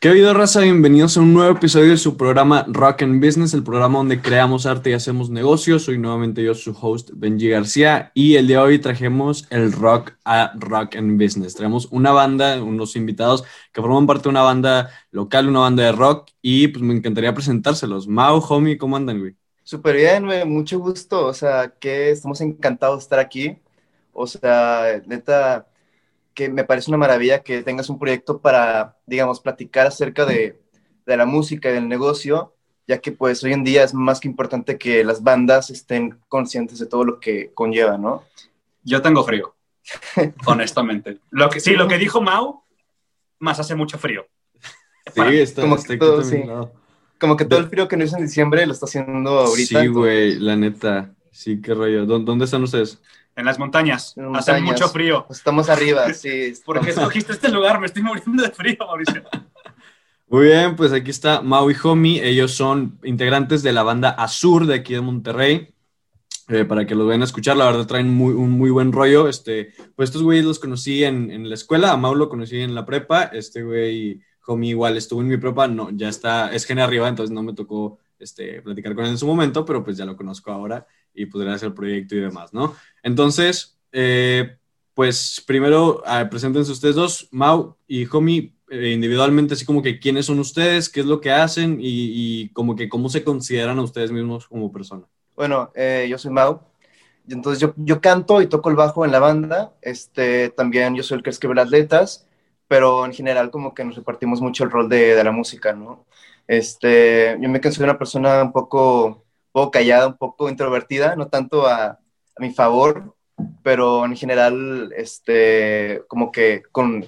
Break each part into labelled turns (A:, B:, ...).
A: ¿Qué ha habido, raza? Bienvenidos a un nuevo episodio de su programa Rock and Business, el programa donde creamos arte y hacemos negocios. Soy nuevamente yo, su host, Benji García, y el día de hoy trajemos el rock a Rock and Business. Traemos una banda, unos invitados que forman parte de una banda local, una banda de rock, y pues me encantaría presentárselos. Mau, homie, ¿cómo andan, güey?
B: Súper bien, mucho gusto. O sea, que estamos encantados de estar aquí. O sea, neta, que me parece una maravilla que tengas un proyecto para, digamos, platicar acerca de, de, la música y del negocio, ya que pues hoy en día es más que importante que las bandas estén conscientes de todo lo que conlleva, ¿no?
C: Yo tengo frío, honestamente. Lo que, sí, lo que dijo Mau, más hace mucho frío.
A: Sí, está, como, que todo, sí.
B: como que todo el frío que no hizo en diciembre lo está haciendo ahorita.
A: Sí, güey, la neta. Sí, qué rollo. ¿Dónde están ustedes?
C: En las montañas. Hace mucho frío.
B: Estamos arriba, sí.
C: Porque escogiste este lugar, me estoy muriendo de frío, Mauricio.
A: Muy bien, pues aquí está Mau y Homie. Ellos son integrantes de la banda Azur de aquí de Monterrey. Eh, para que los vayan a escuchar, la verdad traen muy, un muy buen rollo. Este, pues estos güeyes los conocí en, en, la escuela, a Mau lo conocí en la prepa, este güey, Homie igual estuvo en mi prepa, no, ya está, es gene arriba, entonces no me tocó este, platicar con él en su momento, pero pues ya lo conozco ahora y podrá hacer el proyecto y demás, ¿no? Entonces, eh, pues primero ah, preséntense ustedes dos, Mau y Homie, eh, individualmente, así como que quiénes son ustedes, qué es lo que hacen y, como que cómo se consideran a ustedes mismos como persona.
B: Bueno, eh, yo soy Mau, y entonces yo, yo, canto y toco el bajo en la banda, este, también yo soy el que escribe las letras, pero en general como que nos repartimos mucho el rol de, de la música, ¿no? Este, yo me considero una persona un poco poco callada, un poco introvertida, no tanto a, mi favor, pero en general, este, como que con,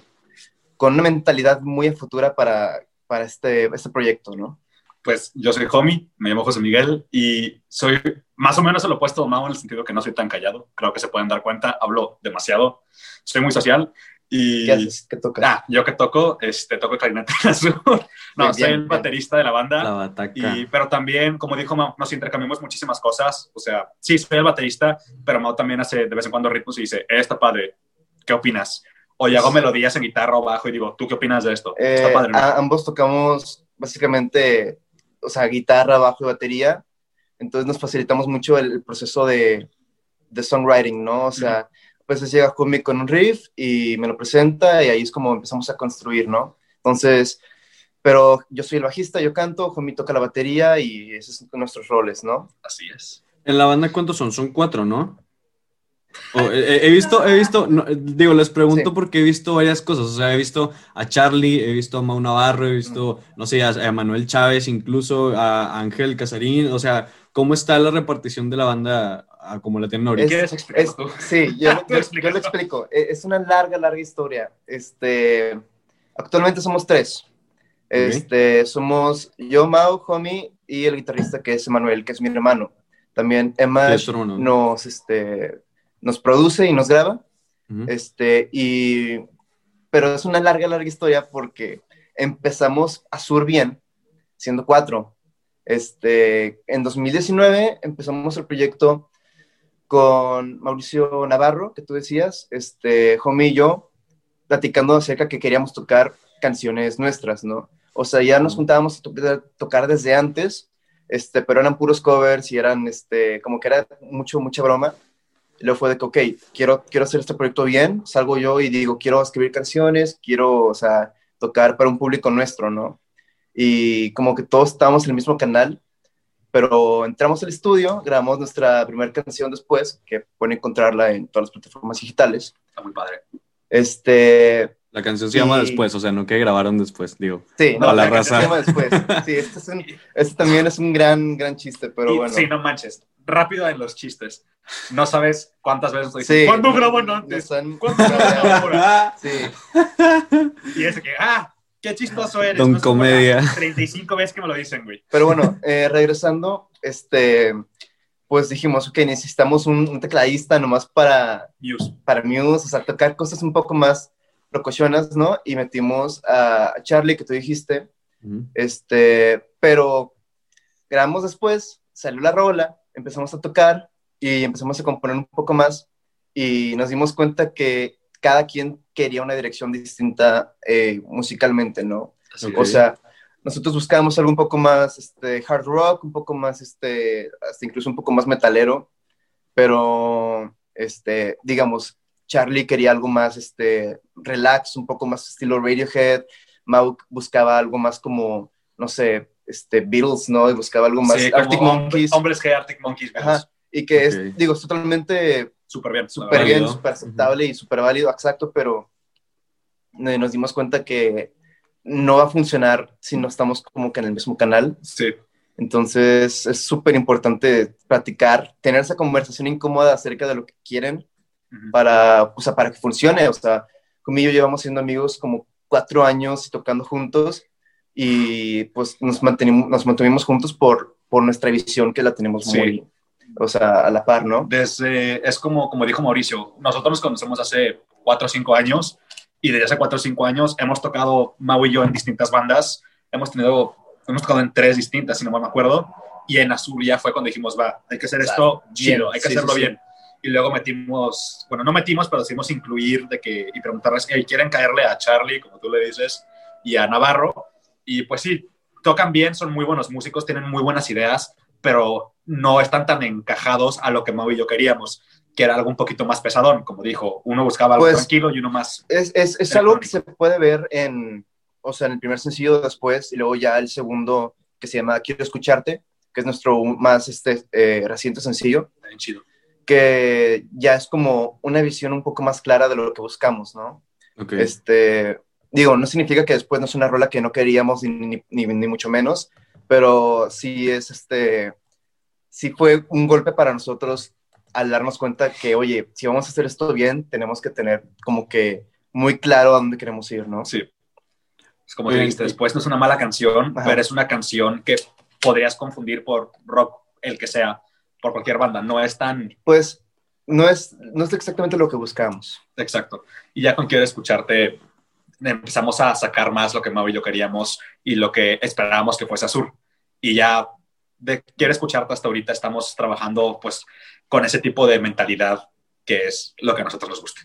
B: con una mentalidad muy futura para, para este, este proyecto, ¿no?
C: Pues yo soy Homie, me llamo José Miguel y soy más o menos el opuesto de Mau en el sentido que no soy tan callado, creo que se pueden dar cuenta, hablo demasiado, soy muy social y,
B: ¿Qué haces? ¿Qué tocas?
C: Ah, yo que toco, este, toco clarinete azul. No, bien, soy el bien. baterista de la banda.
A: La bataca.
C: Y, pero también, como dijo Mau, nos intercambiamos muchísimas cosas. O sea, sí, soy el baterista, pero Mau también hace de vez en cuando ritmos y dice, eh, está padre, ¿qué opinas? O yo hago melodías en guitarra o bajo y digo, ¿tú qué opinas de esto?
B: Eh,
C: está padre,
B: ¿no? ambos tocamos básicamente, o sea, guitarra, bajo y batería. Entonces nos facilitamos mucho el, el proceso de, de, songwriting, ¿no? O sea, uh -huh pues llega conmigo con un riff y me lo presenta y ahí es como empezamos a construir, ¿no? Entonces, pero yo soy el bajista, yo canto, Jomi toca la batería y esos son nuestros roles, ¿no?
C: Así es.
A: En la banda, ¿cuántos son? Son cuatro, ¿no? Oh, he, he, visto, he visto, no, digo, les pregunto sí. porque he visto varias cosas, o sea, he visto a Charlie, he visto a Mau Navarro, he visto, no sé, a, a Manuel Chávez, incluso a Ángel Casarín, o sea, ¿cómo está la repartición de la banda a como la tienen ahorita?
C: ¿Quieres explicar tú?
B: Sí, yo, yo, yo, lo explico. Es una larga, larga historia. Este, actualmente somos tres. Okay. Este, somos yo, Mau, Homie y el guitarrista que es Emanuel, que es mi hermano. También Emma nos, este, nos produce y nos graba. Uh -huh. Este, y, pero es una larga, larga historia porque empezamos a Sur bien, siendo cuatro. Este, en 2019 empezamos el proyecto con Mauricio Navarro, que tú decías, este, Homie y yo, platicando acerca que queríamos tocar canciones nuestras, ¿no? O sea, ya nos juntábamos a to tocar desde antes, este, pero eran puros covers y eran, este, como que era mucho, mucha broma. Y luego fue de que, ok, quiero, quiero hacer este proyecto bien, salgo yo y digo, quiero escribir canciones, quiero, o sea, tocar para un público nuestro, ¿no? Y como que todos estábamos en el mismo canal, pero entramos al estudio, grabamos nuestra primera canción después, que pueden encontrarla en todas las plataformas digitales.
C: Está muy padre.
B: Este...
A: La canción se y... llama Después, o sea, no que grabaron después, digo.
B: Sí, no, la, la raza. se llama Después. Sí, este, es un, este, también es un gran, gran chiste, pero
C: y,
B: bueno.
C: Sí, no manches. Rápido en los chistes. No sabes cuántas veces estoy diciendo, sí, ¿cuándo graban antes?
B: Están...
C: ¿Cuándo graban ahora?
B: Sí.
C: Y ese que, ah, qué chistoso eres.
A: Don
C: no
A: comedia.
C: 35 veces que me lo dicen, güey.
B: Pero bueno, eh, regresando, este, pues dijimos, ok, necesitamos un, un, tecladista nomás para
C: Muse.
B: para Muse, o sea, tocar cosas un poco más locochonas, ¿no? Y metimos a Charlie, que tú dijiste, uh -huh. este, pero grabamos después, salió la rola, empezamos a tocar y empezamos a componer un poco más y nos dimos cuenta que cada quien quería una dirección distinta eh, musicalmente, ¿no? O sea, nosotros buscábamos algo un poco más este, hard rock, un poco más, este, hasta incluso un poco más metalero, pero, este, digamos, Charlie quería algo más, este, relax, un poco más estilo Radiohead, Mau buscaba algo más como, no sé, este, Beatles, ¿no? Y buscaba algo más
C: Sí,
B: Arctic Monkeys,
C: Hombres G, Arctic Monkeys.
B: Ajá, y que
A: Ok.
B: es, digo, es totalmente
C: Súper bien.
B: súper bien, súper aceptable y súper válido, exacto, pero eh, nos dimos cuenta que no va a funcionar si no estamos como que en el mismo canal.
C: Sí,
B: Entonces es súper importante platicar, tener esa conversación incómoda acerca de lo que quieren para, o sea, para que funcione. O sea, conmigo llevamos siendo amigos como cuatro años tocando juntos y pues nos mantenimos, nos mantuvimos juntos por, por nuestra visión que la tenemos
C: Sí.
B: muy, o sea, a la par, ¿no?
C: Desde, es como, como dijo Mauricio, nosotros nos conocemos hace cuatro o cinco años y desde hace cuatro o cinco años hemos tocado Mau y yo en distintas bandas. Hemos tenido, hemos tocado en tres distintas, si no mal me acuerdo. Y en Azul ya fue cuando dijimos, va, hay que hacer esto chido, hay que
B: Sí,
C: hacerlo
B: sí, sí.
C: bien. Y luego metimos, bueno, no metimos, pero decidimos incluir de que, y preguntarles, hey, ¿quieren caerle a Charlie, como tú le dices, y a Navarro? Y pues sí, tocan bien, son muy buenos músicos, tienen muy buenas ideas, pero no están tan encajados a lo que Mau y yo queríamos, que era algo un poquito más pesadón, como dijo, uno buscaba algo
B: Pues-
C: tranquilo y uno más...
B: Es, es, es algo que se puede ver en, o sea, en el primer sencillo después y luego ya el segundo que se llama Quiero escucharte, que es nuestro más este, eh, reciente sencillo,
C: bien chido.
B: que ya es como una visión un poco más clara de lo que buscamos, ¿no?
A: Ok.
B: Este, digo, no significa que después no es una rola que no queríamos ni, ni, ni, ni mucho menos, pero sí es este, sí fue un golpe para nosotros al darnos cuenta que, oye, si vamos a hacer esto bien, tenemos que tener como que muy claro a dónde queremos ir, ¿no?
C: Sí. Es como dijiste, después no es una mala canción,
B: Ajá.
C: pero es una canción que podrías confundir por rock, el que sea, por cualquier banda. No es tan
B: Pues no es, no es exactamente lo que buscamos.
C: exacto. Y ya con Quiero Escucharte empezamos a sacar más lo que Mau y yo queríamos y lo que esperábamos que fuese Azul. Y ya de Quiero Escucharte hasta ahorita estamos trabajando pues con ese tipo de mentalidad que es lo que a nosotros nos gusta.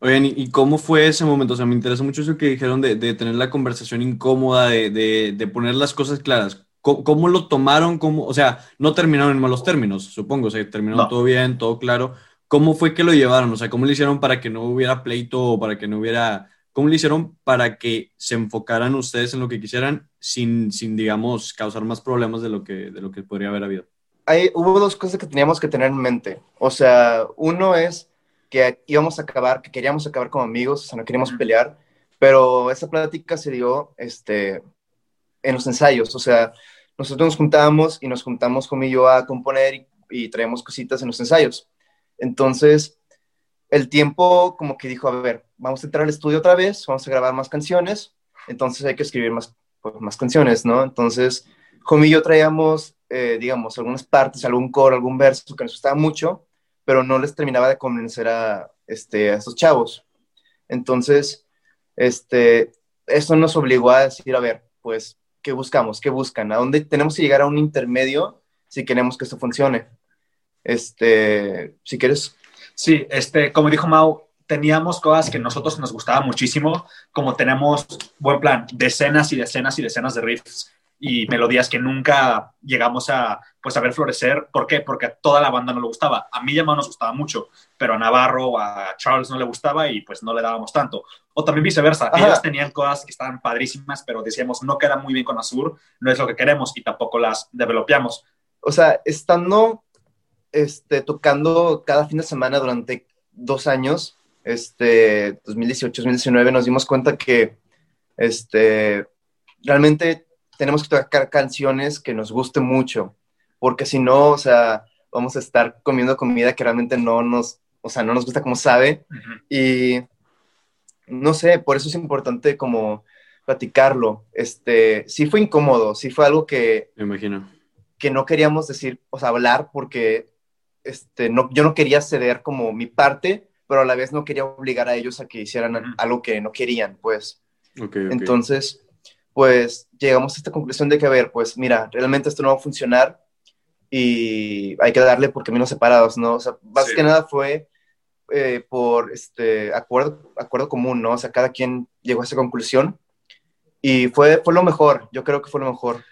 A: Oigan, ¿y- ¿y cómo fue ese momento? O sea, me interesa mucho eso que dijeron de, de tener la conversación incómoda, de, de- de poner las cosas claras. ¿Cómo, cómo lo tomaron? ¿Cómo, o sea, no terminaron en malos términos, supongo. O sea, terminaron
C: No.
A: todo bien, todo claro. ¿Cómo fue que lo llevaron? O sea, ¿cómo le hicieron para que no hubiera pleito o para que no hubiera... ¿Cómo le hicieron para que se enfocaran ustedes en lo que quisieran sin, sin digamos, causar más problemas de lo que, de lo que podría haber habido?
B: Hay, hubo dos cosas que teníamos que tener en mente. O sea, uno es que íbamos a acabar, que queríamos acabar como amigos, o sea, no queríamos pelear, pero esa plática se dio este, en los ensayos. O sea, nosotros nos juntábamos y nos juntamos con y yo a componer y, y traíamos cositas en los ensayos. Entonces, el tiempo como que dijo, a ver, vamos a entrar al estudio otra vez, vamos a grabar más canciones, entonces hay que escribir más, pues, más canciones, ¿no? Entonces, Jomi y yo traíamos, eh, digamos, algunas partes, algún coro, algún verso que nos gustaba mucho, pero no les terminaba de convencer a, este, a estos chavos. Entonces, este, eso nos obligó a decir, a ver, pues, ¿qué buscamos? ¿Qué buscan? ¿A dónde tenemos que llegar a un intermedio si queremos que esto funcione? Este, si quieres,
C: Sí, este, como dijo Mau, teníamos cosas que a nosotros nos gustaba muchísimo, como tenemos, buen plan, decenas y decenas y decenas de riffs y melodías que nunca llegamos a, pues, a ver florecer. ¿Por qué? Porque a toda la banda no le gustaba. A mí y a Mau nos gustaba mucho, pero a Navarro o a Charles no le gustaba y pues no le dábamos tanto. O también viceversa,
B: Ajá.
C: ellos tenían cosas que estaban padrísimas, pero decíamos, no queda muy bien con Azur, no es lo que queremos y tampoco las developeamos.
B: o sea, estando este, tocando cada fin de semana durante dos años, este, 2018-2019, nos dimos cuenta que este, realmente tenemos que tocar canciones que nos gusten mucho, porque si no, o sea, vamos a estar comiendo comida que realmente no nos, o sea, no nos gusta como sabe,
C: Ujú.
B: y no sé, por eso es importante como platicarlo. Este, sí fue incómodo, sí fue algo que,
A: Me imagino.
B: que no queríamos decir, o sea, hablar porque este, no, yo no quería ceder como mi parte, pero a la vez no quería obligar a ellos a que hicieran algo que no querían, pues.
A: Ok, ok.
B: Entonces, pues llegamos a esta conclusión de que, a ver, pues mira, realmente esto no va a funcionar y hay que darle por caminos separados, ¿no? O sea, más
C: Sí.
B: que nada fue eh, por este acuerdo, acuerdo común, ¿no? O sea, cada quien llegó a esa conclusión Y fue, fue lo mejor, yo creo que fue lo mejor.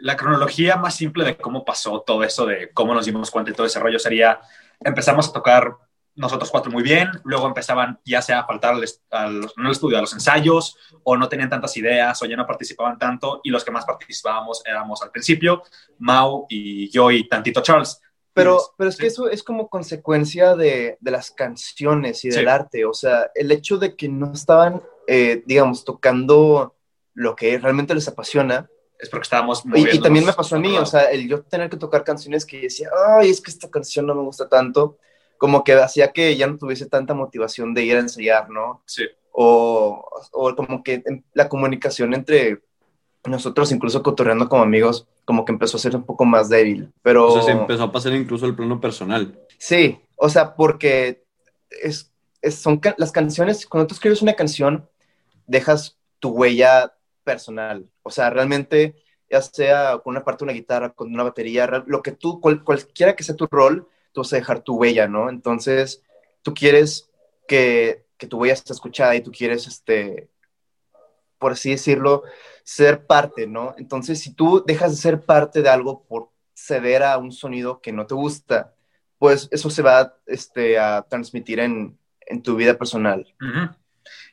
C: La cronología más simple de cómo pasó todo eso, de cómo nos dimos cuenta y todo ese rollo sería, empezamos a tocar nosotros cuatro muy bien, luego empezaban ya sea a faltar al, al, no al estudio, a los ensayos, o no tenían tantas ideas, o ya no participaban tanto, y los que más participábamos éramos al principio, Mau y yo y tantito Charles.
B: Pero, pero es que eso es como consecuencia de, de las canciones y del sí. arte, o sea, el hecho de que no estaban, eh, digamos, tocando lo que realmente les apasiona,
C: es porque estábamos
B: y, y, también me pasó a mí, o sea, el yo tener que tocar canciones que decía, ay, es que esta canción no me gusta tanto, como que hacía que ya no tuviese tanta motivación de ir a ensayar, ¿no?
C: Sí.
B: O, o como que la comunicación entre nosotros, incluso cotorreando como amigos, como que empezó a ser un poco más débil, pero...
A: O sea, se empezó a pasar incluso el plano personal.
B: Sí, o sea, porque es, es, son ca las canciones, cuando tú escribes una canción, dejas tu huella personal, o sea, realmente, ya sea con una parte de una guitarra, con una batería, lo que tú, cual, cualquiera que sea tu rol, tú vas a dejar tu huella, ¿no? Entonces, tú quieres que, que tu huella esté escuchada y tú quieres, este, por así decirlo, ser parte, ¿no? Entonces, si tú dejas de ser parte de algo por ceder a un sonido que no te gusta, pues eso se va este, a transmitir en, en tu vida personal.
C: Uh.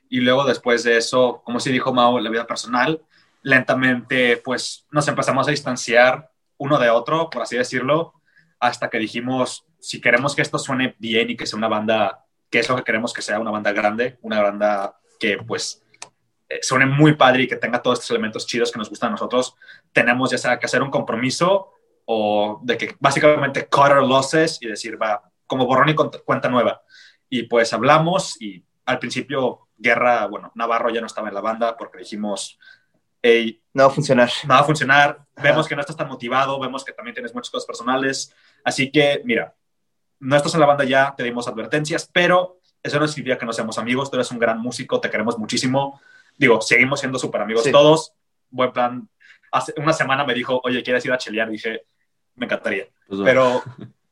C: Y luego después de eso, como sí dijo Mao, la vida personal, lentamente pues nos empezamos a distanciar uno de otro, por así decirlo, hasta que dijimos, si queremos que esto suene bien y que sea una banda, que es lo que queremos que sea una banda grande, una banda que pues eh, suene muy padre y que tenga todos estos elementos chidos que nos gustan a nosotros, tenemos ya sea que hacer un compromiso o de que básicamente cut our losses y decir, va, como borrón y cuenta nueva. Y pues hablamos y al principio Guerra, bueno, Navarro ya no estaba en la banda porque dijimos, hey,
B: no va a funcionar.
C: No va a funcionar. Ajá. Vemos que no estás tan motivado, vemos que también tienes muchas cosas personales. Así que, mira, no estás en la banda ya, te dimos advertencias, pero eso no significa que no seamos amigos. Tú eres un gran músico, te queremos muchísimo. Digo, seguimos siendo súper amigos sí. todos. Buen plan. Hace una semana me dijo, oye, ¿quieres ir a chelear? Dije, me encantaría. Pues pero,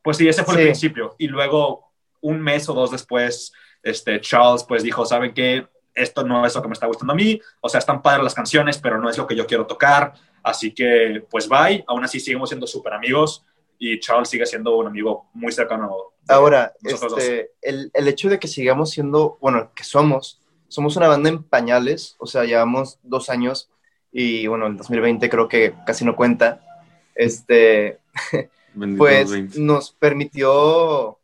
C: pues sí, ese fue sí. el principio. Y luego, un mes o dos después, este, Charles pues dijo, ¿saben qué? Esto no es lo que me está gustando a mí, o sea, están padres las canciones, pero no es lo que yo quiero tocar, así que pues bye, aún así seguimos siendo súper amigos y Charles sigue siendo un amigo muy cercano.
B: Ahora, este, el, el, hecho de que sigamos siendo, bueno, que somos, somos una banda en pañales, o sea, llevamos dos años y bueno, el 2020 creo que casi no cuenta, este, pues 20. nos permitió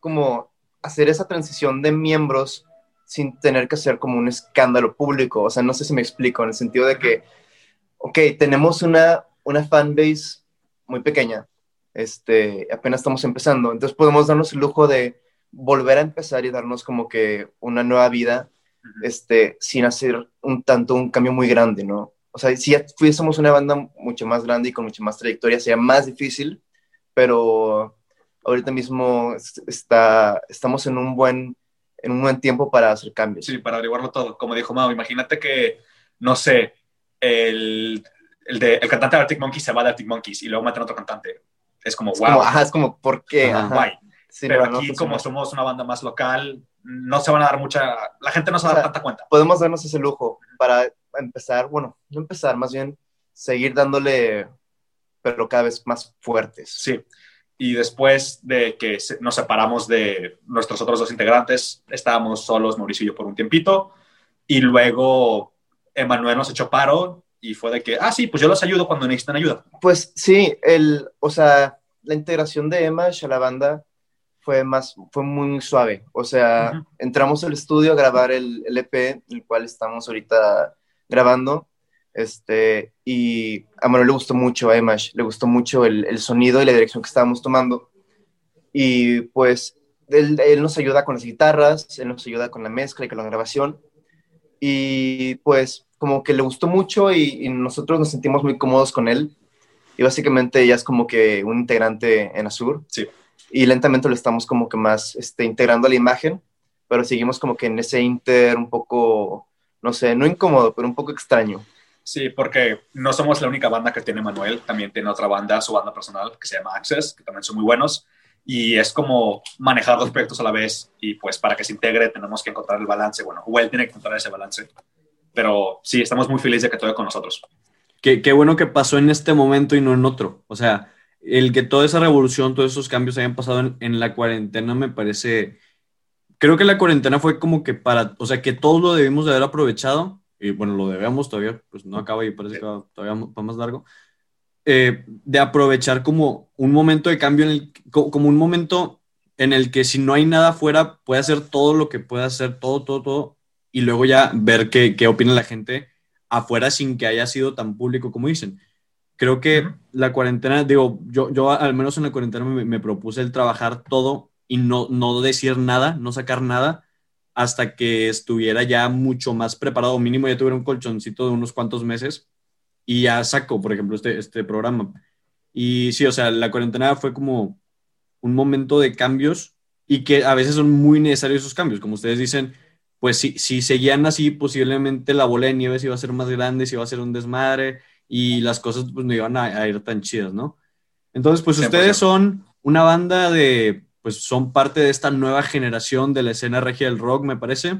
B: como hacer esa transición de miembros sin tener que hacer como un escándalo público. O sea, no sé si me explico, en el sentido de que, ok, tenemos una, una fanbase muy pequeña, este, apenas estamos empezando, entonces podemos darnos el lujo de volver a empezar y darnos como que una nueva vida, este, sin hacer un tanto un cambio muy grande, ¿no? O sea, si ya fuésemos una banda mucho más grande y con mucha más trayectoria, sería más difícil, pero ahorita mismo está, estamos en un buen en un buen tiempo para hacer cambios.
C: Sí, para averiguarlo todo. Como dijo Mao, imagínate que, no sé, el, el, de, el cantante de Arctic Monkeys se va de Arctic Monkeys y luego matan a otro cantante. Es como,
B: es
C: wow.
B: Como, ajá, es como, ¿por qué?
C: Ajá. Guay. Sí, Pero no, aquí, no como somos una banda más local, no se van a dar mucha... La gente no se va a dar tanta cuenta.
B: Podemos darnos ese lujo para empezar, bueno, no empezar, más bien seguir dándole, pero cada vez más fuertes.
C: Sí y después de que nos separamos de nuestros otros dos integrantes, estábamos solos, Mauricio y yo, por un tiempito, y luego Emanuel nos echó paro y fue de que, ah, sí, pues yo los ayudo cuando necesitan ayuda.
B: Pues sí, el, o sea, la integración de Emma a la banda fue más, fue muy suave, o sea, uh -huh. entramos al estudio a grabar el, el EP, el cual estamos ahorita grabando, este, y a Manuel le gustó mucho, a Emash, le gustó mucho el, el, sonido y la dirección que estábamos tomando. Y pues él, él, nos ayuda con las guitarras, él nos ayuda con la mezcla y con la grabación. Y pues como que le gustó mucho y, y nosotros nos sentimos muy cómodos con él. Y básicamente ya es como que un integrante en Azur.
C: Sí.
B: Y lentamente lo estamos como que más este, integrando a la imagen, pero seguimos como que en ese inter un poco, no sé, no incómodo, pero un poco extraño.
C: Sí, porque no somos la única banda que tiene Manuel, también tiene otra banda, su banda personal, que se llama Access, que también son muy buenos, y es como manejar dos proyectos a la vez, y pues para que se integre tenemos que encontrar el balance, bueno, o tiene que encontrar ese balance. Pero sí, estamos muy felices de que todo con nosotros.
A: Qué, qué bueno que pasó en este momento y no en otro. O sea, el que toda esa revolución, todos esos cambios hayan pasado en, en la cuarentena me parece... Creo que la cuarentena fue como que para, o sea, que todos lo debimos de haber aprovechado, y bueno, lo debemos todavía, pues no acaba y parece que va todavía va más largo, eh, de aprovechar como un momento de cambio, en el, como un momento en el que si no hay nada afuera, puede hacer todo lo que pueda hacer, todo, todo, todo, y luego ya ver qué, qué opina la gente afuera sin que haya sido tan público como dicen. Creo que la cuarentena, digo, yo, yo al menos en la cuarentena me, me propuse el trabajar todo y no, no decir nada, no sacar nada, hasta que estuviera ya mucho más preparado, mínimo ya tuviera un colchoncito de unos cuantos meses y ya saco, por ejemplo, este, este programa. Y sí, o sea, la cuarentena fue como un momento de cambios y que a veces son muy necesarios esos cambios, como ustedes dicen, pues si, si seguían así, posiblemente la bola de nieve se iba a ser más grande, se iba a ser un desmadre y las cosas pues no iban a, a ir tan chidas, ¿no? Entonces, pues
C: 100%.
A: ustedes son una banda de, pues son parte de esta nueva generación de la escena regia del rock, me parece.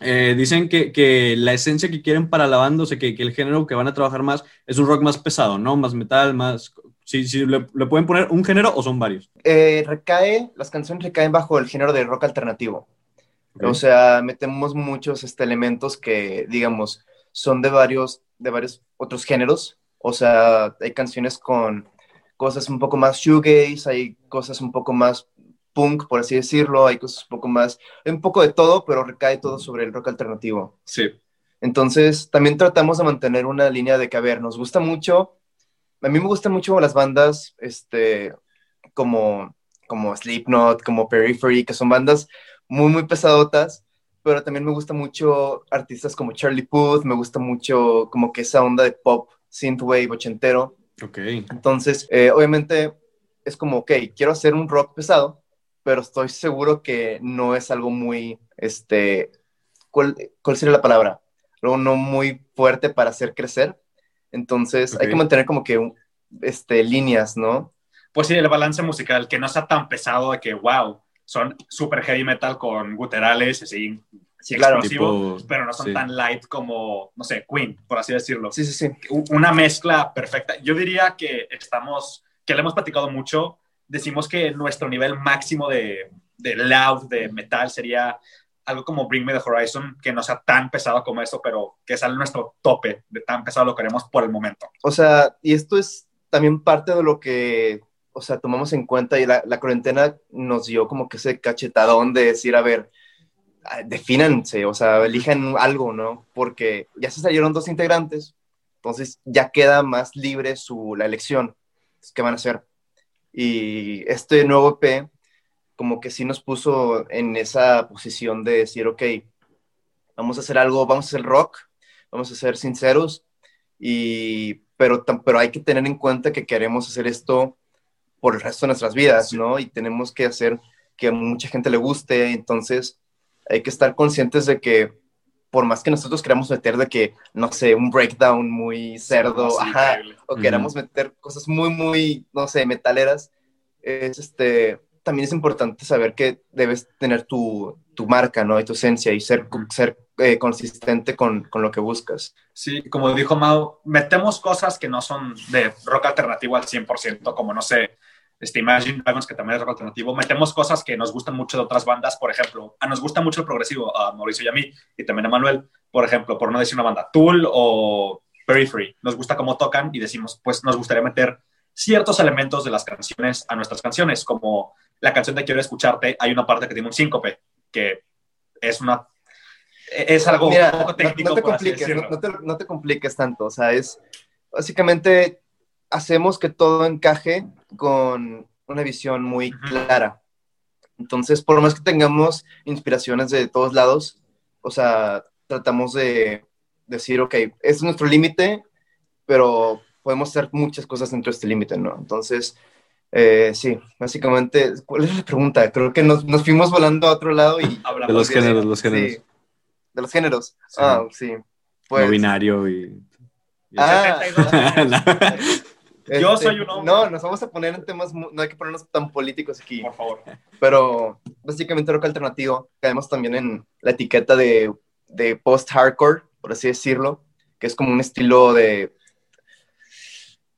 A: Eh, dicen que, que, la esencia que quieren para la banda, o sea, que, que, el género que van a trabajar más es un rock más pesado, ¿no? Más metal, más... Sí, sí, ¿le, le pueden poner un género o son varios?
B: Eh, recae, las canciones recaen bajo el género de rock alternativo. Okay. O sea, metemos muchos este, elementos que, digamos, son de varios, de varios otros géneros. O sea, hay canciones con cosas un poco más shoegaze, hay cosas un poco más punk, por así decirlo, hay cosas un poco más, un poco de todo, pero recae todo sobre el rock alternativo.
C: Sí.
B: Entonces, también tratamos de mantener una línea de que, a ver, nos gusta mucho, a mí me gustan mucho las bandas, este, como, como Slipknot, como Periphery, que son bandas muy, muy pesadotas, pero también me gusta mucho artistas como Charlie Puth, me gusta mucho como que esa onda de pop, synthwave, ochentero.
A: Ok.
B: Entonces, eh, obviamente, es como, ok, quiero hacer un rock pesado, pero estoy seguro que no es algo muy, este, ¿cuál, cuál sería la palabra? Algo no muy fuerte para hacer crecer. Entonces, okay. hay que mantener como que, este, líneas, ¿no?
C: Pues sí, el balance musical, que no sea tan pesado de que, wow, son super heavy metal con guturales, así, sí,
B: claro,
C: explosivos, tipo, pero no son sí. tan light como, no sé, Queen, por así decirlo.
B: Sí, sí, sí.
C: Una mezcla perfecta. Yo diría que estamos, que le hemos platicado mucho, decimos que nuestro nivel máximo de, de loud, de metal, sería algo como Bring Me the Horizon, que no sea tan pesado como eso, pero que sale nuestro tope de tan pesado lo queremos por el momento.
B: O sea, y esto es también parte de lo que, o sea, tomamos en cuenta y la, la cuarentena nos dio como que ese cachetadón de decir, a ver, defínanse, o sea, elijan algo, ¿no? Porque ya se salieron dos integrantes, entonces ya queda más libre su, la elección. ¿Qué van a hacer? Y este nuevo EP como que sí nos puso en esa posición de decir, ok, vamos a hacer algo, vamos a hacer rock, vamos a ser sinceros, y, pero, pero hay que tener en cuenta que queremos hacer esto por el resto de nuestras vidas, ¿no? Y tenemos que hacer que a mucha gente le guste, entonces hay que estar conscientes de que por más que nosotros queramos meter de que, no sé, un breakdown muy cerdo, sí, ajá, o uh -huh. queramos meter cosas muy, muy, no sé, metaleras, es este, también es importante saber que debes tener tu, tu marca, ¿no? Y tu esencia y ser, ser eh, consistente con, con, lo que buscas.
C: Sí, como dijo Mau, metemos cosas que no son de rock alternativo al 100%, como, no sé, este Imagine Dragons, que también es rock alternativo. Metemos cosas que nos gustan mucho de otras bandas, por ejemplo, a nos gusta mucho el progresivo, a Mauricio y a mí, y también a Manuel, por ejemplo, por no decir una banda, Tool o Periphery. Nos gusta cómo tocan y decimos, pues nos gustaría meter ciertos elementos de las canciones a nuestras canciones, como la canción de Quiero Escucharte, hay una parte que tiene un síncope, que es una... Es algo
B: Mira,
C: un poco técnico,
B: no, no, te compliques, no, no, te, no te compliques tanto, o sea, es básicamente hacemos que todo encaje con una visión muy clara. Entonces, por lo más que tengamos inspiraciones de todos lados, o sea, tratamos de decir, ok, este es nuestro límite, pero podemos hacer muchas cosas dentro de este límite, ¿no? Entonces, eh, sí, básicamente, ¿cuál es la pregunta? Creo que nos, nos fuimos volando a otro lado y...
A: de los géneros, los géneros.
B: Sí, de los géneros. Sí. Ah, sí.
A: Pues, no binario y...
B: y ah,
C: Yo soy un hombre.
B: No, nos vamos a poner en temas, no hay que ponernos tan políticos aquí.
C: Por favor.
B: Pero básicamente rock alternativo, caemos también en la etiqueta de, de post-hardcore, por así decirlo, que es como un estilo de,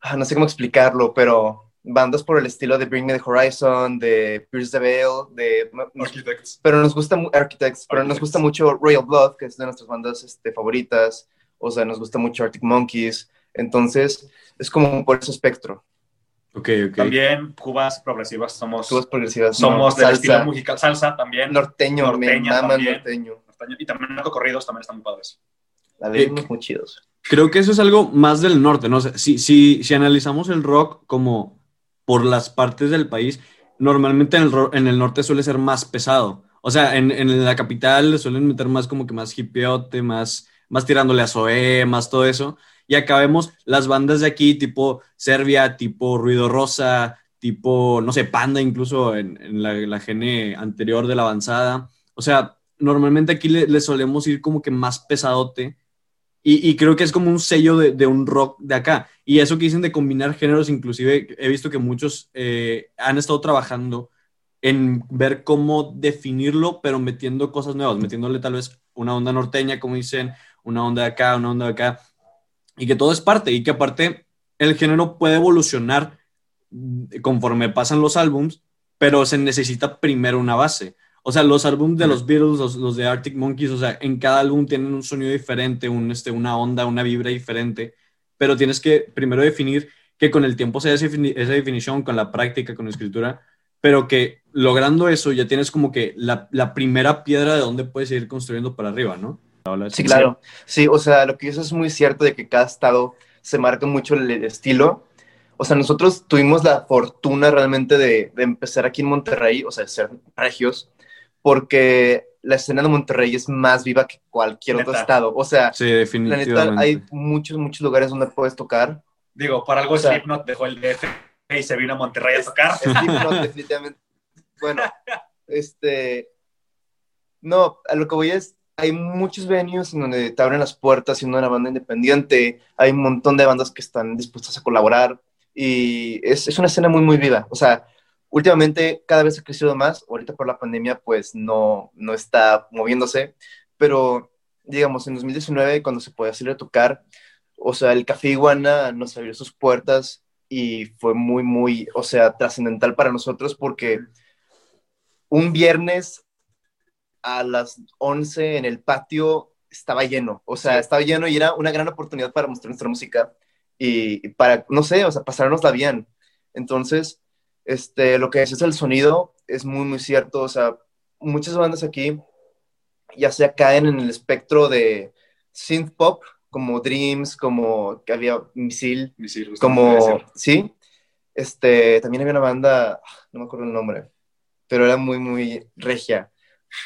B: ah, no sé cómo explicarlo, pero bandas por el estilo de Bring Me the Horizon, de Pierce the Veil, de
C: Architects.
B: pero nos gusta mu- Architects, pero nos gusta mucho Royal Blood, que es de nuestras bandas este, favoritas, o sea, nos gusta mucho Arctic Monkeys, entonces es como por ese espectro.
A: Ok, ok.
C: También cubas progresivas somos,
B: Tubas progresivas,
C: somos
B: ¿no?
C: del estilo
B: salsa,
C: musical. Salsa también.
B: norteño, me
C: norteña
B: el
C: también.
B: norteño.
C: Y también narcocorridos también están muy padres.
B: La verdad,
A: Eh,
B: muy chidos.
A: Creo que eso es algo más del norte, ¿no? O sea, si, si, si analizamos el rock como por las partes del país, normalmente en el, en el norte suele ser más pesado. O sea, en, en la capital le suelen meter más como que más hipiote, más, más tirándole a Zoé, más todo eso. Y acá vemos las bandas de aquí, tipo Serbia, tipo Ruido Rosa, tipo, no sé, Panda, incluso en, la, la gene anterior de la avanzada. O sea, normalmente aquí le, le solemos ir como que más pesadote. Y, creo que es como un sello de, de un rock de acá. Y eso que dicen de combinar géneros, inclusive he visto que muchos eh, han estado trabajando en ver cómo definirlo, pero metiendo cosas nuevas, metiéndole tal vez una onda norteña, como dicen, una onda de acá, una onda de acá, y que todo es parte, y que aparte el género puede evolucionar conforme pasan los álbums, pero se necesita primero una base. O sea, los álbumes de los Beatles, los, los de Arctic Monkeys, o sea, en cada álbum tienen un sonido diferente, un, este, una onda, una vibra diferente, pero tienes que primero definir que con el tiempo se da esa esa definición, con la práctica, con la escritura, pero que logrando eso ya tienes como que la, la primera piedra de donde puedes ir construyendo para arriba, ¿no?
B: Sí, claro. Sí, o sea, lo que dices es muy cierto de que cada estado se marca mucho el estilo. O sea, nosotros tuvimos la fortuna realmente de, de empezar aquí en Monterrey, o sea, de ser regios, porque la escena de Monterrey es más viva que cualquier otro
C: Neta.
B: estado. O sea,
A: Sí,
B: la
A: definitivamente.
B: neta, hay muchos, muchos lugares donde puedes tocar.
C: Digo, por algo
B: O sea-
C: Slipknot dejó el DF y se vino a Monterrey a tocar.
B: Slipknot, definitivamente. Bueno, este. No, a lo que voy es. Hay muchos venues en donde te abren las puertas siendo una banda independiente. Hay un montón de bandas que están dispuestas a colaborar. Y es, es una escena muy, muy viva. O sea, últimamente cada vez ha crecido más. Ahorita por la pandemia, pues no, no está moviéndose. Pero, digamos, en 2019, cuando se podía salir a tocar, o sea, el Café Iguana nos abrió sus puertas y fue muy, muy, o sea, trascendental para nosotros porque un viernes a las 11 en el patio estaba lleno, o sea,
C: Sí.
B: estaba lleno y era una gran oportunidad para mostrar nuestra música y y para, no sé, o sea, pasárnosla bien. Entonces, este, lo que es, es el sonido es muy, muy cierto, o sea, muchas bandas aquí ya sea caen en el espectro de synth pop, como Dreams, como que había Misil,
C: Misil,
B: como, sí, este, también había una banda, ah, no me acuerdo el nombre, pero era muy, muy regia.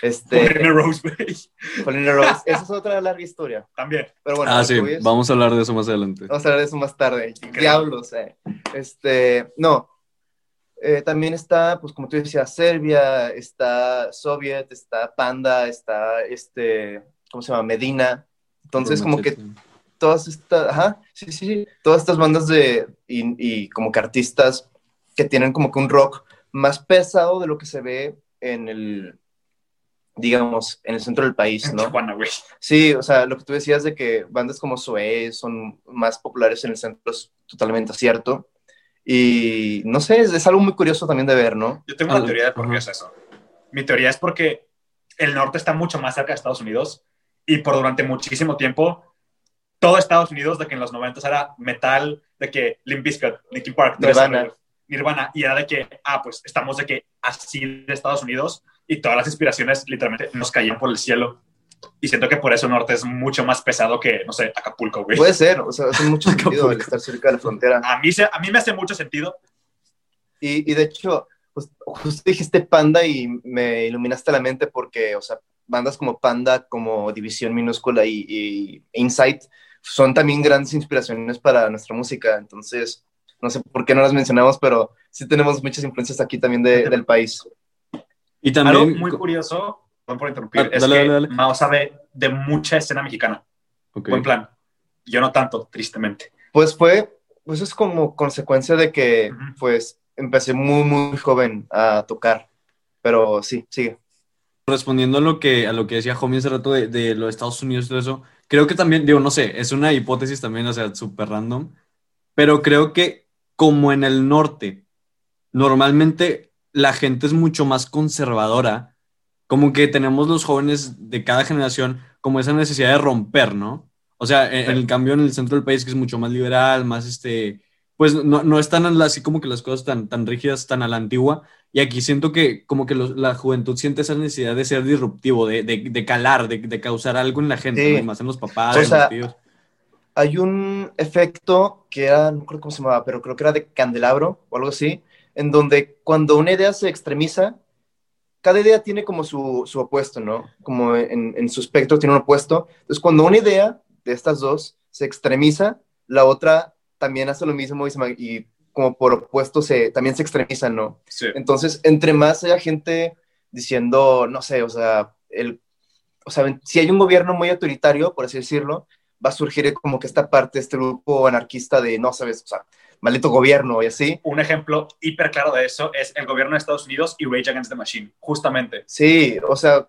B: Este,
C: Paulina Rose, güey.
B: Paulina Rose, esa es otra larga historia,
C: También.
B: pero bueno,
A: ah, sí, vamos a hablar de eso más adelante.
B: vamos a hablar de eso más tarde,
C: Increíble.
B: diablos, eh. este, no, eh, también está, pues como tú decías, Serbia, está Soviet, está Panda, está, este, ¿cómo se llama? Medina, entonces como que todas estas, ajá, sí, sí, sí, todas estas bandas de, y, y como que artistas que tienen como que un rock más pesado de lo que se ve en el, digamos, en el centro del país, ¿no?
C: Tijuana, güey.
B: Sí, o sea, lo que tú decías de que bandas como Zoé son más populares en el centro es totalmente cierto. Y no sé, es, es algo muy curioso también de ver, ¿no?
C: Yo tengo una
A: Ah,
C: teoría de por qué es eso. Mi teoría es porque el norte está mucho más cerca de Estados Unidos y por durante muchísimo tiempo todo Estados Unidos de que en los 90 era metal, de que Limp Bizkit, Linkin Park,
B: Nirvana.
C: Nirvana, y era de que, ah, pues estamos de que así de Estados Unidos y todas las inspiraciones literalmente nos caían por el cielo. Y siento que por eso norte es mucho más pesado que, no sé, Acapulco, güey.
B: Puede ser, o sea, hace mucho sentido el estar cerca de la frontera.
C: A mí, se- a mí me hace mucho sentido.
B: Y, y de hecho, pues, justo dijiste Panda y me iluminaste la mente porque, o sea, bandas como Panda, como División Minúscula y, y Insight son también grandes inspiraciones para nuestra música. Entonces, no sé por qué no las mencionamos, pero sí tenemos muchas influencias aquí también de- del país.
A: Y
C: Algo
A: también,
C: muy curioso, perdón por interrumpir,
A: Ah,
C: es
A: dale,
C: que
A: dale, dale.
C: Mao sabe de mucha escena mexicana.
A: Ok.
C: Buen plan. Yo no tanto, tristemente.
B: Pues fue, pues es como consecuencia de que,
C: Ujú.
B: pues, empecé muy, muy joven a tocar. Pero sí, sigue.
A: respondiendo a lo que, a lo que decía Homie hace rato de, de los Estados Unidos y todo eso, creo que también, digo, no sé, es una hipótesis también, o sea, súper random, pero creo que como en el norte, normalmente la gente es mucho más conservadora, como que tenemos los jóvenes de cada generación como esa necesidad de romper, ¿no? O sea, en, el cambio en el centro del país que es mucho más liberal, más este, pues no, no están así como que las cosas tan, tan rígidas, tan a la antigua, y aquí siento que como que la juventud siente esa necesidad de ser disruptivo, de, de, de calar, de, de, causar algo en la gente, más en los papás, en los tíos.
B: Hay un efecto que era, no creo cómo se llamaba, pero creo que era de candelabro o algo así, en donde cuando una idea se extremiza, cada idea tiene como su, su opuesto, ¿no? Como en, en, su espectro tiene un opuesto. Entonces, cuando una idea de estas dos se extremiza, la otra también hace lo mismo y, y como por opuesto se, también se extremizan, ¿no? Sí. Entonces, entre más haya gente diciendo, no sé, o sea, el, o sea, si hay un gobierno muy autoritario, por así decirlo, va a surgir como que esta parte, este grupo anarquista de, no sabes, o sea, maldito gobierno y así.
C: Un ejemplo hiper claro de eso es el gobierno de Estados Unidos y Rage Against the Machine, justamente.
B: Sí, o sea,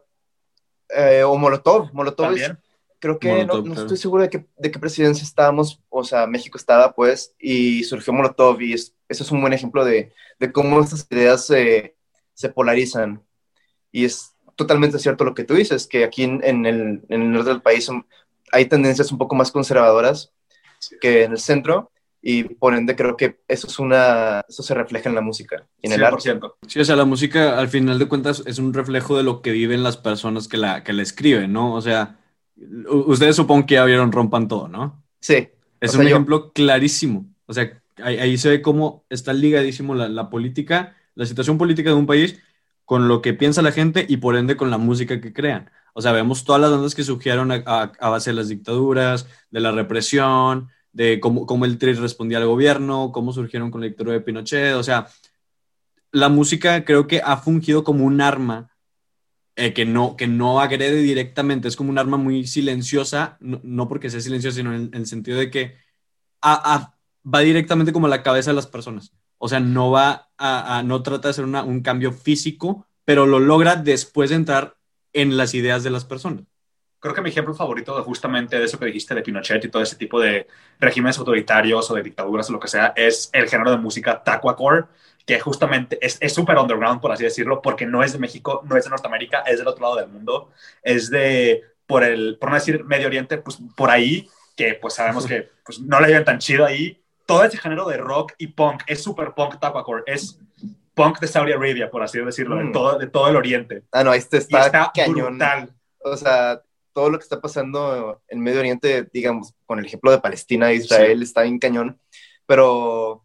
B: eh, o Molotov, Molotov ¿También? creo que no, no, estoy seguro de, que, de qué presidencia estábamos, o sea, México estaba pues, y surgió Molotov y eso es un buen ejemplo de, de cómo estas ideas se, se polarizan. Y es totalmente cierto lo que tú dices, que aquí en, en, el, en el norte del país hay tendencias un poco más conservadoras que en el centro, y por ende creo que eso es una eso se refleja en la música y en el arte.
A: Sí, o sea, la música al final de cuentas es un reflejo de lo que viven las personas que la, que la escriben, ¿no? O sea, ustedes supongo que ya vieron Rompan Todo, ¿no?
B: Sí.
A: Es un ejemplo clarísimo. O sea, ahí, se ve cómo está ligadísimo la, la, política, la situación política de un país con lo que piensa la gente y por ende con la música que crean. O sea, vemos todas las bandas que surgieron a, a, base de las dictaduras, de la represión, de cómo, cómo el TRI respondía al gobierno, cómo surgieron con la dictadura de Pinochet. O sea, la música creo que ha fungido como un arma eh, que, no, que no agrede directamente, es como un arma muy silenciosa, no, porque sea silenciosa, sino en, el sentido de que va directamente como a la cabeza de las personas. O sea, no va no trata de hacer un cambio físico, pero lo logra después de entrar en las ideas de las personas.
C: Creo que mi ejemplo favorito de justamente de eso que dijiste de Pinochet y todo ese tipo de regímenes autoritarios o de dictaduras o lo que sea es el género de música tacuacore, que justamente es súper underground, por así decirlo, porque no es de México, no es de Norteamérica, es del otro lado del mundo, es de, por, el, por no decir Medio Oriente, pues por ahí, que pues sabemos que pues, no le llevan tan chido ahí. Todo ese género de rock y punk es súper punk tacuacore, es punk de Saudi Arabia, por así decirlo, de, mm. todo, de todo el Oriente.
B: Ah, no, este está, está cañón. Brutal. O sea, todo lo que está pasando en Medio Oriente, digamos, con el ejemplo de Palestina e Israel, está en cañón. Pero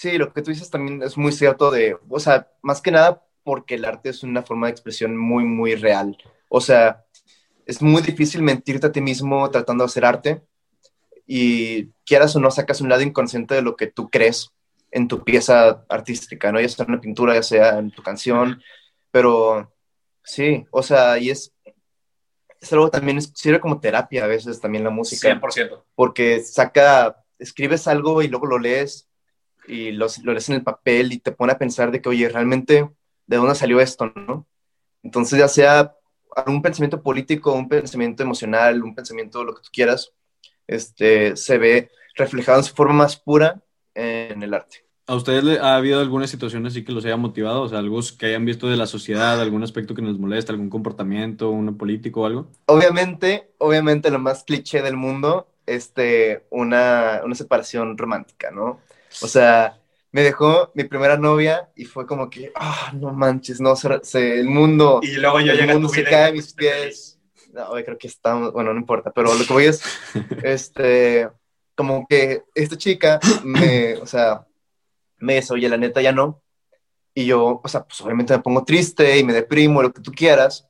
B: Sí, lo que tú dices también es muy cierto de, o sea, más que nada porque el arte es una forma de expresión muy, muy real. O sea, es muy difícil mentirte a ti mismo tratando de hacer arte y quieras o no sacas un lado inconsciente de lo que tú crees en tu pieza artística, ¿no? Ya sea en una pintura, ya sea en tu canción, pero sí, o sea, y es, es algo también, sirve como terapia a veces también la música.
C: 100%.
B: Porque saca, escribes algo y luego lo lees y lo, lo lees en el papel y te pone a pensar de que, oye, realmente, ¿de dónde salió esto, no? Entonces, ya sea un pensamiento político, un pensamiento emocional, un pensamiento, lo que tú quieras, este, se ve reflejado en su forma más pura en el arte.
A: ¿A ustedes le ha habido alguna situación así que los haya motivado? O sea, algo que hayan visto de la sociedad, algún aspecto que nos molesta, algún comportamiento, un político o algo?
B: Obviamente, obviamente lo más cliché del mundo, este, una, una separación romántica, ¿no? O sea, me dejó mi primera novia y fue como que, ah, no manches, no, se, el mundo.
C: Y luego yo
B: el mundo se cae a mis pies. No, creo que estamos, bueno, no importa, pero lo que voy es, este, como que esta chica me, o sea, me dice, oye, la neta ya no. Y yo, o sea, pues obviamente me pongo triste y me deprimo, lo que tú quieras,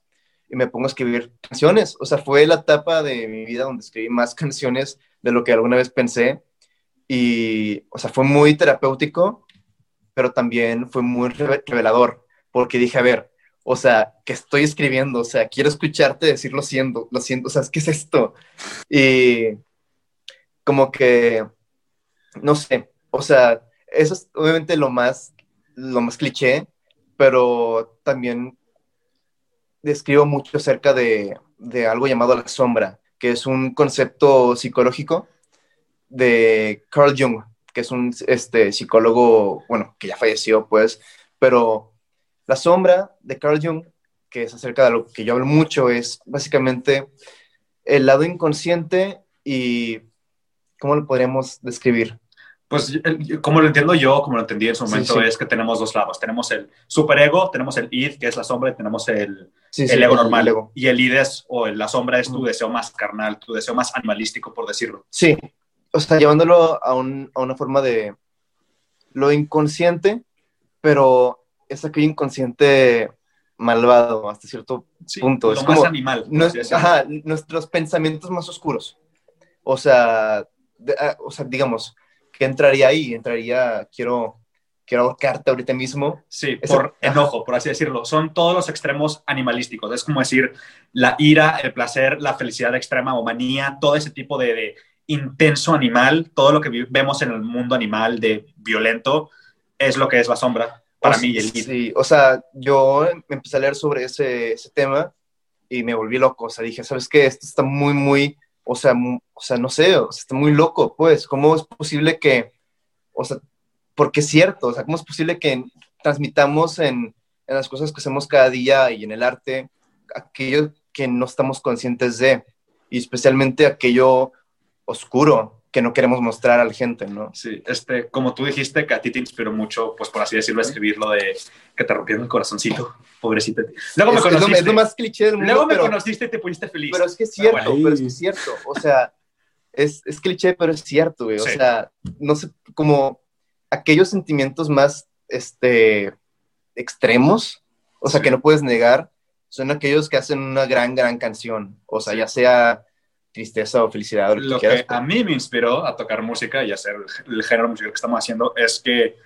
B: y me pongo a escribir canciones. O sea, fue la etapa de mi vida donde escribí más canciones de lo que alguna vez pensé. Y, o sea, fue muy terapéutico, pero también fue muy revelador, porque dije, a ver, o sea, que estoy escribiendo, o sea, quiero escucharte decir lo siento, lo siento, o sea, ¿qué es esto? Y como que, no sé, o sea, eso es obviamente lo más, lo más cliché, pero también describo mucho acerca de, de algo llamado la sombra, que es un concepto psicológico de Carl Jung, que es un este, psicólogo, bueno, que ya falleció, pues, pero la sombra de Carl Jung, que es acerca de lo que yo hablo mucho, es básicamente el lado inconsciente y, ¿cómo lo podríamos describir?
C: Pues como lo entiendo yo, como lo entendí en su momento, es que tenemos dos lados. Tenemos el superego, tenemos el id, que es la sombra, y tenemos el, el ego normal. Y el id es, o la sombra es tu deseo más carnal, tu deseo más animalístico, por decirlo.
B: Sí, o sea, llevándolo a, un, a una forma de lo inconsciente, pero es aquel inconsciente malvado hasta cierto punto.
C: es
B: como
C: animal.
B: ajá, nuestros pensamientos más oscuros. O sea, ah, o sea, digamos, ¿qué entraría ahí? Entraría, quiero, quiero ahorcarte ahorita mismo.
C: Sí, por enojo, por así decirlo. Son todos los extremos animalísticos. Es como decir, la ira, el placer, la felicidad extrema o manía, todo ese tipo de intenso animal, todo lo que vemos en el mundo animal de violento, es lo que es la sombra para mí y el
B: Sí, o sea, yo me empecé a leer sobre ese, ese, tema y me volví loco, o sea, dije, ¿sabes qué? Esto está muy, muy, o sea, o sea no sé, o sea, está muy loco, pues, ¿cómo es posible que, o sea, porque es cierto, o sea, ¿cómo es posible que transmitamos en, en las cosas que hacemos cada día y en el arte aquello que no estamos conscientes de, y especialmente aquello oscuro que no queremos mostrar a la gente, ¿no?
C: Sí, este, como tú dijiste, que a ti te inspiró mucho, pues por así decirlo, escribir lo de que te rompieron el corazoncito, pobrecito.
B: Luego me conociste. Es lo, más cliché del mundo.
C: Luego me conociste y te pusiste feliz.
B: Pero es que es cierto, pero es que es cierto. O sea, es, es cliché, pero es cierto, güey. O sea, no sé, como aquellos sentimientos más, este, extremos, o sea, que no puedes negar, son aquellos que hacen una gran, gran canción. O sea, ya sea tristeza o felicidad.
C: lo que, a mí me inspiró a tocar música y hacer el, género musical que estamos haciendo es que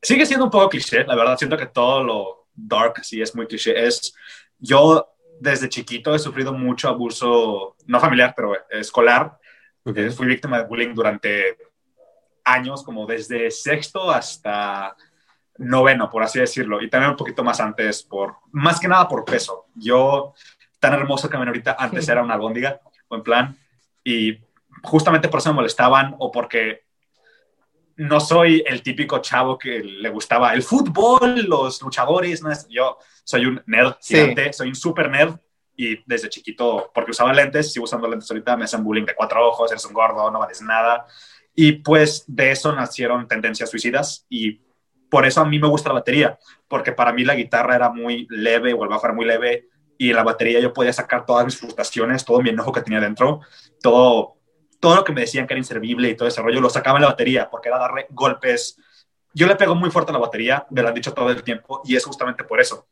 C: sigue siendo un poco cliché, la verdad, siento que todo lo dark sí es muy cliché. Es, yo desde chiquito he sufrido mucho abuso, no familiar, pero escolar. Okay. Fui víctima de bullying durante años, como desde sexto hasta noveno, por así decirlo, y también un poquito más antes, por, más que nada por peso. Yo, tan hermoso que me ahorita, antes era una albóndiga, buen plan. Y justamente por eso me molestaban o porque no soy el típico chavo que le gustaba el fútbol, los luchadores. ¿no? Yo soy un nerd gigante, soy un super nerd. Y desde chiquito, porque usaba lentes, sigo usando lentes ahorita, me hacen bullying de cuatro ojos, eres un gordo, no vales nada. Y pues de eso nacieron tendencias suicidas y por eso a mí me gusta la batería, porque para mí la guitarra era muy leve o el bajo era muy leve y en la batería yo podía sacar todas mis frustraciones, todo mi enojo que tenía dentro, todo, todo lo que me decían que era inservible y todo ese rollo, lo sacaba en la batería porque era darle golpes. Yo le pego muy fuerte a la batería, me lo han dicho todo el tiempo, y es justamente por eso,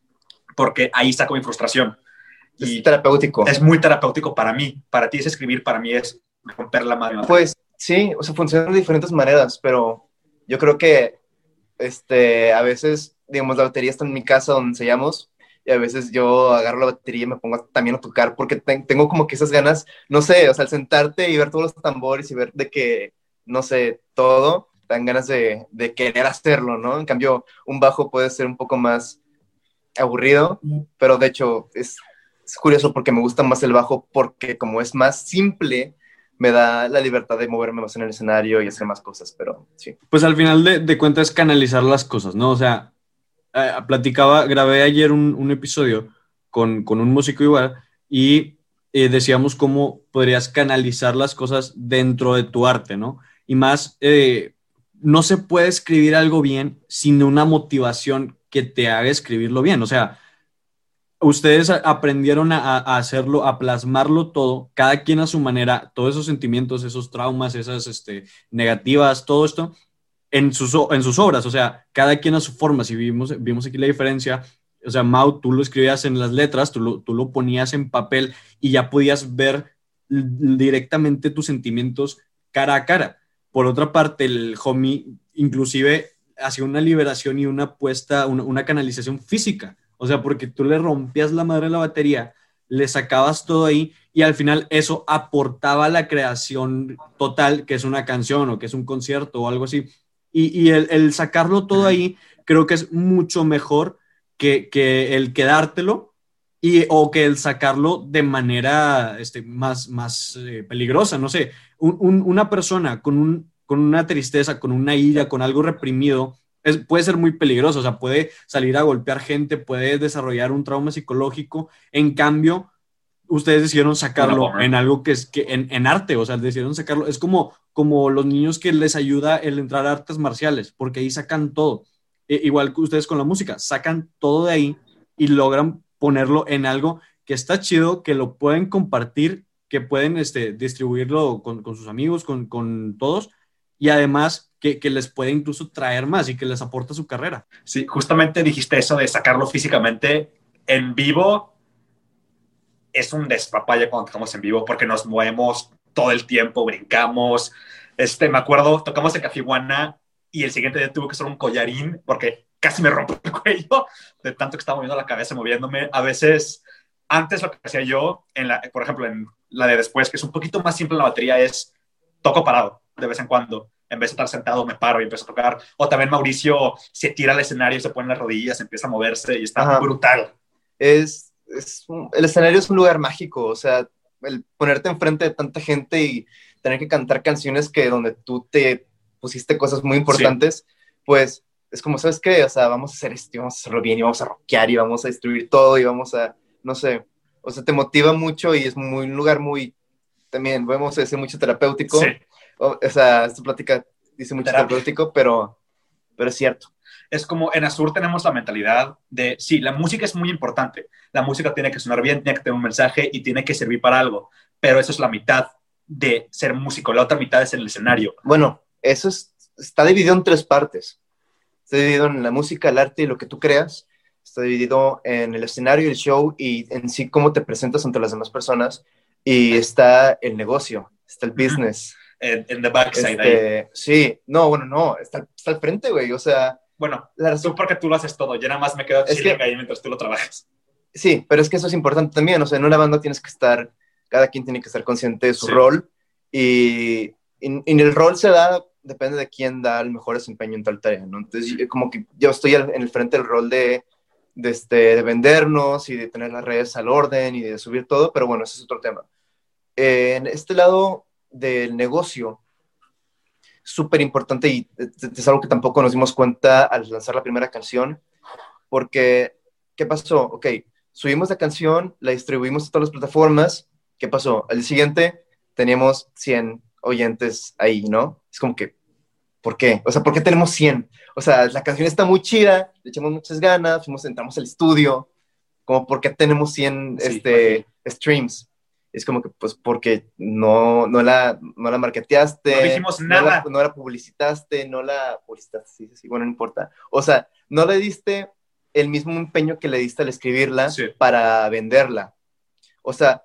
C: porque ahí saco mi frustración.
B: Y es terapéutico.
C: Es muy terapéutico para mí. Para ti es escribir, para mí es romper la madre.
B: Pues sí, o sea, funciona de diferentes maneras, pero yo creo que este, a veces, digamos, la batería está en mi casa donde ensayamos y a veces yo agarro la batería y me pongo también a tocar porque tengo como que esas ganas, no sé, o sea, al sentarte y ver todos los tambores y ver de que, no sé, todo, dan ganas de, de querer hacerlo, ¿no? En cambio, un bajo puede ser un poco más aburrido, pero de hecho es, es curioso porque me gusta más el bajo porque como es más simple, me da la libertad de moverme más en el escenario y hacer más cosas, pero sí.
A: Pues al final de, de cuentas canalizar las cosas, ¿no? O sea, eh, platicaba, grabé ayer un, episodio con, un músico igual y eh, decíamos cómo podrías canalizar las cosas dentro de tu arte, ¿no? Y más, eh, no se puede escribir algo bien sin una motivación que te haga escribirlo bien. O sea, ustedes aprendieron a, hacerlo, a plasmarlo todo, cada quien a su manera, todos esos sentimientos, esos traumas, esas este, negativas, todo esto, en sus, en sus obras, o sea, cada quien a su forma, si vimos, vimos aquí la diferencia, o sea, Mau, tú lo escribías en las letras, tú lo, tú lo ponías en papel y ya podías ver directamente tus sentimientos cara a cara. Por otra parte, el homie inclusive hacía una liberación y una puesta, una, una canalización física, o sea, porque tú le rompías la madre de la batería, le sacabas todo ahí y al final eso aportaba la creación total, que es una canción o que es un concierto o algo así. Y, el, sacarlo todo ahí creo que es mucho mejor que, el quedártelo y, o que el sacarlo de manera este, más, más eh, peligrosa, no sé, una persona con, un, con una tristeza, con una ira, con algo reprimido, es, puede ser muy peligroso, o sea, puede salir a golpear gente, puede desarrollar un trauma psicológico, en cambio, ustedes decidieron sacarlo en algo que es que en, en, arte, o sea, decidieron sacarlo, es como, como los niños que les ayuda el entrar a artes marciales, porque ahí sacan todo, e, igual que ustedes con la música, sacan todo de ahí y logran ponerlo en algo que está chido, que lo pueden compartir, que pueden este, distribuirlo con, sus amigos, con, con, todos, y además que, que, les puede incluso traer más y que les aporta su carrera.
C: Sí, justamente dijiste eso de sacarlo físicamente en vivo. Es un despapalle cuando tocamos en vivo porque nos movemos todo el tiempo, brincamos. Este, me acuerdo, tocamos en Cafihuana y el siguiente día tuve que hacer un collarín porque casi me rompo el cuello de tanto que estaba moviendo la cabeza, moviéndome. A veces, antes lo que hacía yo, en la, por ejemplo, en la de después, que es un poquito más simple en la batería, es toco parado de vez en cuando. En vez de estar sentado, me paro y empiezo a tocar. O también Mauricio se tira al escenario, se pone las rodillas, empieza a moverse y está brutal.
B: Es, es el escenario es un lugar mágico, o sea, el ponerte enfrente de tanta gente y tener que cantar canciones que donde tú te pusiste cosas muy importantes, pues es como, ¿sabes qué? O sea, vamos a hacer esto, vamos a hacerlo bien y vamos a rockear y vamos a destruir todo y vamos a, no sé, o sea, te motiva mucho y es muy, un lugar muy, también, podemos decir, mucho terapéutico. O, sea, esta plática dice mucho terapéutico, pero, pero es cierto.
C: Es como en Azur tenemos la mentalidad de, sí, la música es muy importante, la música tiene que sonar bien, tiene que tener un mensaje y tiene que servir para algo, pero eso es la mitad de ser músico, la otra mitad es el escenario.
B: Bueno, eso está dividido en tres partes está dividido en la música, el arte y lo que tú creas, está dividido en el escenario, el show y en sí cómo te presentas ante las demás personas, y está el negocio, está el business.
C: En the backside.
B: Este, sí, no, bueno, no, está, está al frente, güey, o sea...
C: Bueno, la razón... porque tú lo haces todo, yo nada más me quedo es que, ahí mientras tú lo trabajas.
B: Sí, pero es que eso es importante también, o sea, en una banda tienes que estar, cada quien tiene que estar consciente de su rol, y, y, y el rol se da depende de quién da el mejor desempeño en tal tarea, ¿no? Entonces, como que yo estoy en el frente del rol de, de, este, de vendernos y de tener las redes al orden y de subir todo, pero bueno, ese es otro tema. en este lado del negocio, súper importante y es algo que tampoco nos dimos cuenta al lanzar la primera canción, porque, ¿qué pasó? Ok, subimos la canción, la distribuimos a todas las plataformas, ¿qué pasó? Al siguiente teníamos 100 oyentes ahí, ¿no? Es como que, ¿por qué? O sea, ¿por qué tenemos 100? O sea, la canción está muy chida, le echamos muchas ganas, fuimos, entramos al estudio, como, ¿por qué tenemos 100 este, streams? Es como que, pues, porque no, no, la, no la marketeaste.
C: No dijimos nada.
B: No la, publicitaste, no la publicitaste, sí, sí, bueno, no importa. O sea, no le diste el mismo empeño que le diste al escribirla para venderla. O sea,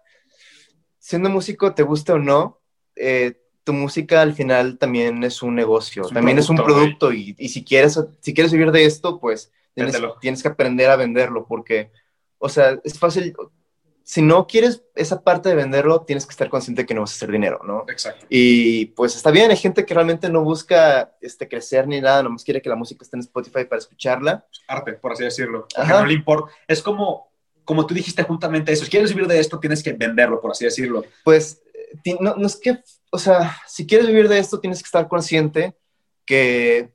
B: siendo músico, te gusta o no, eh, tu música al final también es un negocio, también es un producto y, y, si, quieres, si quieres vivir de esto, pues tienes, tienes, que aprender a venderlo porque, o sea, es fácil, si no quieres esa parte de venderlo, tienes que estar consciente que no vas a hacer dinero, ¿no?
C: Exacto.
B: Y pues está bien, hay gente que realmente no busca este, crecer ni nada, nomás quiere que la música esté en Spotify para escucharla.
C: Arte, por así decirlo. No le importa. Es como, como tú dijiste juntamente eso, si quieres vivir de esto, tienes que venderlo, por así decirlo.
B: Pues no, no es que o sea, si quieres vivir de esto, tienes que estar consciente que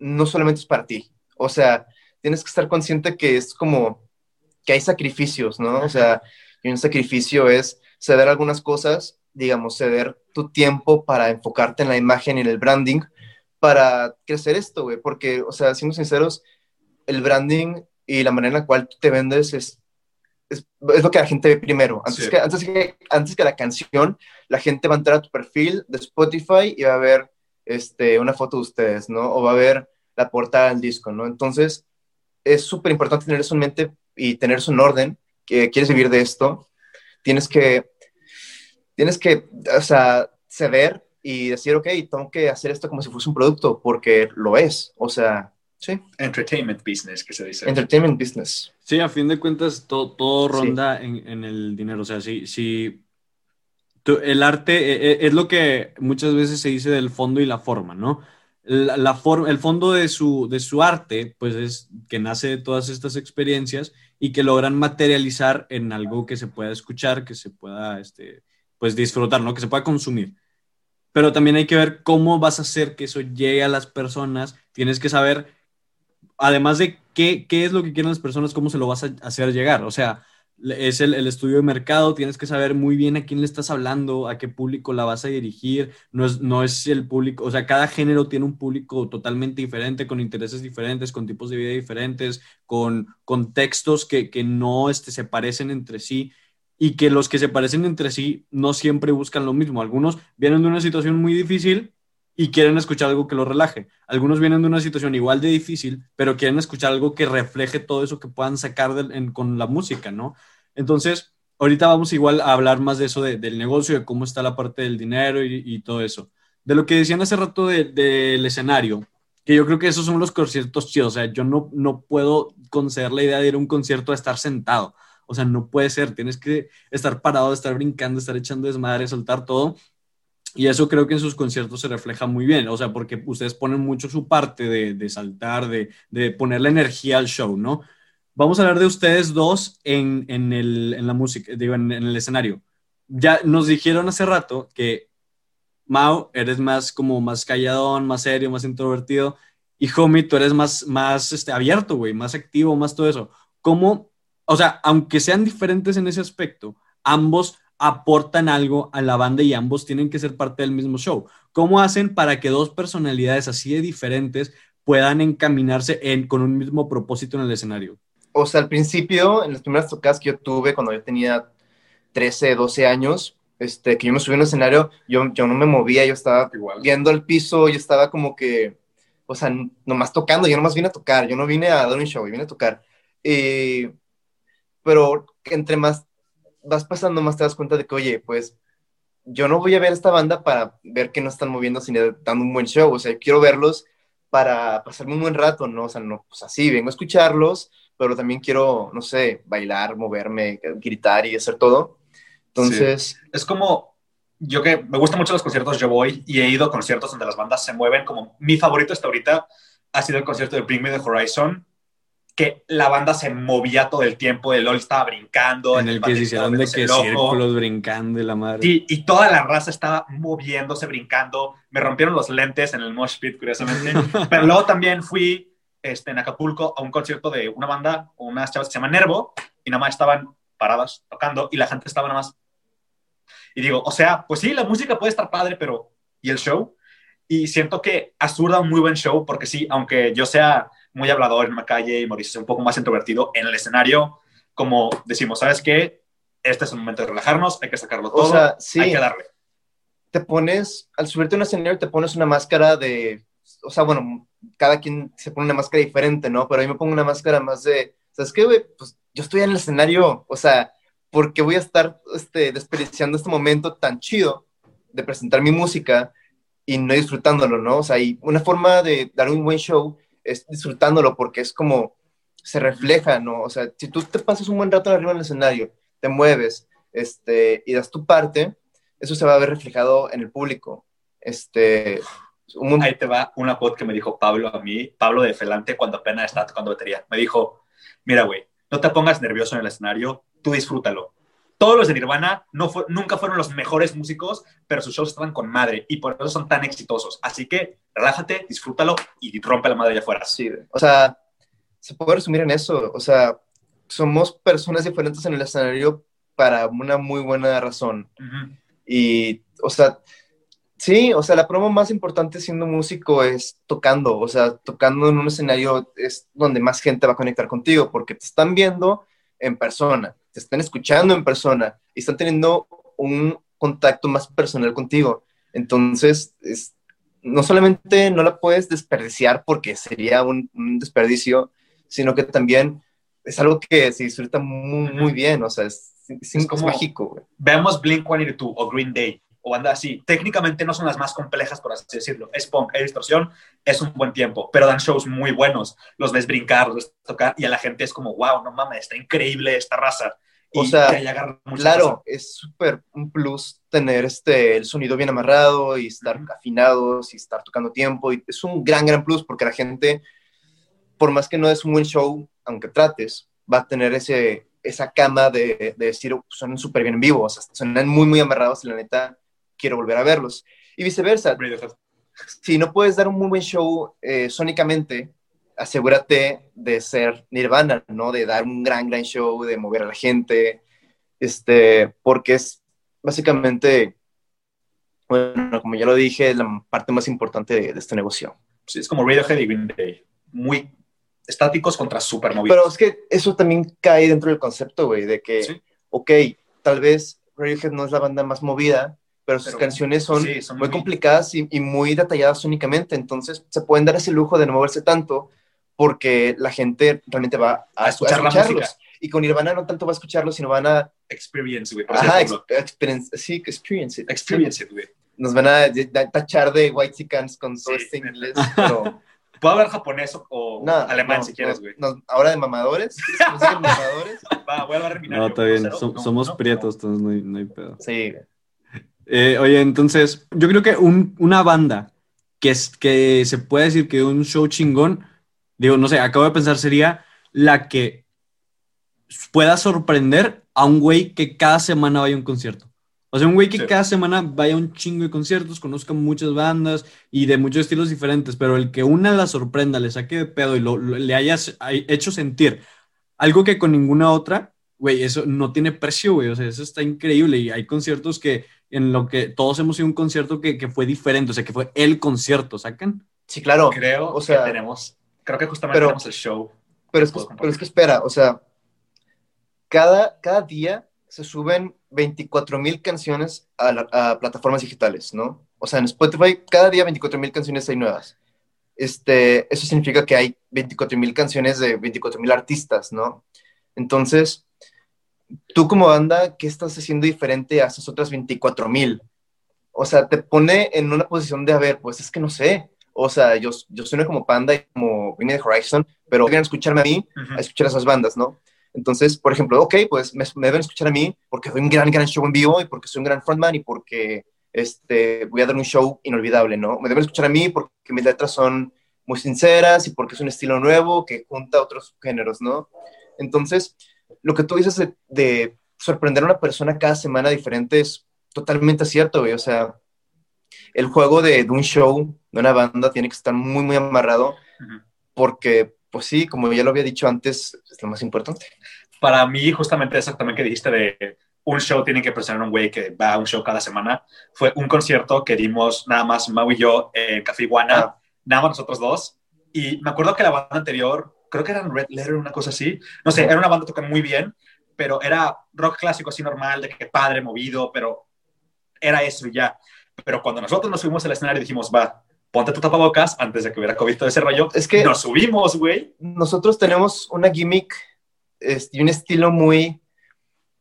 B: no solamente es para ti. O sea, tienes que estar consciente que es como que hay sacrificios, ¿no? O sea, y un sacrificio es ceder algunas cosas, digamos, ceder tu tiempo para enfocarte en la imagen y en el branding para crecer esto, güey. Porque, o sea, siendo sinceros, el branding y la manera en la cual tú te vendes es es, lo que la gente ve primero. Antes, que, antes, que, antes que la canción, la gente va a entrar a tu perfil de Spotify y va a ver este, una foto de ustedes, ¿no? O va a ver la portada del disco, ¿no? Entonces, es súper importante tener eso en mente y tener eso en orden, que quieres vivir de esto, tienes que, tienes que, o sea, ceder y decir, ok, tengo que hacer esto como si fuese un producto, porque lo es, o sea, Sí.
C: Entertainment business, que se dice.
B: Entertainment business.
A: Sí, a fin de cuentas, todo, todo ronda en, en, el dinero. O sea, si, si el arte e, e, es lo que muchas veces se dice del fondo y la forma, ¿no? La, la forma, el fondo de su, de su arte, pues es que nace de todas estas experiencias y que logran materializar en algo que se pueda escuchar, que se pueda, este, pues disfrutar, ¿no? Que se pueda consumir. Pero también hay que ver cómo vas a hacer que eso llegue a las personas. Tienes que saber, además de qué, qué es lo que quieren las personas, cómo se lo vas a hacer llegar. O sea, es el, estudio de mercado, tienes que saber muy bien a quién le estás hablando, a qué público la vas a dirigir, no es, no es el público, o sea, cada género tiene un público totalmente diferente, con intereses diferentes, con tipos de vida diferentes, con contextos que, que no este, se parecen entre sí y que los que se parecen entre sí no siempre buscan lo mismo. Algunos vienen de una situación muy difícil y quieren escuchar algo que los relaje. Algunos vienen de una situación igual de difícil, pero quieren escuchar algo que refleje todo eso que puedan sacar con la música, ¿no? Entonces, ahorita vamos igual a hablar más de eso, del negocio, de cómo está la parte del dinero y, todo eso. De lo que decían hace rato del escenario, que yo creo que esos son los conciertos chidos. O sea, yo no, no puedo conceder la idea de ir a un concierto a estar sentado. O sea, no puede ser. Tienes que estar parado, estar brincando, estar echando desmadre, soltar todo. Y eso creo que en sus conciertos se refleja muy bien, o sea, porque ustedes ponen mucho su parte de, de saltar, de, de poner la energía al show, ¿no? Vamos a hablar de ustedes dos en, en, el, en la música, digo, en, el escenario. Ya nos dijeron hace rato que Mao, eres más como más calladón, más serio, más introvertido, y Homie, tú eres más, más este, abierto, güey, más activo, más todo eso. ¿Cómo, o sea, aunque sean diferentes en ese aspecto, ambos aportan algo a la banda y ambos tienen que ser parte del mismo show. ¿Cómo hacen para que dos personalidades así de diferentes puedan encaminarse en, con un mismo propósito en el escenario?
B: O sea, al principio, en las primeras tocadas que yo tuve cuando yo tenía 13, 12 años, este, que yo me subí a un escenario, yo, yo no me movía, yo estaba Igual. viendo el piso, yo estaba como que, o sea, nomás tocando, yo nomás vine a tocar, yo no vine a dar un show, yo vine a tocar. pero entre más vas pasando más te das cuenta de que, oye, pues yo no voy a ver esta banda para ver que no están moviendo, sino dando un buen show. O sea, quiero verlos para pasarme un buen rato, ¿no? O sea, no, pues así, vengo a escucharlos, pero también quiero, no sé, bailar, moverme, gritar y hacer todo. Entonces...
C: Es como, yo que me gustan mucho los conciertos, yo voy y he ido a conciertos donde las bandas se mueven, como mi favorito hasta ahorita ha sido el concierto de Bring Me The Horizon, que la banda se movía todo el tiempo, el LOL estaba brincando.
A: En el, que se hicieron de que círculos brincando y la madre.
C: Y, y, toda la raza estaba moviéndose, brincando. Me rompieron los lentes en el mosh pit, curiosamente. Pero luego también fui este, en Acapulco a un concierto de una banda, unas chavas que se llama Nervo, y nada más estaban paradas tocando y la gente estaba nada más. Y digo, o sea, pues sí, la música puede estar padre, pero ¿y el show? Y siento que Azur da un muy buen show, porque sí, aunque yo sea muy hablador en la calle y Mauricio es un poco más introvertido en el escenario, como decimos, ¿sabes qué? Este es el momento de relajarnos, hay que sacarlo todo, o sea, sí, hay que darle.
B: Te pones, al subirte a un escenario, te pones una máscara de, o sea, bueno, cada quien se pone una máscara diferente, ¿no? Pero mí me pongo una máscara más de, ¿sabes qué, güey? Pues yo estoy en el escenario, o sea, porque voy a estar este, desperdiciando este momento tan chido de presentar mi música y no disfrutándolo, ¿no? O sea, y una forma de dar un buen show es disfrutándolo porque es como se refleja, ¿no? O sea, si tú te pasas un buen rato arriba en el escenario, te mueves, este, y das tu parte, eso se va a ver reflejado en el público. Este,
C: Ahí te va una quote que me dijo Pablo a mí, Pablo de Felante, cuando apenas estaba tocando batería. Me dijo, mira, güey, no te pongas nervioso en el escenario, tú disfrútalo todos los de Nirvana no fue, nunca fueron los mejores músicos, pero sus shows estaban con madre y por eso son tan exitosos. Así que relájate, disfrútalo y rompe la madre allá afuera.
B: Sí, o sea, se puede resumir en eso. O sea, somos personas diferentes en el escenario para una muy buena razón. Y, o sea, sí, o sea, la promo más importante siendo músico es tocando. O sea, tocando en un escenario es donde más gente va a conectar contigo porque te están viendo en persona te están escuchando en persona y están teniendo un contacto más personal contigo. Entonces, es, no solamente no la puedes desperdiciar porque sería un, desperdicio, sino que también es algo que se disfruta muy, muy bien, o sea, es, es, como mágico.
C: Veamos Blink-182 o Green Day o anda así. Técnicamente no son las más complejas, por así decirlo. Es punk, es distorsión, es un buen tiempo, pero dan shows muy buenos. Los ves brincar, los ves tocar y a la gente es como, wow, no mames, está increíble esta raza.
B: o sea, claro, es súper un plus tener este, el sonido bien amarrado y estar afinados y estar tocando tiempo. Y es un gran, gran plus porque la gente, por más que no es un buen show, aunque trates, va a tener ese, esa cama de, de decir, oh, suenan súper bien en vivo, o sea, suenan muy, muy amarrados y la neta quiero volver a verlos. Y viceversa, si no puedes dar un muy buen show eh, sónicamente, asegúrate de ser Nirvana, ¿no? De dar un gran, gran show, de mover a la gente, este, porque es básicamente, bueno, como ya lo dije, la parte más importante de, de este negocio.
C: Sí, es como Radiohead y Green Day. Muy estáticos contra super movidos.
B: Pero es que eso también cae dentro del concepto, güey, de que,
C: Sí.
B: ok, tal vez Radiohead no es la banda más movida, pero sus
C: Pero-
B: canciones son,
C: sí, son
B: muy
C: muy-
B: complicadas y, y muy detalladas únicamente, entonces se pueden dar ese lujo de no moverse tanto porque la gente realmente va a,
C: A escuchar la
B: escucharlos. Y con Nirvana no tanto va a escucharlos, sino van a...
C: Experience, güey.
B: Ajá, ex- experience, sí, experience it.
C: Experience it, güey.
B: Nos van a tachar de white chickens con todo
C: Sí,
B: este inglés, pero...
C: Puedo hablar japonés o-
B: No,
C: alemán
B: no,
C: si quieres,
B: no,
C: güey.
B: no, ahora de mamadores, ¿quieres que nos digan mamadores?
C: Va, voy a hablar.
A: No, está bien.
C: Cero,
A: som-
C: no,
A: somos
C: no,
A: prietos, entonces no hay, no hay pedo.
B: Sí,
A: Eh, oye, entonces, yo creo que un- una banda que, es, que se puede decir que un show chingón, digo, no sé, acabo de pensar, sería la que pueda sorprender a un güey que cada semana vaya a un concierto. O sea, un güey que
C: Sí.
A: cada semana vaya a un chingo de conciertos, conozca muchas bandas y de muchos estilos diferentes, pero el que una la sorprenda, le saque de pedo y lo, lo- le haya hecho sentir algo que con ninguna otra, güey, eso no tiene precio, güey. O sea, eso está increíble y hay conciertos que en lo que todos hemos ido a un concierto que, que fue diferente, o sea, que fue el concierto, ¿sacan?
B: sí, claro.
C: Creo
B: O sea,
C: que tenemos, creo que justamente
B: pero-
C: tenemos el show.
B: Pero es, que, pero es que espera, o sea, cada, cada día se suben 24 mil canciones a, la- a plataformas digitales, ¿no? O sea, en Spotify cada día 24 mil canciones hay nuevas. Este, eso significa que hay 24 mil canciones de 24 mil artistas, ¿no? Entonces, tú como banda, ¿qué estás haciendo diferente a esas otras 24 mil? O sea, te pone en una posición de, a ver, pues es que no sé. O sea, yo, yo sueno como Panda y como Me the Horizon, pero vengan a escucharme a mí a escuchar esas bandas, ¿no? Entonces, por ejemplo, ok, pues me, me deben escuchar a mí porque doy un gran, gran show en vivo y porque soy un gran frontman y porque este, voy a dar un show inolvidable, ¿no? Me deben escuchar a mí porque mis letras son muy sinceras y porque es un estilo nuevo que junta otros géneros, ¿no? Entonces, lo que tú dices de, de sorprender a una persona cada semana diferente es totalmente cierto, güey. O sea, el juego de, de un show, de una banda, tiene que estar muy, muy amarrado porque, pues sí, como ya lo había dicho antes, es lo más importante.
C: Para mí, justamente eso también que dijiste de un show tiene que presionar a un güey que va a un show cada semana, fue un concierto que dimos nada más Mau y yo en Café Iguana,
B: Ah.
C: nada más nosotros dos. Y me acuerdo que la banda anterior, creo que eran Red Letter, una cosa así. No sé, era una banda que toca muy bien, pero era rock clásico así normal, de que padre, movido, pero era eso y ya. Pero cuando nosotros nos subimos al escenario dijimos, va, ponte tu tapabocas antes de que hubiera COVID todo ese rollo.
B: Es que
C: Nos subimos, güey.
B: nosotros tenemos una gimmick y un estilo muy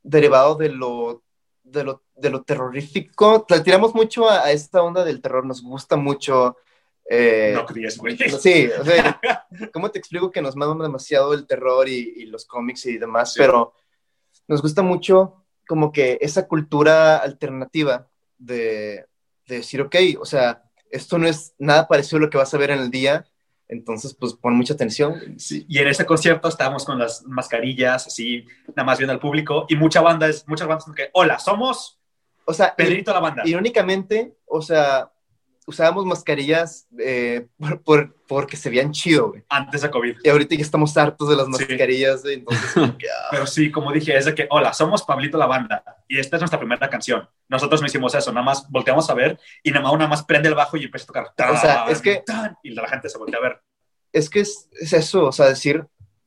B: derivado de lo, de lo, de lo terrorífico. Le tiramos mucho a, a esta onda del terror, nos gusta mucho. Eh,
C: No creías, güey.
B: Sí, o sea, ¿cómo te explico que nos mama demasiado el terror y, y los cómics y demás?
C: Sí.
B: Pero nos gusta mucho como que esa cultura alternativa de, de decir, ok, o sea, esto no es nada parecido a lo que vas a ver en el día, entonces pues pon mucha atención.
C: Sí, y en ese concierto estábamos con las mascarillas, así, nada más viendo al público, y mucha banda es, muchas bandas son que, hola, somos
B: O sea,
C: Pedrito la banda.
B: irónicamente, o sea, usábamos mascarillas eh, por, por- porque se veían chido, güey.
C: Antes de COVID.
B: Y ahorita ya estamos hartos de las
C: Sí.
B: mascarillas, güey, entonces que, ah,
C: Pero sí, como dije, es de que, hola, somos Pablito la banda, y esta es nuestra primera canción. Nosotros no hicimos eso, nada más volteamos a ver, y nada más, nada más prende el bajo y empieza a tocar.
B: O sea, es que-
C: tan, y la gente se voltea a ver.
B: es que es, es eso, o sea, decir,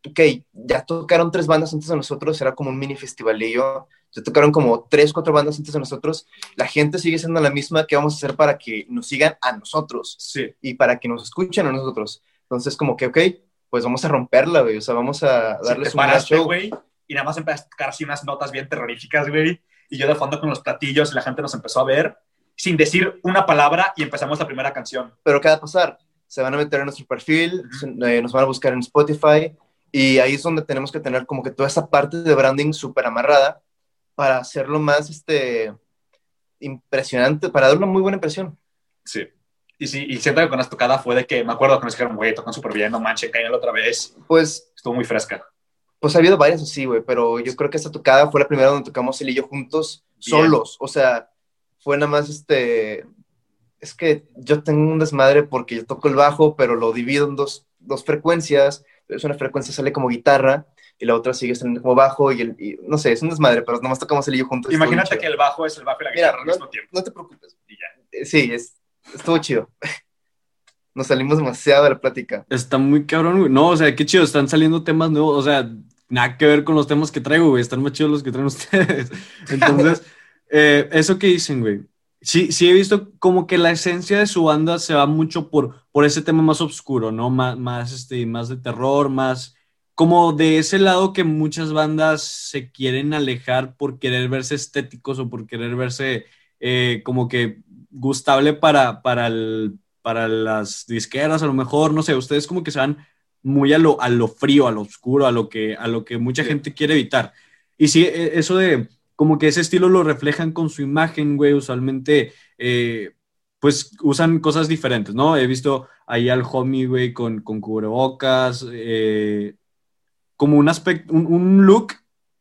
B: ok, ya tocaron tres bandas antes de nosotros, era como un mini festivalillo, ya tocaron como tres, cuatro bandas antes de nosotros, la gente sigue siendo la misma, ¿qué vamos a hacer para que nos sigan a nosotros
C: Sí,
B: y para que nos escuchen a nosotros? Entonces, como que, ok, pues vamos a romperla, güey, o sea, vamos a
C: sí,
B: darles
C: te
B: un
C: paraste,
B: show.
C: y nada más empezaste a tocar así unas notas bien terroríficas, güey, y yo de fondo con los platillos, y la gente nos empezó a ver, sin decir una palabra, y empezamos la primera canción.
B: Pero ¿qué va a pasar? Se van a meter en nuestro perfil,
C: Ujú.
B: se- eh, nos van a buscar en Spotify y ahí es donde tenemos que tener como que toda esa parte de branding súper amarrada para hacerlo más este, impresionante, para dar una muy buena impresión.
C: Sí. Y sí, y siento que con la tocada fue de que me acuerdo que nos dijeron, güey, tocan súper bien, no manchen, caen otra vez.
B: Pues,
C: Estuvo muy fresca.
B: Pues ha habido varias así, güey, pero yo creo que esta tocada fue la primera donde tocamos él y yo juntos, solos. O sea, fue nada más este. Es que yo tengo un desmadre porque yo toco el bajo, pero lo divido en dos, dos frecuencias. Es una frecuencia sale como guitarra y la otra sigue siendo como bajo y, el, y no sé, es un desmadre, pero nada más tocamos él y yo juntos.
C: Imagínate que el bajo es el bajo y la guitarra
B: Mira,
C: al
B: no,
C: mismo tiempo.
B: no te preocupes.
C: Y ya.
B: Eh, Sí, es, estuvo chido. Nos salimos demasiado de la plática.
A: Está muy cabrón, güey. No, o sea, qué chido, están saliendo temas nuevos, o sea, nada que ver con los temas que traigo, güey, están más chidos los que traen ustedes. Entonces, eh, eso que dicen, güey. Sí, sí he visto como que la esencia de su banda se va mucho por, por ese tema más oscuro, ¿no? Más, más, este, más de terror, más como de ese lado que muchas bandas se quieren alejar por querer verse estéticos o por querer verse eh, como que gustable para, para, el- para las disqueras, a lo mejor, no sé, ustedes como que se van muy a lo, a lo frío, a lo oscuro, a lo que, a lo que mucha
B: Sí.
A: gente quiere evitar. Y sí, e- eso de como que ese estilo lo reflejan con su imagen, güey, usualmente, eh, pues usan cosas diferentes, ¿no? He visto ahí al homie, güey, con, con cubrebocas, eh, como un aspecto, un, un look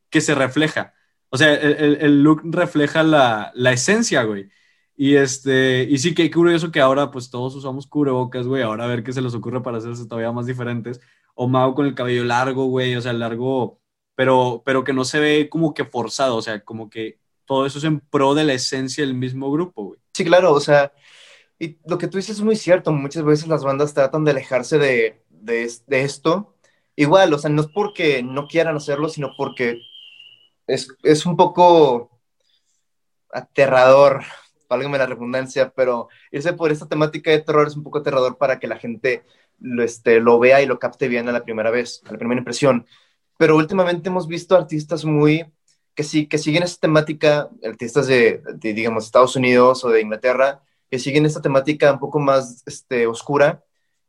A: que se refleja. O sea, el, el- look refleja la, la esencia, güey. Y este, y sí, que curioso que ahora pues todos usamos cubrebocas, güey. Ahora a ver qué se les ocurre para hacerse todavía más diferentes. O Mau con el cabello largo, güey. O sea, largo, pero, pero que no se ve como que forzado. O sea, como que todo eso es en pro de la esencia del mismo grupo, güey.
B: Sí, claro, o sea, y lo que tú dices es muy cierto. Muchas veces las bandas tratan de alejarse de, de, de esto. Igual, o sea, no es porque no quieran hacerlo, sino porque es, es un poco aterrador, válgame la redundancia, pero irse por esta temática de terror es un poco aterrador para que la gente lo, este, lo vea y lo capte bien a la primera vez, a la primera impresión. Pero últimamente hemos visto artistas muy que sí, que siguen esta temática, artistas de, de, digamos, Estados Unidos o de Inglaterra, que siguen esta temática un poco más este, oscura,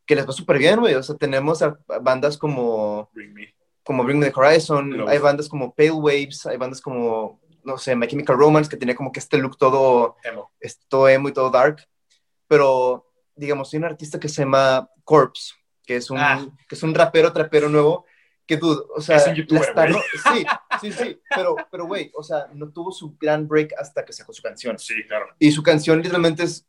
B: que les va súper bien, güey. O sea, tenemos a- a bandas como,
C: Bring me.
B: como Bring Me the Horizon,
C: Love.
B: hay bandas como Pale Waves, hay bandas como, no sé, My Chemical Romance, que tenía como que este look todo,
C: Emo.
B: todo emo y todo dark. Pero, digamos, hay un artista que se llama Corpse, que es un,
C: Ah.
B: que es un rapero, trapero nuevo, que tú, o sea,
C: Es un youtuber,
B: la
C: güey.
B: sí, sí, sí, pero, pero, güey, o sea, no tuvo su gran break hasta que sacó su canción.
C: Sí, claro.
B: Y su canción literalmente es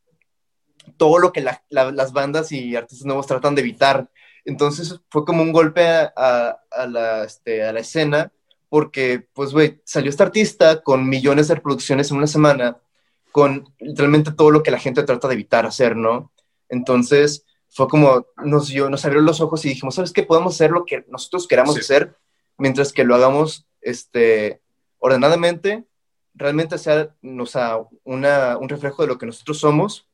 B: todo lo que la- la- las bandas y artistas nuevos tratan de evitar. Entonces fue como un golpe a, a- a la, este, a la escena, porque, pues, güey, salió este artista con millones de reproducciones en una semana, con literalmente todo lo que la gente trata de evitar hacer, ¿no? Entonces fue como, nos, dio, nos abrió los ojos y dijimos, ¿sabes qué? Podemos hacer lo que nosotros queramos
C: Sí.
B: hacer, mientras que lo hagamos este, ordenadamente, realmente sea, o sea una, un reflejo de lo que nosotros somos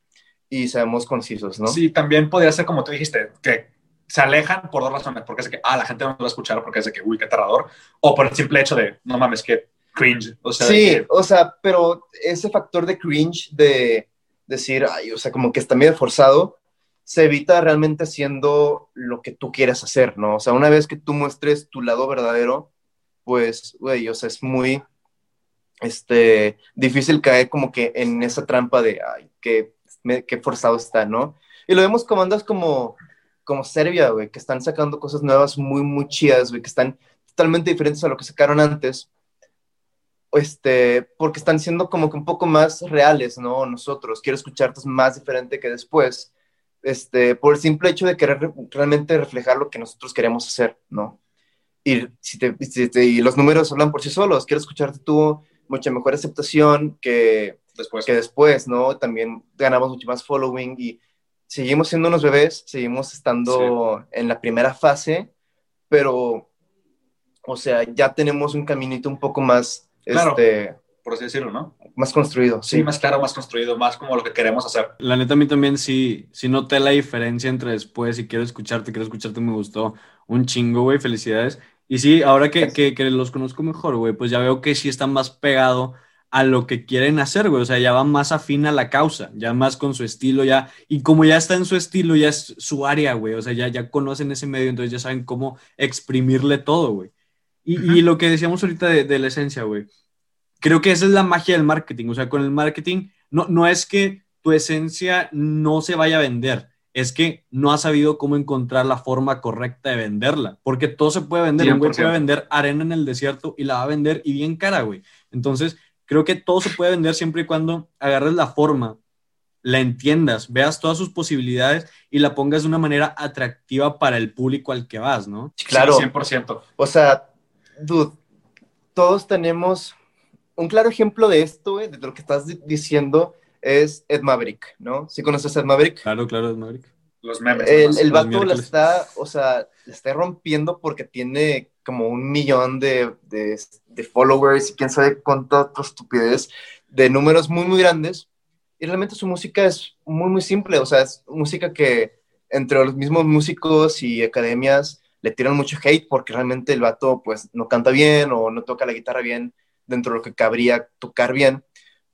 B: y seamos concisos, ¿no?
C: Sí, también podría ser como tú dijiste, que se alejan por dos razones, porque es de que, ah, la gente no nos va a escuchar porque es de que, uy, qué aterrador, o por el simple hecho de, no mames, que cringe, o sea,
B: Sí,
C: que-
B: o sea, pero ese factor de cringe, de decir, ay, o sea, como que está medio forzado, se evita realmente haciendo lo que tú quieres hacer, ¿no? O sea, una vez que tú muestres tu lado verdadero, pues, güey, o sea, es muy, este, difícil caer como que en esa trampa de, ay, qué, me- qué forzado está, ¿no? Y lo vemos con bandas como, como Serbia, güey, que están sacando cosas nuevas muy, muy chidas, güey, que están totalmente diferentes a lo que sacaron antes, este, porque están siendo como que un poco más reales, ¿no? Nosotros, quiero escucharte más diferente que después, este, por el simple hecho de querer re- realmente reflejar lo que nosotros queremos hacer, ¿no? Y, si te, si te- y los números hablan por sí solos, quiero escucharte tú, mucha mejor aceptación que,
C: después.
B: que después, ¿no? También ganamos mucho más following y seguimos siendo unos bebés, seguimos estando en la primera fase, pero, o sea, ya tenemos un caminito un poco más,
C: Claro.
B: este,
C: por así decirlo, ¿no?
B: más construido.
C: Sí, más claro, más construido, más como lo que queremos hacer.
A: La neta, a mí también sí, sí noté la diferencia entre después y quiero escucharte, quiero escucharte, me gustó un chingo, güey, felicidades. Y sí, ahora que, que, que los conozco mejor, güey, pues ya veo que sí están más pegado a lo que quieren hacer, güey, o sea, ya va más afín a la causa, ya más con su estilo, ya, y como ya está en su estilo, ya es su área, güey, o sea, ya, ya conocen ese medio, entonces ya saben cómo exprimirle todo, güey. Y, y lo que decíamos ahorita de, de la esencia, güey, creo que esa es la magia del marketing. O sea, con el marketing no, no es que tu esencia no se vaya a vender, es que no ha sabido cómo encontrar la forma correcta de venderla, porque todo se puede vender, un güey puede vender arena en el desierto y la va a vender y bien cara, güey. Entonces, creo que todo se puede vender siempre y cuando agarres la forma, la entiendas, veas todas sus posibilidades y la pongas de una manera atractiva para el público al que vas, ¿no?
B: Claro.
C: 100%.
B: O sea, dude, todos tenemos un claro ejemplo de esto, de lo que estás diciendo es Ed Maverick, ¿no? ¿Sí conoces a Ed Maverick?
A: Claro, claro, Ed Maverick.
C: Los memes.
B: El, el vato la está, o sea, la está rompiendo porque tiene como un millón de, de, de followers y quién sabe cuánta otra estupidez, de números muy, muy grandes. Y realmente su música es muy, muy simple, o sea, es música que entre los mismos músicos y academias le tiran mucho hate porque realmente el vato pues no canta bien o no toca la guitarra bien dentro de lo que cabría tocar bien,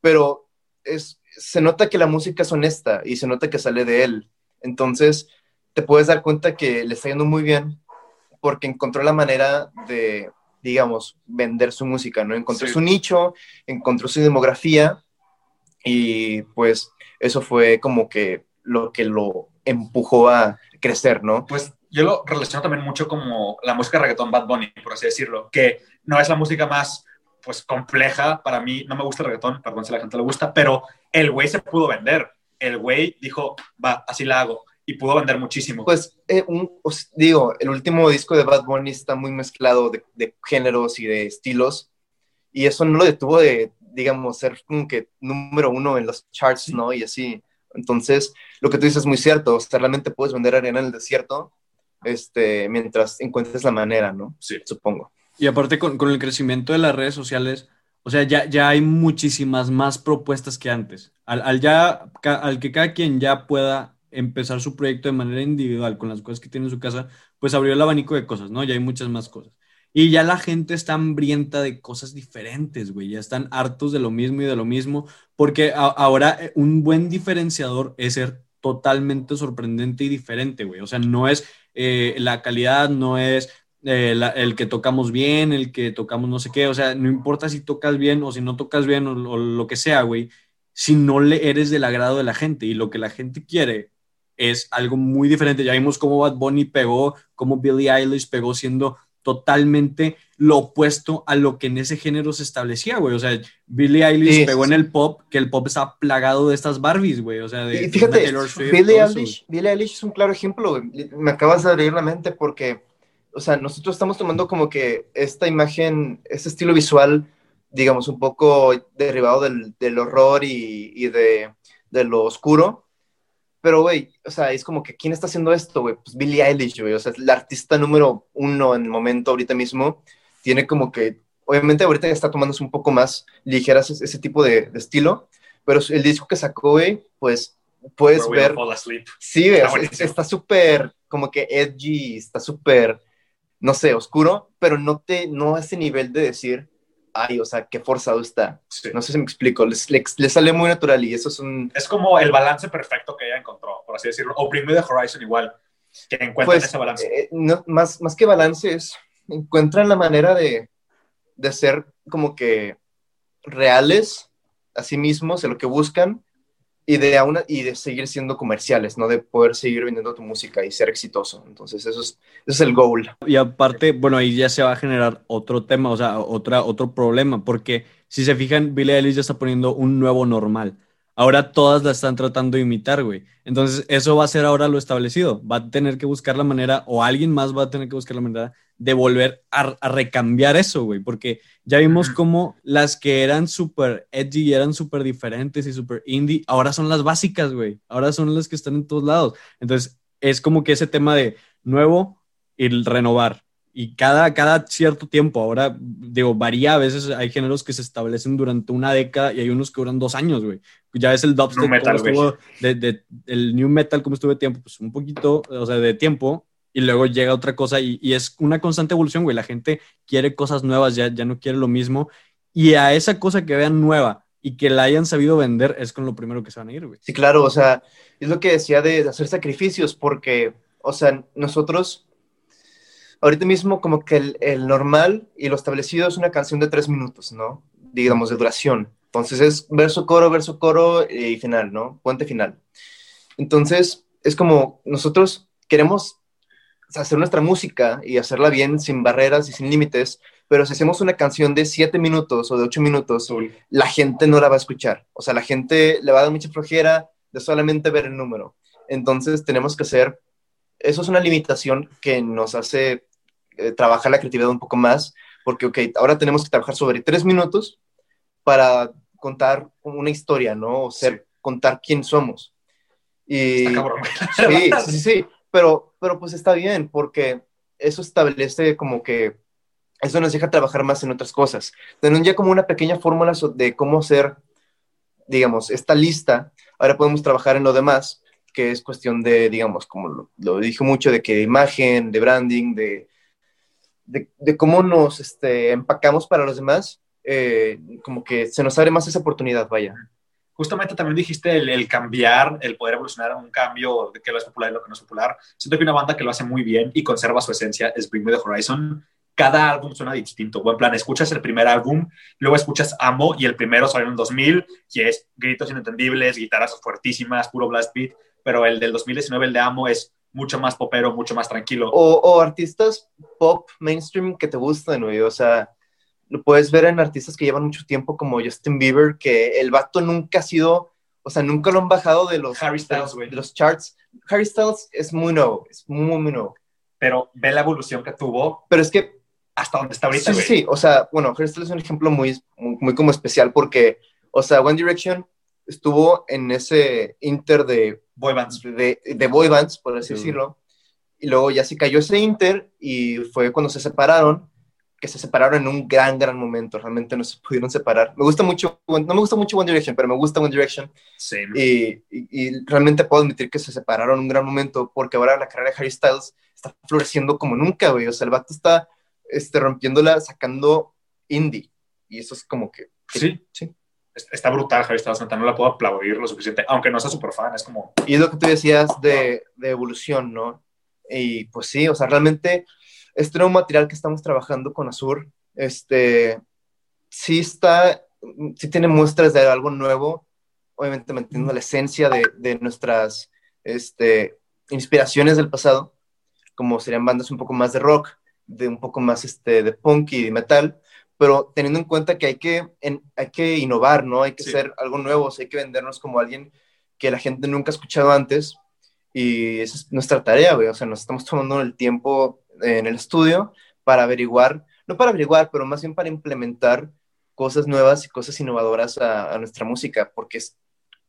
B: pero es, se nota que la música es honesta y se nota que sale de él. Entonces, te puedes dar cuenta que le está yendo muy bien porque encontró la manera de, digamos, vender su música, ¿no? Encontró su nicho, encontró su demografía y pues eso fue como que lo que lo empujó a crecer, ¿no?
C: Pues yo lo relaciono también mucho como la música reggaetón Bad Bunny, por así decirlo, que no es la música más pues compleja para mí, no me gusta el reggaetón, perdón si a la gente le gusta, pero el güey se pudo vender, el güey dijo, va, así la hago, y pudo vender muchísimo.
B: Pues, eh, digo, el último disco de Bad Bunny está muy mezclado de, de, géneros y de estilos, y eso no lo detuvo de, digamos, ser como que número uno en los charts, ¿no? Y así. Entonces, lo que tú dices es muy cierto, o sea, realmente puedes vender arena en el desierto, este, mientras encuentres la manera, ¿no?
C: Sí.
B: Supongo.
A: Y aparte con, con, el crecimiento de las redes sociales, o sea, ya, ya hay muchísimas más propuestas que antes. Al, al, ya, al que cada quien ya pueda empezar su proyecto de manera individual con las cosas que tiene en su casa, pues abrió el abanico de cosas, ¿no? Ya hay muchas más cosas. Y ya la gente está hambrienta de cosas diferentes, güey. Ya están hartos de lo mismo y de lo mismo, porque ahora eh, un buen diferenciador es ser totalmente sorprendente y diferente, güey. O sea, no es eh, la calidad, no es eh, el que tocamos bien, el que tocamos no sé qué, o sea, no importa si tocas bien o si no tocas bien o, o, lo que sea, güey, si no le eres del agrado de la gente y lo que la gente quiere es algo muy diferente. Ya vimos cómo Bad Bunny pegó, cómo Billie Eilish pegó siendo totalmente lo opuesto a lo que en ese género se establecía, güey. O sea, Billie Eilish sí, pegó sí. en el pop, que el pop estaba plagado de estas Barbies, güey. O sea, de,
B: y fíjate, Billie Eilish, Billie Eilish es un claro ejemplo, güey. Me acabas de abrir la mente porque o sea, nosotros estamos tomando como que esta imagen, este estilo visual, digamos, un poco derivado del, del horror y, y de, de, lo oscuro. Pero, güey, o sea, es como que, ¿quién está haciendo esto, güey? Pues Billie Eilish, güey. O sea, es la artista número uno en el momento, ahorita mismo. Tiene como que, obviamente, ahorita está tomándose un poco más ligeras ese, ese tipo de, de, estilo. Pero el disco que sacó, güey, pues puedes
C: Where
B: ver.
C: Sí,
B: güey, está súper, como que edgy, está súper no sé, oscuro, pero no te, no a ese nivel de decir, ay, o sea, qué forzado está. Sí. No sé si me explico, les, les, les, sale muy natural y eso es un...
C: Es como el balance perfecto que ella encontró, por así decirlo, o Bring Me The Horizon igual, que encuentran
B: pues,
C: ese balance.
B: Eh, no, más, más que balance es, encuentran la manera de, de ser como que reales a sí mismos, en lo que buscan, y de, una, y de seguir siendo comerciales, ¿no? De poder seguir vendiendo tu música y ser exitoso. Entonces, eso es, eso es el goal.
A: Y aparte, bueno, ahí ya se va a generar otro tema, o sea, otra, otro problema, porque si se fijan, Billie Eilish ya está poniendo un nuevo normal. Ahora todas la están tratando de imitar, güey. Entonces, eso va a ser ahora lo establecido. Va a tener que buscar la manera, o alguien más va a tener que buscar la manera de volver a, a recambiar eso, güey. Porque ya vimos cómo las que eran súper edgy y eran súper diferentes y súper indie, ahora son las básicas, güey. Ahora son las que están en todos lados. Entonces, es como que ese tema de nuevo y renovar. Y cada, cada cierto tiempo, ahora digo, varía, a veces hay géneros que se establecen durante una década y hay unos que duran dos años, güey. Ya es el dubstep,
C: metal,
A: estuvo, de, de, el new metal, como estuvo de tiempo, pues un poquito, o sea, de tiempo, y luego llega otra cosa y, y, es una constante evolución, güey. La gente quiere cosas nuevas, ya, ya no quiere lo mismo. Y a esa cosa que vean nueva y que la hayan sabido vender es con lo primero que se van a ir, güey.
B: Sí, claro, o sea, es lo que decía de, de hacer sacrificios, porque, o sea, nosotros ahorita mismo como que el, el, normal y lo establecido es una canción de tres minutos, ¿no? Digamos, de duración. Entonces es verso, coro, verso, coro y final, ¿no? Puente final. Entonces, es como nosotros queremos hacer nuestra música y hacerla bien, sin barreras y sin límites, pero si hacemos una canción de siete minutos o de ocho minutos, la gente no la va a escuchar. O sea, la gente le va a dar mucha flojera de solamente ver el número. Entonces tenemos que hacer, eso es una limitación que nos hace eh, trabajar la creatividad un poco más, porque, ok, ahora tenemos que trabajar sobre tres minutos para contar una historia, ¿no? O ser, contar quién somos. Y, sí, sí, sí, pero, pero pues está bien, porque eso establece como que, eso nos deja trabajar más en otras cosas. Tenemos ya como una pequeña fórmula de cómo hacer, digamos, esta lista, ahora podemos trabajar en lo demás, que es cuestión de, digamos, como lo, dije mucho, de que imagen, de branding, de, de, cómo nos este, empacamos para los demás, eh, como que se nos abre más esa oportunidad, vaya
C: justamente también dijiste el, cambiar, el poder evolucionar a un cambio de qué lo es popular y lo que no es popular. Siento que una banda que lo hace muy bien y conserva su esencia es Bring Me The Horizon. Cada álbum suena distinto. Buen plan, escuchas el primer álbum, luego escuchas Amo y el primero salió en el 2000 y es gritos inentendibles, guitarras fuertísimas, puro blast beat, pero el del 2019, el de Amo, es mucho más popero, mucho más tranquilo.
B: O, o artistas pop mainstream que te gustan, güey. O sea, lo puedes ver en artistas que llevan mucho tiempo como Justin Bieber, que el vato nunca ha sido, o sea, nunca lo han bajado de los,
C: Harry Styles,
B: de los, charts. Harry Styles es muy nuevo, es muy, muy nuevo.
C: Pero ve la evolución que tuvo.
B: Pero es que...
C: Hasta donde está ahorita,
B: Sí, sí, o sea, bueno, Harry Styles es un ejemplo muy, muy, como especial porque, o sea, One Direction estuvo en ese inter de...
C: Boy bands.
B: De, de boy bands, por así decirlo. Y luego ya se cayó ese inter y fue cuando se separaron que se separaron en un gran, gran momento. Realmente no se pudieron separar. Me gusta mucho, no me gusta mucho One Direction, pero me gusta One Direction.
C: Sí.
B: Y, y, realmente puedo admitir que se separaron en un gran momento porque ahora la carrera de Harry Styles está floreciendo como nunca, güey. O sea, el vato está este, rompiéndola, sacando indie. Y eso es como que...
C: Sí. Sí. Está brutal Harry Styles, no la puedo aplaudir lo suficiente, aunque no sea súper fan, es como...
B: Y es lo que tú decías de, de evolución, ¿no? Y pues sí, o sea, realmente este nuevo material que estamos trabajando con Azur, este, sí está, sí tiene muestras de algo nuevo, obviamente manteniendo la esencia de, de nuestras este, inspiraciones del pasado, como serían bandas un poco más de rock, de un poco más este, de punk y de metal, pero teniendo en cuenta que hay que, hay que innovar, ¿no? Hay que hacer algo nuevo, hay que vendernos como alguien que la gente nunca ha escuchado antes, y esa es nuestra tarea, güey, o sea, nos estamos tomando el tiempo en el estudio para averiguar, no para averiguar, pero más bien para implementar cosas nuevas y cosas innovadoras a, nuestra música, porque es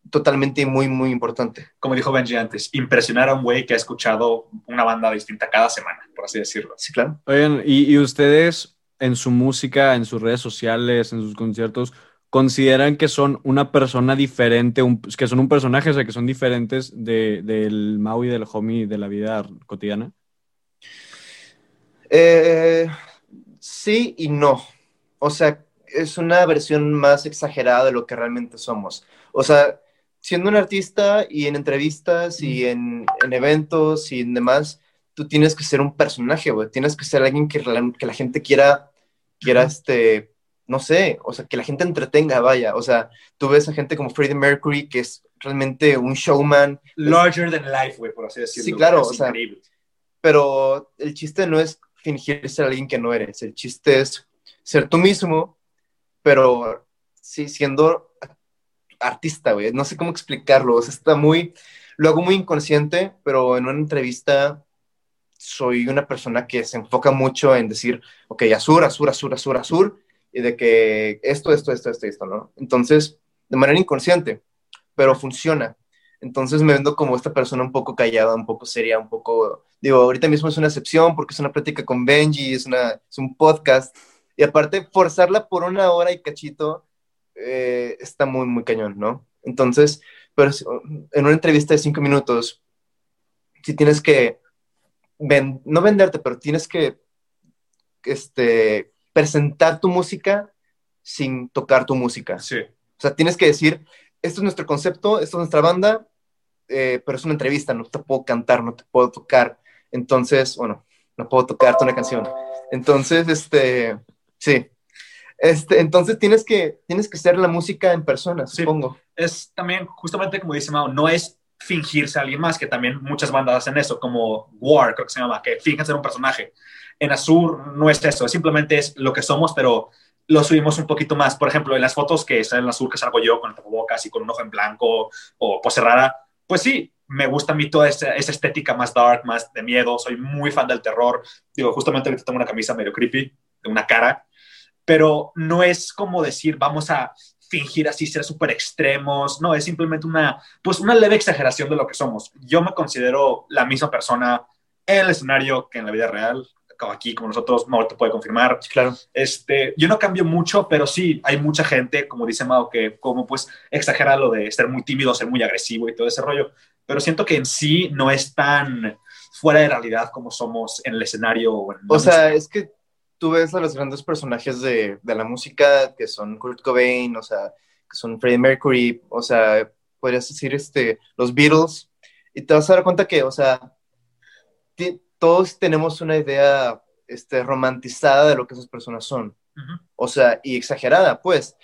B: totalmente muy, muy importante.
C: Como dijo Benji antes, impresionar a un güey que ha escuchado una banda distinta cada semana, por así decirlo.
B: Sí, claro.
A: Oigan, y, y ustedes en su música, en sus redes sociales, en sus conciertos, consideran que son una persona diferente, que son un personaje, o sea, que son diferentes de, del Maui, del homie de la vida cotidiana?
B: Eh, sí y no. O sea, es una versión más exagerada de lo que realmente somos. O sea, siendo un artista y en entrevistas y en, eventos y en demás, tú tienes que ser un personaje, güey. Tienes que ser alguien que, que la gente quiera, quiera, este, no sé, o sea, que la gente entretenga, vaya. O sea, tú ves a gente como Freddie Mercury, que es realmente un showman.
C: Larger than life, güey, por así decirlo.
B: Sí, claro, o sea, pero el chiste no es fingir ser alguien que no eres. El chiste es ser tú mismo, pero sí, siendo artista, güey. No sé cómo explicarlo. O sea, está muy, lo hago muy inconsciente, pero en una entrevista soy una persona que se enfoca mucho en decir, ok, azul, azul, azul, azul, azul, y de que esto, esto, esto, esto, esto, ¿no? Entonces, de manera inconsciente, pero funciona. Entonces me vendo como esta persona un poco callada, un poco seria, un poco, digo, ahorita mismo es una excepción porque es una plática con Benji, es, una, es un podcast. Y aparte, forzarla por una hora y cachito eh, está muy, muy cañón, ¿no? Entonces, pero en una entrevista de cinco minutos, si tienes que, no venderte, pero tienes que este, presentar tu música sin tocar tu música.
C: Sí.
B: O sea, tienes que decir, esto es nuestro concepto, esto es nuestra banda, eh, pero es una entrevista, no te puedo cantar, no te puedo tocar. Entonces, bueno, no puedo tocarte una canción. Entonces, este, sí. Este, entonces tienes que, tienes que ser la música en persona, supongo.
C: Es también, justamente como dice Mao, no es fingirse a alguien más, que también muchas bandas hacen eso, como War, creo que se llama, que fingen ser un personaje. En Azur no es eso, simplemente es lo que somos, pero lo subimos un poquito más. Por ejemplo, en las fotos que salen en Azur, que salgo yo con el tapabocas y con un ojo en blanco o pose rara, pues sí, me gusta a mí toda esa, esa, estética más dark, más de miedo, soy muy fan del terror. Digo, justamente ahorita tengo una camisa medio creepy, de una cara, pero no es como decir, vamos a fingir así, ser súper extremos, no, es simplemente una, pues una leve exageración de lo que somos. Yo me considero la misma persona en el escenario que en la vida real, como aquí, como nosotros, Mau te puede confirmar.
B: Claro.
C: Este, yo no cambio mucho, pero sí, hay mucha gente, como dice Mao, que como pues exagera lo de ser muy tímido, ser muy agresivo y todo ese rollo, pero siento que en sí no es tan fuera de realidad como somos en el escenario. O, en
B: o sea, es que tú ves a los grandes personajes de, de, la música, que son Kurt Cobain, o sea, que son Freddie Mercury, o sea, podrías decir este, los Beatles, y te vas a dar cuenta que, o sea, todos tenemos una idea este, romantizada de lo que esas personas son, uh -huh. o sea, y exagerada, pues.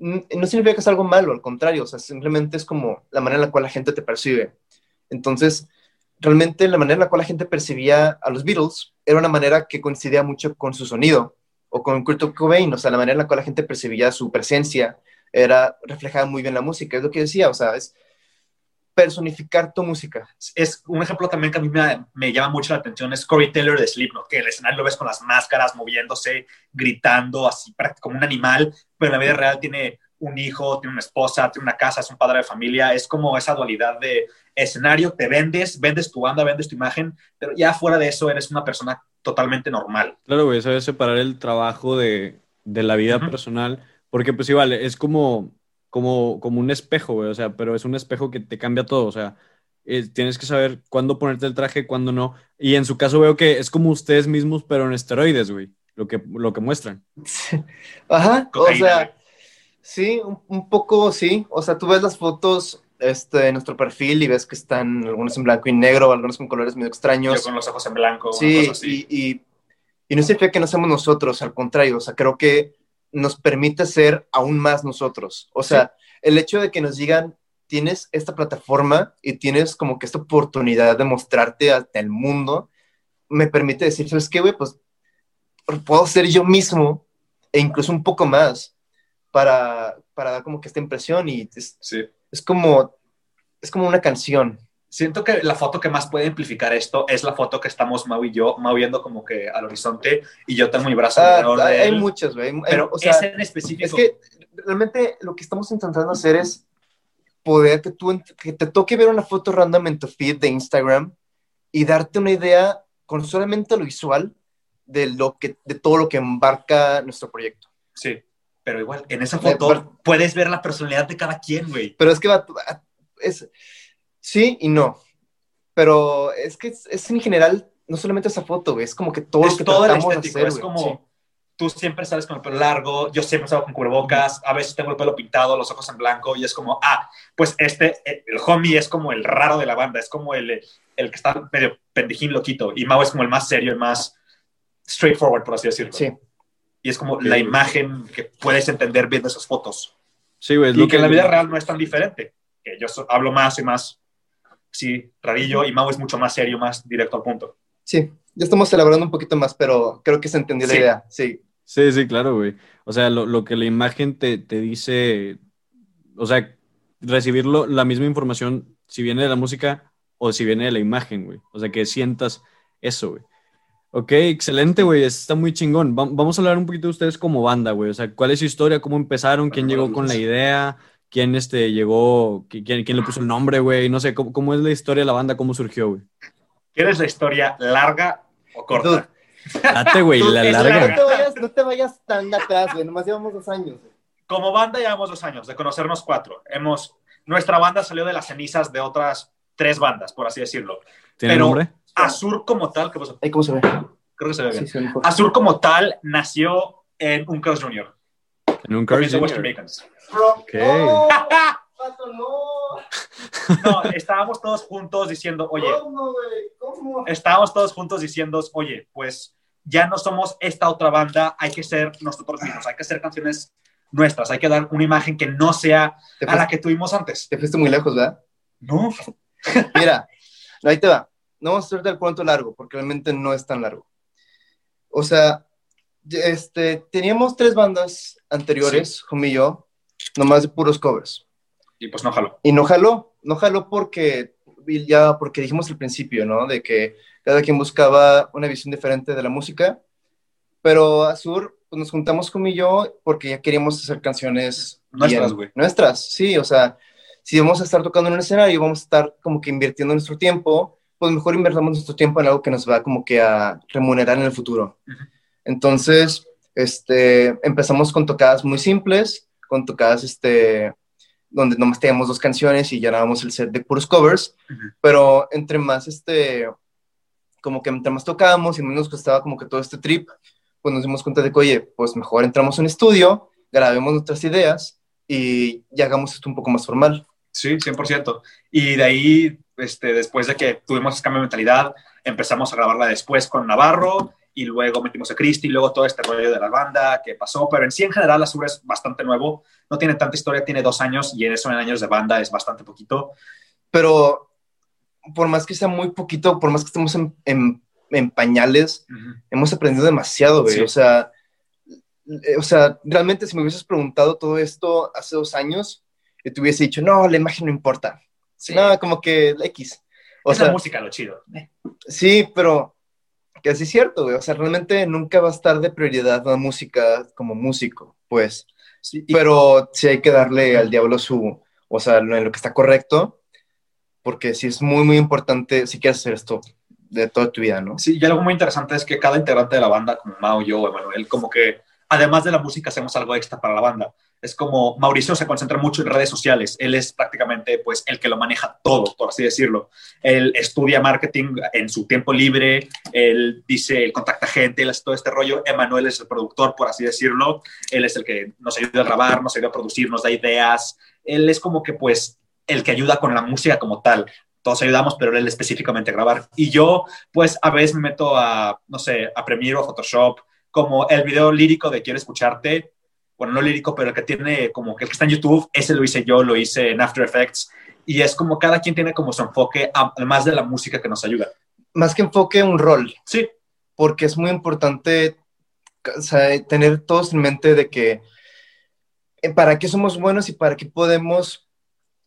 B: No significa que es algo malo, al contrario, o sea, simplemente es como la manera en la cual la gente te percibe. Entonces, realmente la manera en la cual la gente percibía a los Beatles era una manera que coincidía mucho con su sonido o con Kurt Cobain, o sea, la manera en la cual la gente percibía su presencia era reflejada muy bien la música, es lo que decía, o sea, es personificar tu música.
C: Es un ejemplo también que a mí me, me llama mucho la atención, es Corey Taylor de Slipknot, que el escenario lo ves con las máscaras, moviéndose, gritando, así como un animal, pero en la vida real tiene un hijo, tiene una esposa, tiene una casa, es un padre de familia, es como esa dualidad de escenario, te vendes, vendes tu banda, vendes tu imagen, pero ya fuera de eso eres una persona totalmente normal.
A: Claro, güey, sabes separar el trabajo de, de la vida uh -huh. personal, porque pues igual, es como, como, como un espejo, güey, o sea, pero es un espejo que te cambia todo, o sea, eh, tienes que saber cuándo ponerte el traje, cuándo no, y en su caso veo que es como ustedes mismos, pero en esteroides, güey, lo que, lo que muestran.
B: Ajá, o sea, sí, un, un poco sí, o sea, tú ves las fotos este, nuestro perfil y ves que están algunos en blanco y negro, algunos con colores medio extraños.
C: Yo con los ojos en blanco.
B: Sí, y, y, y, no significa que no seamos nosotros, al contrario, o sea, creo que nos permite ser aún más nosotros. O sea, sí. el hecho de que nos digan, tienes esta plataforma y tienes como que esta oportunidad de mostrarte ante el mundo, me permite decir, ¿sabes qué, güey? Pues puedo ser yo mismo e incluso un poco más para, para dar como que esta impresión y es,
C: sí
B: es como, es como una canción.
C: Siento que la foto que más puede amplificar esto es la foto que estamos Mau y yo, Mau viendo como que al horizonte y yo tengo mi brazo
B: ah, alrededor de Hay él, muchas, güey.
C: Pero o sea, en específico.
B: Es que realmente lo que estamos intentando hacer es poder que, tú, que te toque ver una foto random en tu feed de Instagram y darte una idea con solamente lo visual de, lo que, de todo lo que embarca nuestro proyecto.
C: Sí pero igual, en esa foto pero, puedes ver la personalidad de cada quien, güey.
B: Pero es que va, es, sí y no, pero es que es, es en general, no solamente esa foto, güey, es como que todo
C: es
B: lo que
C: todo
B: tratamos
C: el estético,
B: de hacer,
C: es como, sí. tú siempre sales con el pelo largo, yo siempre salgo con cubrebocas, a veces tengo el pelo pintado, los ojos en blanco, y es como, ah, pues este, el homie es como el raro de la banda, es como el, el que está medio pendejín loquito, y Mau es como el más serio, el más straightforward, por así decirlo.
B: Sí
C: y es como la imagen que puedes entender viendo esas fotos.
A: Sí, güey.
C: Y que, que en la vida real no es tan diferente. Que yo so, hablo más y más, sí, rarillo, y Mau es mucho más serio, más directo al punto.
B: Sí, ya estamos elaborando un poquito más, pero creo que se entendió sí. la idea, sí.
A: Sí, sí, claro, güey. O sea, lo, lo que la imagen te, te, dice, o sea, recibirlo, la misma información, si viene de la música o si viene de la imagen, güey. O sea, que sientas eso, güey. Ok, excelente, güey. Está muy chingón. Vamos a hablar un poquito de ustedes como banda, güey. O sea, ¿cuál es su historia? ¿Cómo empezaron? ¿Quién llegó con la idea? ¿Quién este, llegó? ¿Quién, quién le puso el nombre, güey? No sé, ¿cómo, ¿cómo, es la historia de la banda? ¿Cómo surgió, güey?
C: ¿Quieres la historia larga o corta?
A: Date, güey, la larga.
B: No te, vayas, no te vayas tan atrás, güey. Nomás llevamos dos años. Güey.
C: Como banda llevamos dos años, de conocernos cuatro. Hemos, nuestra banda salió de las cenizas de otras tres bandas, por así decirlo.
A: ¿Tiene
C: Pero
A: nombre?
C: Azur como tal, ¿qué pasa?
B: ¿Cómo se ve?
C: Creo que se ve bien. Sí, Azur como tal nació en un Carl's Jr.
A: En un Carl's Jr.
B: Ok. No,
C: no, estábamos todos juntos diciendo, oye,
B: ¿Cómo, ¿Cómo?
C: estábamos todos juntos diciendo, oye, pues ya no somos esta otra banda, hay que ser nosotros mismos, hay que hacer canciones nuestras, hay que dar una imagen que no sea a la que tuvimos antes.
B: Te fuiste muy lejos, ¿verdad?
C: No.
B: Mira, ahí te va. No vamos a hacer el cuento largo, porque realmente no es tan largo. O sea, este, teníamos tres bandas anteriores, Jumi y yo, nomás de puros covers.
C: Y pues no jaló.
B: Y no jaló, no jaló porque ya porque dijimos al principio, ¿no? De que cada quien buscaba una visión diferente de la música, pero Azur, pues nos juntamos con y yo porque ya queríamos hacer canciones
C: nuestras, güey.
B: Nuestras, sí, o sea, si vamos a estar tocando en un escenario, vamos a estar como que invirtiendo nuestro tiempo, pues mejor invertamos nuestro tiempo en algo que nos va como que a remunerar en el futuro. Entonces, este, empezamos con tocadas muy simples, con tocadas, este, donde nomás teníamos dos canciones y llenábamos el set de puros covers, pero entre más, este, como que entre más tocábamos y menos nos costaba como que todo este trip, pues nos dimos cuenta de que, oye, pues mejor entramos en estudio, grabemos nuestras ideas y ya hagamos esto un poco más formal.
C: Sí, 100%. Y de ahí, este, después de que tuvimos ese cambio de mentalidad, empezamos a grabarla después con Navarro y luego metimos a Cristi y luego todo este rollo de la banda que pasó, pero en sí en general Azur es bastante nuevo, no tiene tanta historia, tiene dos años y en eso en años de banda es bastante poquito.
B: Pero por más que sea muy poquito, por más que estemos en, en, pañales, hemos aprendido demasiado, güey. O sea, eh, o sea, realmente si me hubieses preguntado todo esto hace dos años, yo te hubiese dicho, no, la imagen no importa. No, como que la X.
C: O es sea, la música lo chido.
B: Sí, pero que así es cierto, güey. O sea, realmente nunca va a estar de prioridad la música como músico, pues. Sí, pero sí hay que darle al diablo su, o sea, en lo que está correcto, porque sí es muy, muy importante si quieres hacer esto de toda tu vida, ¿no?
C: Sí, y algo muy interesante es que cada integrante de la banda, como Mao, yo, Emanuel, como que además de la música hacemos algo extra para la banda es como Mauricio se concentra mucho en redes sociales. Él es prácticamente pues el que lo maneja todo, por así decirlo. Él estudia marketing en su tiempo libre, él dice, él contacta gente, él hace todo este rollo. Emanuel es el productor, por así decirlo. Él es el que nos ayuda a grabar, nos ayuda a producir, nos da ideas. Él es como que pues el que ayuda con la música como tal todos ayudamos, pero él específicamente a grabar. Y yo, pues, a veces me meto a, no sé, a Premiere o Photoshop, como el video lírico de Quiero escucharte, bueno, no lírico, pero el que tiene como que el que está en YouTube, ese lo hice yo, lo hice en After Effects, y es como cada quien tiene como su enfoque, además de la música que nos ayuda.
B: Más que enfoque, un rol.
C: Sí.
B: Porque es muy importante tener todos en mente de que eh, para qué somos buenos y para qué podemos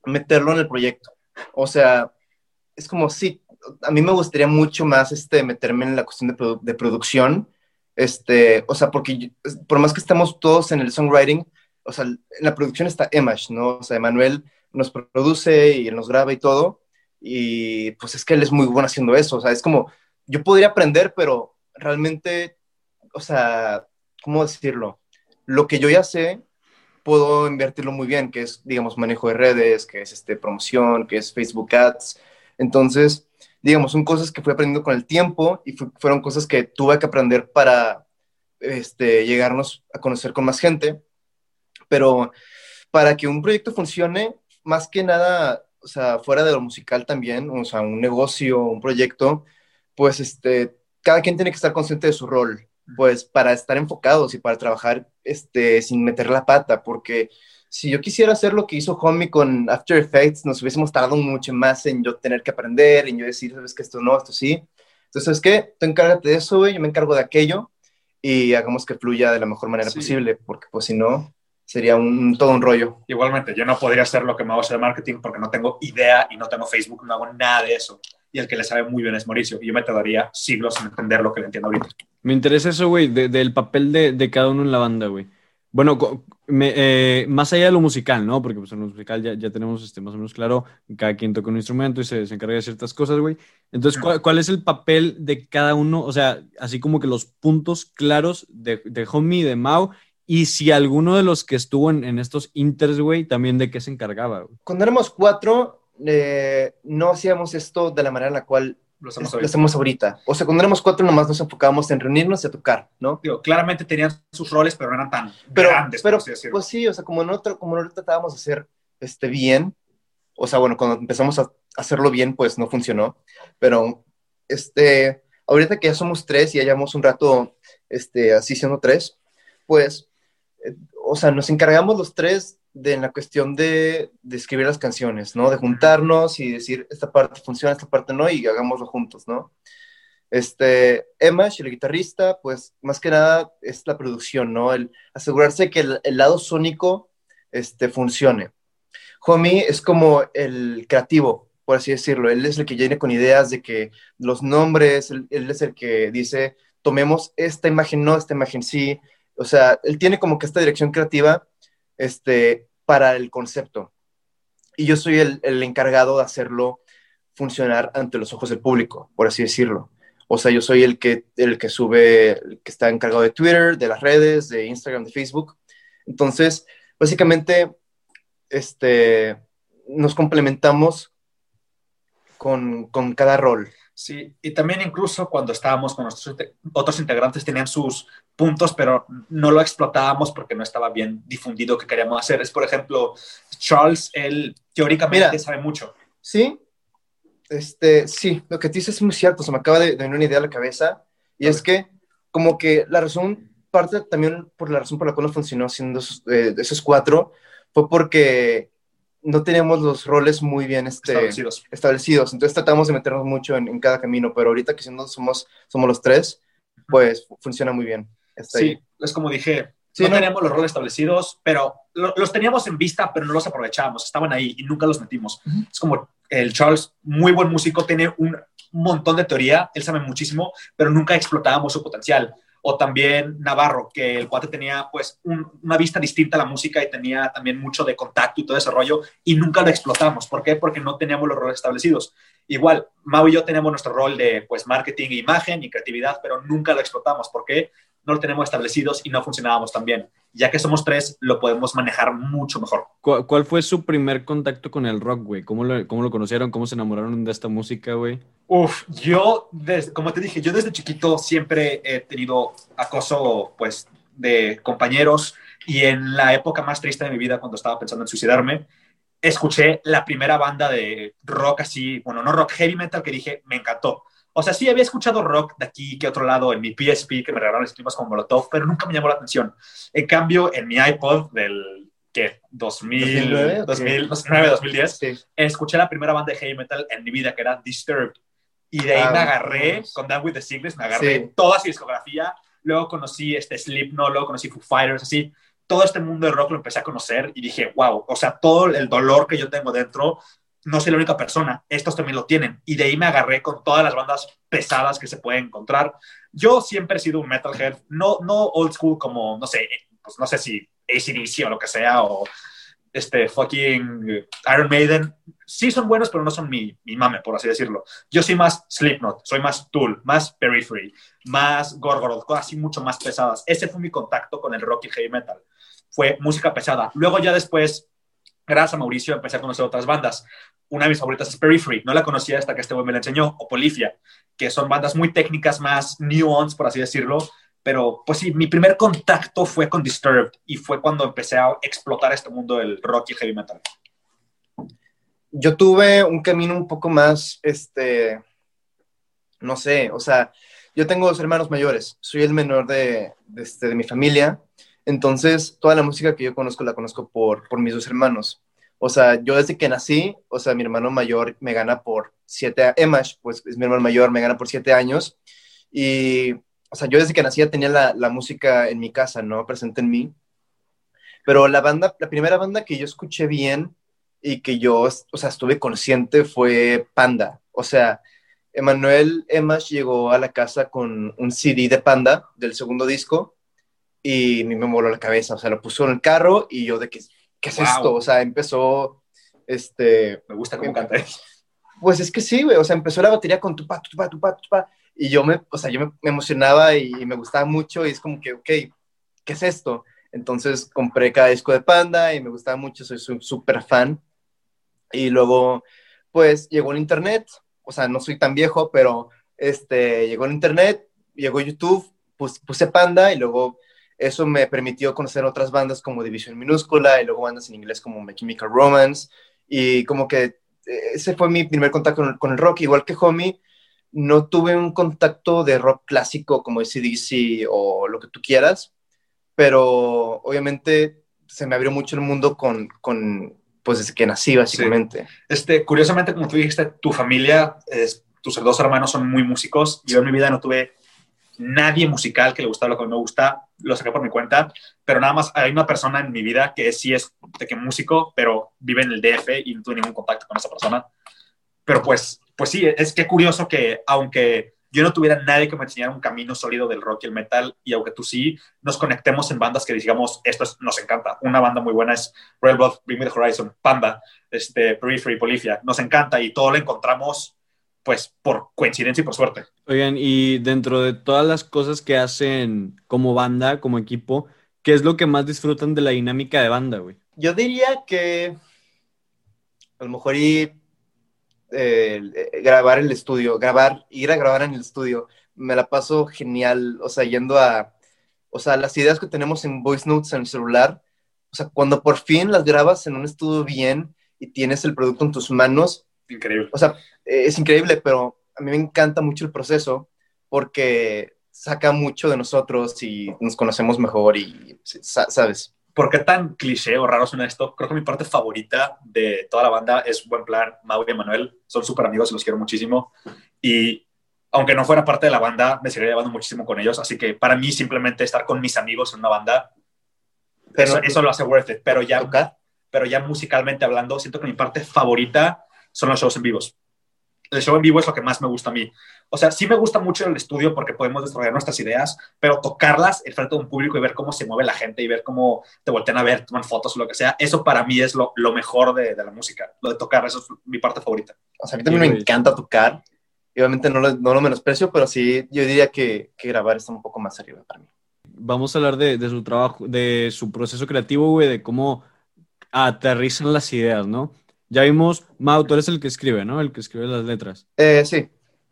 B: meterlo en el proyecto. O sea, es como, sí, a mí me gustaría mucho más este, meterme en la cuestión de, de producción, este, o sea, porque por más que estamos todos en el songwriting, o sea, en la producción está Emash, ¿no? O sea, Emanuel nos produce y nos graba y todo, y pues es que él es muy bueno haciendo eso, o sea, es como, yo podría aprender, pero realmente, o sea, ¿cómo decirlo? Lo que yo ya sé, puedo invertirlo muy bien, que es, digamos, manejo de redes, que es este, promoción, que es Facebook Ads. Entonces, digamos, son cosas que fui aprendiendo con el tiempo y fueron cosas que tuve que aprender para este, llegarnos a conocer con más gente. Pero para que un proyecto funcione, más que nada, o sea, fuera de lo musical también, o sea, un negocio, un proyecto, pues este, cada quien tiene que estar consciente de su rol, pues para estar enfocados y para trabajar este, sin meter la pata, porque si yo quisiera hacer lo que hizo Homie con After Effects, nos hubiésemos tardado mucho más en yo tener que aprender, en yo decir, sabes que esto no, esto sí. Entonces, ¿sabes qué? Tú encárgate de eso, güey, yo me encargo de aquello y hagamos que fluya de la mejor manera posible, porque pues si no, sería un, todo un rollo.
C: Igualmente, yo no podría hacer lo que me hago de marketing porque no tengo idea y no tengo Facebook, no hago nada de eso. Y el que le sabe muy bien es Mauricio. Y yo me tardaría siglos en entender lo que le entiendo ahorita.
A: Me interesa eso, güey, del papel de, de, cada uno en la banda, güey. Bueno, eh, más allá de lo musical, ¿no? Porque pues en lo musical ya, ya tenemos este, más o menos claro, cada quien toca un instrumento y se, se encarga de ciertas cosas, güey. Entonces, ¿cuál, es el papel de cada uno? O sea, así como que los puntos claros de, Homie de Mao. Y si alguno de los que estuvo en, en estos inters, güey, también de qué se encargaba. Güey?
B: Cuando éramos cuatro, eh, no hacíamos esto de la manera en la cual lo hacemos, ahorita. O sea, cuando éramos cuatro, nomás nos enfocábamos en reunirnos y a tocar, ¿no?
C: Digo, claramente tenían sus roles, pero no eran tan grandes.
B: Pero, pues sí, o sea, como no, como no tratábamos de hacer este, bien, o sea, bueno, cuando empezamos a hacerlo bien, pues no funcionó. Pero, este, ahorita que ya somos tres y ya llevamos un rato, este, así siendo tres, pues, eh, o sea, nos encargamos los tres de en la cuestión de, de, escribir las canciones, ¿no? De juntarnos y decir, esta parte funciona, esta parte no, y hagámoslo juntos, ¿no? Este, Emma, el guitarrista, pues más que nada es la producción, ¿no? El asegurarse que el, el lado sónico este, funcione. Homie es como el creativo, por así decirlo. Él es el que viene con ideas de que los nombres, él, él es el que dice, tomemos esta imagen no, esta imagen sí. O sea, él tiene como que esta dirección creativa este, para el concepto. Y yo soy el, el, encargado de hacerlo funcionar ante los ojos del público, por así decirlo. O sea, yo soy el que, el que sube, el que está encargado de Twitter, de las redes, de Instagram, de Facebook. Entonces, básicamente, este, nos complementamos con, con cada rol.
C: Sí, y también incluso cuando estábamos con nuestros otros integrantes tenían sus puntos, pero no lo explotábamos porque no estaba bien difundido que queríamos hacer. Es, por ejemplo, Charles, él teóricamente Mira, sabe mucho.
B: Sí, este, sí, lo que dices es muy cierto, se me acaba de, de venir una idea a la cabeza, y es que como que la razón, parte también por la razón por la cual no funcionó siendo esos, eh, esos cuatro, fue porque no teníamos los roles muy bien este,
C: establecidos.
B: establecidos. Entonces tratamos de meternos mucho en, en, cada camino, pero ahorita que siendo somos, somos los tres, pues funciona muy bien.
C: Está sí, ahí. es como dije, sí, no, no, teníamos los roles establecidos, pero lo, los teníamos en vista, pero no los aprovechábamos, estaban ahí y nunca los metimos. Uh -huh. Es como el Charles, muy buen músico, tiene un montón de teoría, él sabe muchísimo, pero nunca explotábamos su potencial o también Navarro, que el cuate tenía pues un, una vista distinta a la música y tenía también mucho de contacto y todo ese rollo y nunca lo explotamos. ¿Por qué? Porque no teníamos los roles establecidos. Igual, Mau y yo tenemos nuestro rol de pues marketing, imagen y creatividad, pero nunca lo explotamos. ¿Por qué? No lo tenemos establecidos y no funcionábamos tan bien. Ya que somos tres, lo podemos manejar mucho mejor.
A: ¿Cuál, cuál fue su primer contacto con el rock, güey? ¿Cómo lo, ¿Cómo lo conocieron? ¿Cómo se enamoraron de esta música, güey?
C: Uf, yo, desde, como te dije, yo desde chiquito siempre he tenido acoso, pues, de compañeros y en la época más triste de mi vida, cuando estaba pensando en suicidarme, escuché la primera banda de rock así, bueno, no rock, heavy metal, que dije, me encantó. O sea, sí había escuchado rock de aquí que otro lado en mi PSP, que me regalaron esquemas como Molotov, pero nunca me llamó la atención. En cambio, en mi iPod del ¿qué? 2000, 2009, 2009 2010, sí. escuché la primera banda de heavy metal en mi vida, que era Disturbed. Y de ahí ah, me agarré, con Down with the Sickness, me agarré sí. toda su discografía. Luego conocí este Slipknot, luego conocí Foo Fighters, así. Todo este mundo de rock lo empecé a conocer y dije, wow, o sea, todo el dolor que yo tengo dentro no soy la única persona, estos también lo tienen. Y de ahí me agarré con todas las bandas pesadas que se pueden encontrar. Yo siempre he sido un metalhead, no, no old school como, no sé, pues no sé si ACDC o lo que sea, o este fucking Iron Maiden. Sí son buenos, pero no son mi, mi mame, por así decirlo. Yo soy más Slipknot, soy más Tool, más Periphery, más Gorgoroth, cosas así mucho más pesadas. Ese fue mi contacto con el rock y heavy metal. Fue música pesada. Luego ya después gracias a Mauricio empecé a conocer otras bandas. Una de mis favoritas es Periphery, no la conocía hasta que este güey me la enseñó, o Polifia, que son bandas muy técnicas, más nuance, por así decirlo. Pero, pues sí, mi primer contacto fue con Disturbed y fue cuando empecé a explotar este mundo del rock y heavy metal.
B: Yo tuve un camino un poco más, este, no sé, o sea, yo tengo dos hermanos mayores, soy el menor de, de, este, de mi familia, entonces, toda la música que yo conozco la conozco por, por mis dos hermanos. O sea, yo desde que nací, o sea, mi hermano mayor me gana por siete, Emash, pues es mi hermano mayor, me gana por siete años. Y, o sea, yo desde que nací ya tenía la, la música en mi casa, ¿no? Presente en mí. Pero la banda, la primera banda que yo escuché bien y que yo, o sea, estuve consciente fue Panda. O sea, Emanuel Emash llegó a la casa con un CD de Panda, del segundo disco, y me voló la cabeza, o sea, lo puso en el carro y yo de que, ¿qué es wow. esto? O sea, empezó, este...
C: Me gusta cómo canta
B: Pues es que sí, güey, o sea, empezó la batería con tu pa, tu pa, tu pa, tu pa, y yo me, o sea, yo me, me emocionaba y, y, me gustaba mucho y es como que, ok, ¿qué es esto? Entonces compré cada disco de Panda y me gustaba mucho, soy súper fan. Y luego, pues, llegó el internet, o sea, no soy tan viejo, pero, este, llegó el internet, llegó YouTube, pues, puse Panda y luego eso me permitió conocer otras bandas como División Minúscula y luego bandas en inglés como My Chemical Romance. Y como que eh, ese fue mi primer contacto con el, con el rock. Igual que Homie, no tuve un contacto de rock clásico como ACDC o lo que tú quieras, pero obviamente se me abrió mucho el mundo con, con pues desde que nací, básicamente.
C: Este, curiosamente, como tú dijiste, tu familia, tus dos hermanos son muy músicos. Yo en mi vida no tuve nadie musical que le gustara lo que me gusta, lo saqué por mi cuenta, pero nada más hay una persona en mi vida que sí es de que músico, pero vive en el DF y no tuve ningún contacto con esa persona. Pero pues, pues sí, es que curioso que aunque yo no tuviera nadie que me enseñara un camino sólido del rock y el metal, y aunque tú sí, nos conectemos en bandas que digamos, esto nos encanta. Una banda muy buena es Railroad, Bring Me the Horizon, Panda, este, Periphery, Polifia, nos encanta y todo lo encontramos pues por coincidencia y por suerte.
A: Oigan, y dentro de todas las cosas que hacen como banda, como equipo, ¿qué es lo que más disfrutan de la dinámica de banda, güey?
B: Yo diría que a lo mejor ir eh, grabar el estudio, grabar, ir a grabar en el estudio, me la paso genial, o sea, yendo a, o sea, las ideas que tenemos en voice notes en el celular, o sea, cuando por fin las grabas en un estudio bien y tienes el producto en tus manos,
C: Increíble.
B: O sea, es increíble, pero a mí me encanta mucho el proceso porque saca mucho de nosotros y nos conocemos mejor y, ¿sabes?
C: ¿Por qué tan cliché o raro suena esto? Creo que mi parte favorita de toda la banda es Buen Plan, Mau y Manuel. Son súper amigos y los quiero muchísimo. Y aunque no fuera parte de la banda, me seguiría llevando muchísimo con ellos. Así que para mí simplemente estar con mis amigos en una banda, pero, eso, lo hace worth it. Pero ya, pero ya musicalmente hablando, siento que mi parte favorita son los shows en vivos. El show en vivo es lo que más me gusta a mí. O sea, sí me gusta mucho el estudio porque podemos desarrollar nuestras ideas, pero tocarlas en frente de un público y ver cómo se mueve la gente y ver cómo te voltean a ver, toman fotos o lo que sea, eso para mí es lo, lo mejor de, de, la música, lo de tocar, eso es mi parte favorita.
B: O sea, a mí también me encanta tocar, y obviamente no lo, no lo menosprecio, pero sí, yo diría que, que, grabar está un poco más arriba para mí.
A: Vamos a hablar de, de su trabajo, de su proceso creativo, güey, de cómo aterrizan las ideas, ¿no? Ya vimos, Mau, tú eres el que escribe, ¿no? El que escribe las letras.
B: Eh, sí.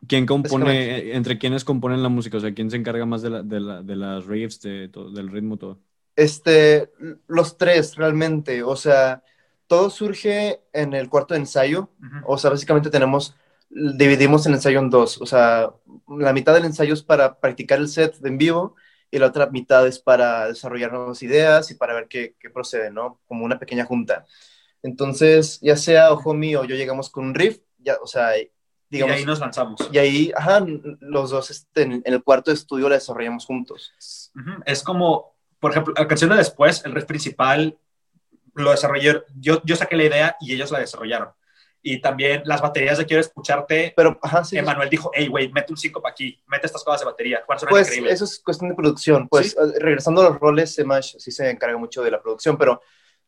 A: ¿Quién compone, entre quiénes componen la música? O sea, ¿quién se encarga más de, la, de, la, de las riffs, de del ritmo, todo?
B: Este, los tres, realmente. O sea, todo surge en el cuarto de ensayo. O sea, básicamente tenemos, dividimos el ensayo en dos. O sea, la mitad del ensayo es para practicar el set de en vivo y la otra mitad es para desarrollar nuevas ideas y para ver qué, qué procede, ¿no? Como una pequeña junta. Entonces, ya sea Ojo Mío yo llegamos con un riff, ya, o sea,
C: digamos. Y ahí nos lanzamos.
B: Y ahí, ajá, los dos este, en, el cuarto de estudio la desarrollamos juntos.
C: Es como, por ejemplo, la canción de después, el riff principal, lo desarrollé, yo, yo saqué la idea y ellos la desarrollaron. Y también las baterías de Quiero Escucharte.
B: Pero, ajá, sí.
C: Emanuel dijo, hey, güey, mete un 5 para aquí, mete estas cosas de batería.
B: Pues eso es cuestión de producción. Pues regresando a los roles, Semash sí se encarga mucho de la producción, pero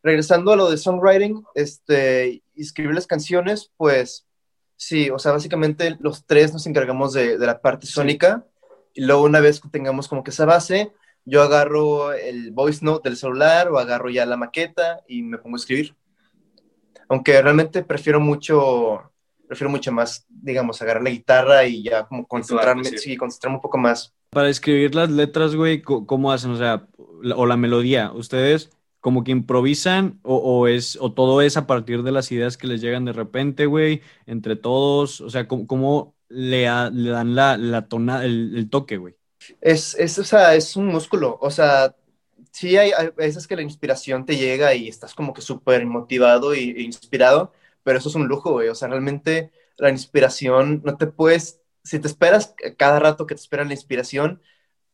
B: regresando a lo de songwriting, este, escribir las canciones, pues sí, o sea, básicamente los tres nos encargamos de, de la parte sónica y luego una vez que tengamos como que esa base, yo agarro el voice note del celular o agarro ya la maqueta y me pongo a escribir. Aunque realmente prefiero mucho, prefiero mucho más, digamos, agarrar la guitarra y ya como concentrarme, sí. concentrarme un poco más.
A: Para escribir las letras, güey, ¿cómo hacen? O sea, o la melodía, ¿ustedes como que improvisan o, es, o todo es a partir de las ideas que les llegan de repente, güey, entre todos, o sea, ¿cómo, le, le, dan la, la tona, el, toque, güey?
B: Es, es, o sea, es un músculo, o sea, sí hay, hay, veces que la inspiración te llega y estás como que súper motivado e, inspirado, pero eso es un lujo, güey, o sea, realmente la inspiración no te puedes, si te esperas cada rato que te esperan la inspiración,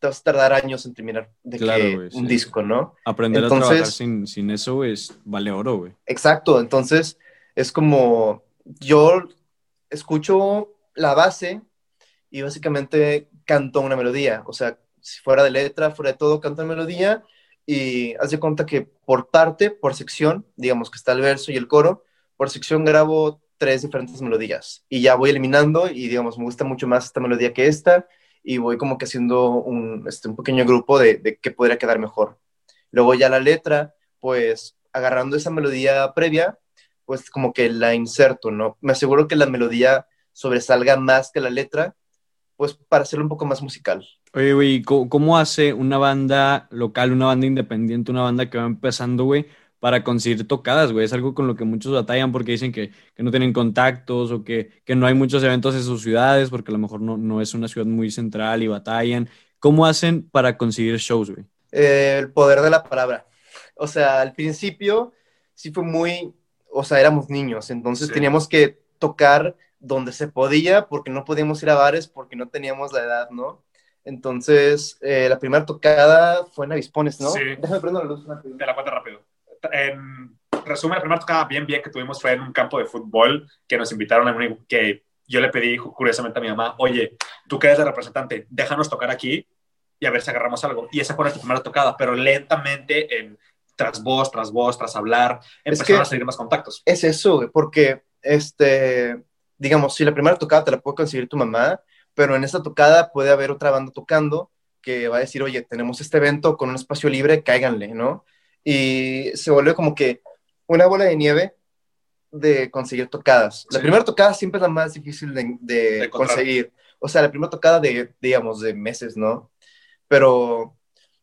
B: te vas a tardar años en terminar de que un disco, ¿no?
A: Aprender a trabajar sin, sin eso es vale oro, güey.
B: Exacto, entonces es como yo escucho la base y básicamente canto una melodía, o sea, si fuera de letra, fuera de todo, canto una melodía y haz de cuenta que por parte, por sección, digamos que está el verso y el coro, por sección grabo tres diferentes melodías y ya voy eliminando y digamos, me gusta mucho más esta melodía que esta y voy como que haciendo un, este, un pequeño grupo de, de qué podría quedar mejor. Luego ya la letra, pues agarrando esa melodía previa, pues como que la inserto, ¿no? Me aseguro que la melodía sobresalga más que la letra, pues para hacerlo un poco más musical.
A: Oye, güey, ¿cómo hace una banda local, una banda independiente, una banda que va empezando, güey, para conseguir tocadas, güey. Es algo con lo que muchos batallan porque dicen que, que no tienen contactos o que, que, no hay muchos eventos en sus ciudades porque a lo mejor no, no es una ciudad muy central y batallan. ¿Cómo hacen para conseguir shows, güey?
B: Eh, el poder de la palabra. o sea, al principio sí fue muy, o sea, éramos niños, entonces
C: Sí.
B: teníamos que tocar donde se podía porque no podíamos ir a bares porque no teníamos la edad, ¿no? Entonces, eh, la primera tocada fue en Avispones, ¿no?
C: Sí.
B: Déjame prender la luz. rápido.
C: Te la cuento rápido. En resumen, la primera tocada bien, bien que tuvimos fue en un campo de fútbol que nos invitaron a un, que yo le pedí curiosamente a mi mamá, oye, tú que eres el representante, déjanos tocar aquí y a ver si agarramos algo. Y esa fue nuestra primera tocada, pero lentamente, en, tras voz, tras voz, tras hablar,
B: Es
C: empezaron
B: que-
C: a salir más contactos.
B: Es eso, porque, este, digamos, si la primera tocada te la puede conseguir tu mamá, pero en esta tocada puede haber otra banda tocando que va a decir, oye, tenemos este evento con un espacio libre, cáiganle, ¿no? Y se vuelve como que una bola de nieve de conseguir tocadas. La
C: Sí.
B: primera tocada siempre es la más difícil de, de
C: De encontrar.
B: conseguir. O sea, la primera tocada de, digamos, de meses, ¿no? Pero,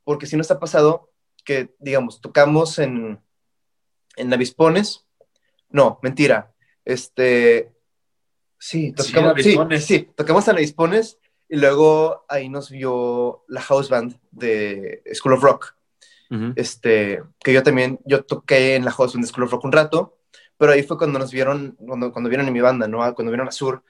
B: porque si no está pasado que, digamos, tocamos en, en Avispones, no, mentira. Este. Sí,
C: Sí,
B: tocamos, sí,
C: Avispones.
B: sí, tocamos en Avispones y luego ahí nos vio la house band de School of Rock. Este, que yo también, yo toqué en la band de School of Rock un rato, pero ahí fue cuando nos vieron, cuando, cuando vieron en mi banda, ¿no? Cuando vieron a Sur.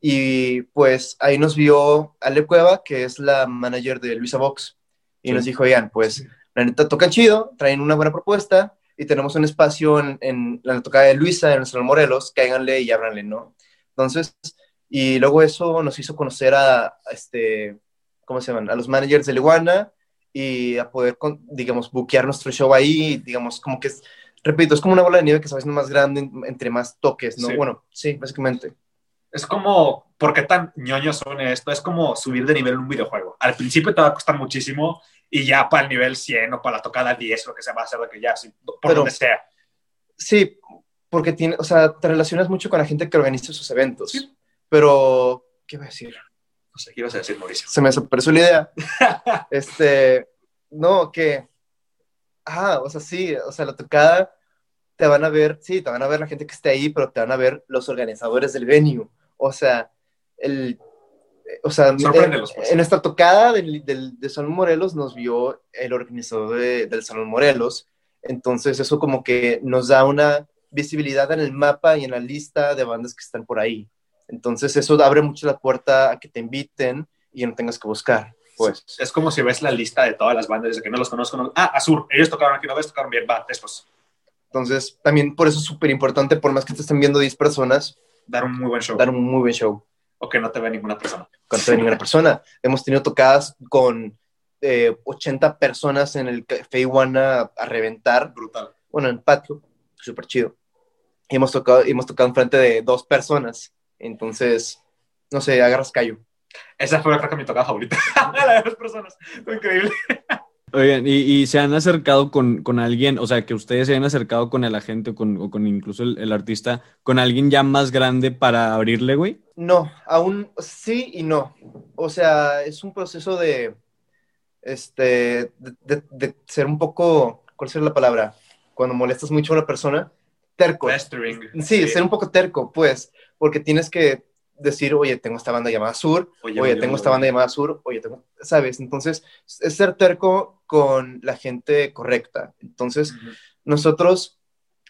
B: Y pues ahí nos vio Ale Cueva, que es la manager de Luisa Vox, y
A: Sí.
B: nos dijo, oigan, pues la neta tocan chido, traen una buena propuesta y tenemos un espacio en, en la tocada de Luisa, en San Morelos, cáiganle y ábranle, ¿no? Entonces, y luego eso nos hizo conocer a, a este, ¿cómo se llaman? A los managers de Leguana y a poder, con- digamos, buquear nuestro show ahí, digamos, como que es, repito, es como una bola de nieve que se va haciendo más grande en- entre más toques, ¿no?
C: Sí.
B: Bueno, sí, básicamente.
C: Es como, ¿por qué tan ñoños son esto? Es como subir de nivel en un videojuego. Al principio te va a costar muchísimo y ya para el nivel 100 o para la tocada 10 lo que sea, va a ser de que ya, sí, por
B: Pero-
C: donde sea.
B: Sí, porque tiene, o sea, te relacionas mucho con la gente que organiza sus eventos.
C: Sí.
B: Pero, ¿qué voy a decir?
C: No sé, ¿qué ibas a decir, Mauricio?
B: Se me desapareció la idea. este, no, que, ah, o sea, sí, o sea, la tocada te van a ver, sí, te van a ver la gente que esté ahí, pero te van a ver los organizadores del venue. O sea, el, eh, o sea, en,
C: pues.
B: en nuestra tocada del, del- de Salón Morelos nos vio el organizador de- del Salón Morelos. Entonces, eso como que nos da una visibilidad en el mapa y en la lista de bandas que están por ahí. Entonces, eso abre mucho la puerta a que te inviten y no tengas que buscar. Pues,
C: Es como si ves la lista de todas las bandas desde que no los conozco. no- Ah, Azur, ellos tocaron aquí una vez, tocaron bien, va, estos.
B: entonces también por eso es súper importante, por más que te estén viendo 10 personas,
C: Dar un muy buen show.
B: dar un muy buen show.
C: O que no te vea ninguna persona.
B: con toda ninguna persona. Hemos tenido tocadas con eh, 80 personas en el Café Iguana a reventar,
C: Brutal.
B: bueno, en el patio, súper chido. Y hemos tocado, hemos tocado enfrente de dos personas, entonces, no sé, agarras callo.
C: Esa fue creo que mi tocada favorita. la de dos personas. Fue increíble.
A: Oigan, ¿y, y se han acercado con, con alguien, o sea, que ustedes se han acercado con el agente o con, o con incluso el, el artista, con alguien ya más grande para abrirle, güey?
B: No, aún sí y no. O sea, es un proceso de, este, de, de- de ser un poco, ¿cuál sería la palabra? Cuando molestas mucho a una persona, terco.
C: Pestering.
B: Sí, ser un poco terco, pues, porque tienes que decir, oye, tengo esta banda llamada Sur,
C: Oye,
B: oye, tengo esta banda llamada Sur, oye, tengo, ¿sabes? Entonces, es ser terco con la gente correcta. Entonces, nosotros,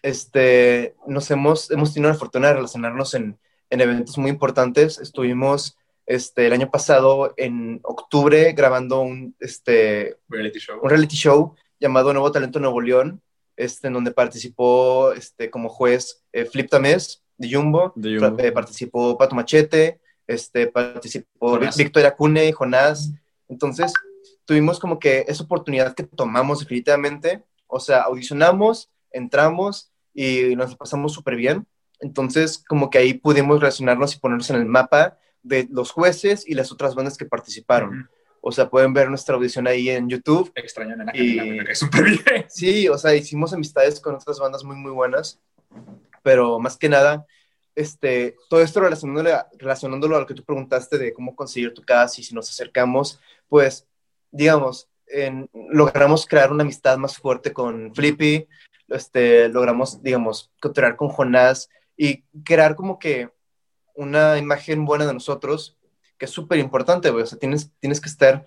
B: este, nos hemos, hemos tenido la fortuna de relacionarnos en, en eventos muy importantes. Estuvimos, este, el año pasado, en octubre, grabando un, este,
C: Reality show.
B: un reality show llamado Nuevo Talento Nuevo León, este, en donde participó este, como juez eh, Flip Tamés de Jumbo,
A: De Jumbo.
B: Fra- eh, participó Pato Machete, este, participó
C: Jonás.
B: Vi- Victoria Cune, Jonás. Entonces, tuvimos como que esa oportunidad que tomamos definitivamente, o sea, audicionamos, entramos y nos pasamos súper bien. Entonces, como que ahí pudimos relacionarnos y ponernos en el mapa de los jueces y las otras bandas que participaron. O sea, pueden ver nuestra audición ahí en YouTube.
C: Extraño
B: Y-
C: cae súper bien.
B: Sí, o sea, hicimos amistades con otras bandas muy, muy buenas, pero más que nada, este, todo esto relacionándolo, relacionándolo a lo que tú preguntaste de cómo conseguir tu casa y si nos acercamos, pues, digamos, logramos crear una amistad más fuerte con Flippy, este, logramos, digamos, coturar con Jonás y crear como que una imagen buena de nosotros, que es súper importante, güey, o sea, tienes, tienes que estar,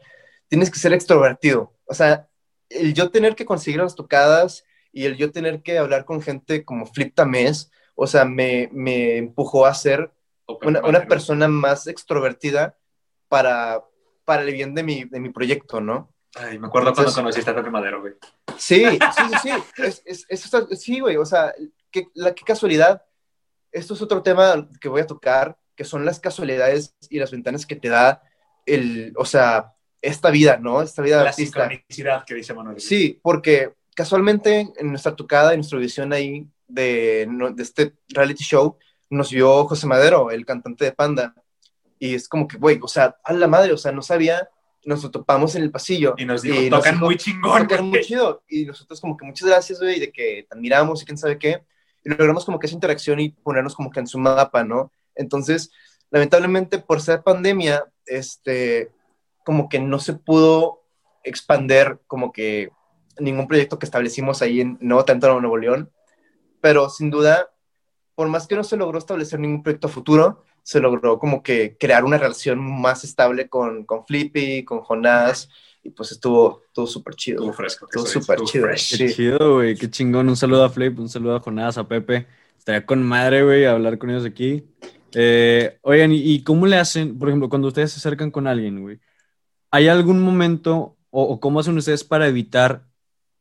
B: tienes que ser extrovertido, o sea, el yo tener que conseguir las tocadas y el yo tener que hablar con gente como Flip Tamés, o sea, me, me empujó a ser una, una, persona más extrovertida para, para el bien de mi, de mi proyecto, ¿no?
C: Ay, me acuerdo Entonces, cuando conociste a Pepe Madero, güey.
B: Sí, sí, sí, sí. Es, es, es, sí, güey, o sea, qué, la, qué casualidad. Esto es otro tema que voy a tocar, que son las casualidades y las ventanas que te da el, o sea, esta vida, ¿no? Esta vida
C: la artista. sincronicidad que dice Manuel.
B: Sí, porque casualmente en nuestra tocada, en nuestra audición ahí de, de este reality show, nos vio José Madero, el cantante de Panda. Y es como que, güey, o sea, a la madre, o sea, no sabía, nos topamos en el pasillo.
C: Y nos dijo, y tocan muy chingón.
B: Tocan muy chido. Y nosotros como que muchas gracias, güey, de que te admiramos y quién sabe qué. Y logramos como que esa interacción y ponernos como que en su mapa, ¿no? Entonces, lamentablemente por ser pandemia, este, como que no se pudo expander como que ningún proyecto que establecimos ahí en Nuevo Tanto Nuevo León, pero sin duda, por más que no se logró establecer ningún proyecto futuro, se logró como que crear una relación más estable con, con Flippy, con Jonás, y pues estuvo todo súper chido.
C: Estuvo fresco.
B: Estuvo súper chido.
A: Qué chido, güey, qué chingón. Un saludo a Flip, un saludo a Jonás, a Pepe. Estaría con madre, güey, hablar con ellos aquí. Eh, oigan, ¿y, cómo le hacen, por ejemplo, cuando ustedes se acercan con alguien, güey? ¿Hay algún momento o, o, cómo hacen ustedes para evitar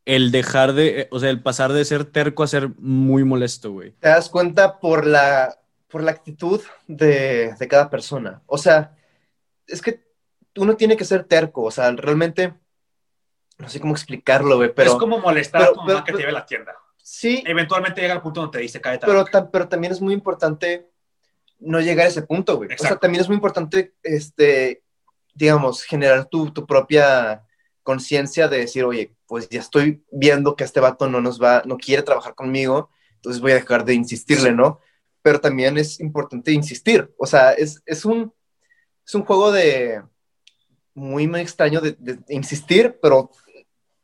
A: el dejar de, o sea, el pasar de ser terco a ser muy molesto, güey?
B: Te das cuenta por la, por la actitud de, de cada persona. O sea, es que uno tiene que ser terco, o sea, realmente, no sé cómo explicarlo, güey, pero...
C: Es como molestar pero, a tu mamá que te lleve a la tienda.
B: Sí.
C: Eventualmente llega el punto donde te dice, cállate.
B: Pero, pero también es muy importante no llegar a ese punto, güey. Exacto. O sea, también es muy importante, este, digamos, generar tu, tu propia conciencia de decir, oye, pues ya estoy viendo que este vato no nos va, no quiere trabajar conmigo, entonces voy a dejar de insistirle, ¿no? Pero también es importante insistir, o sea, es, es, un, es un juego de muy, muy extraño de, insistir, pero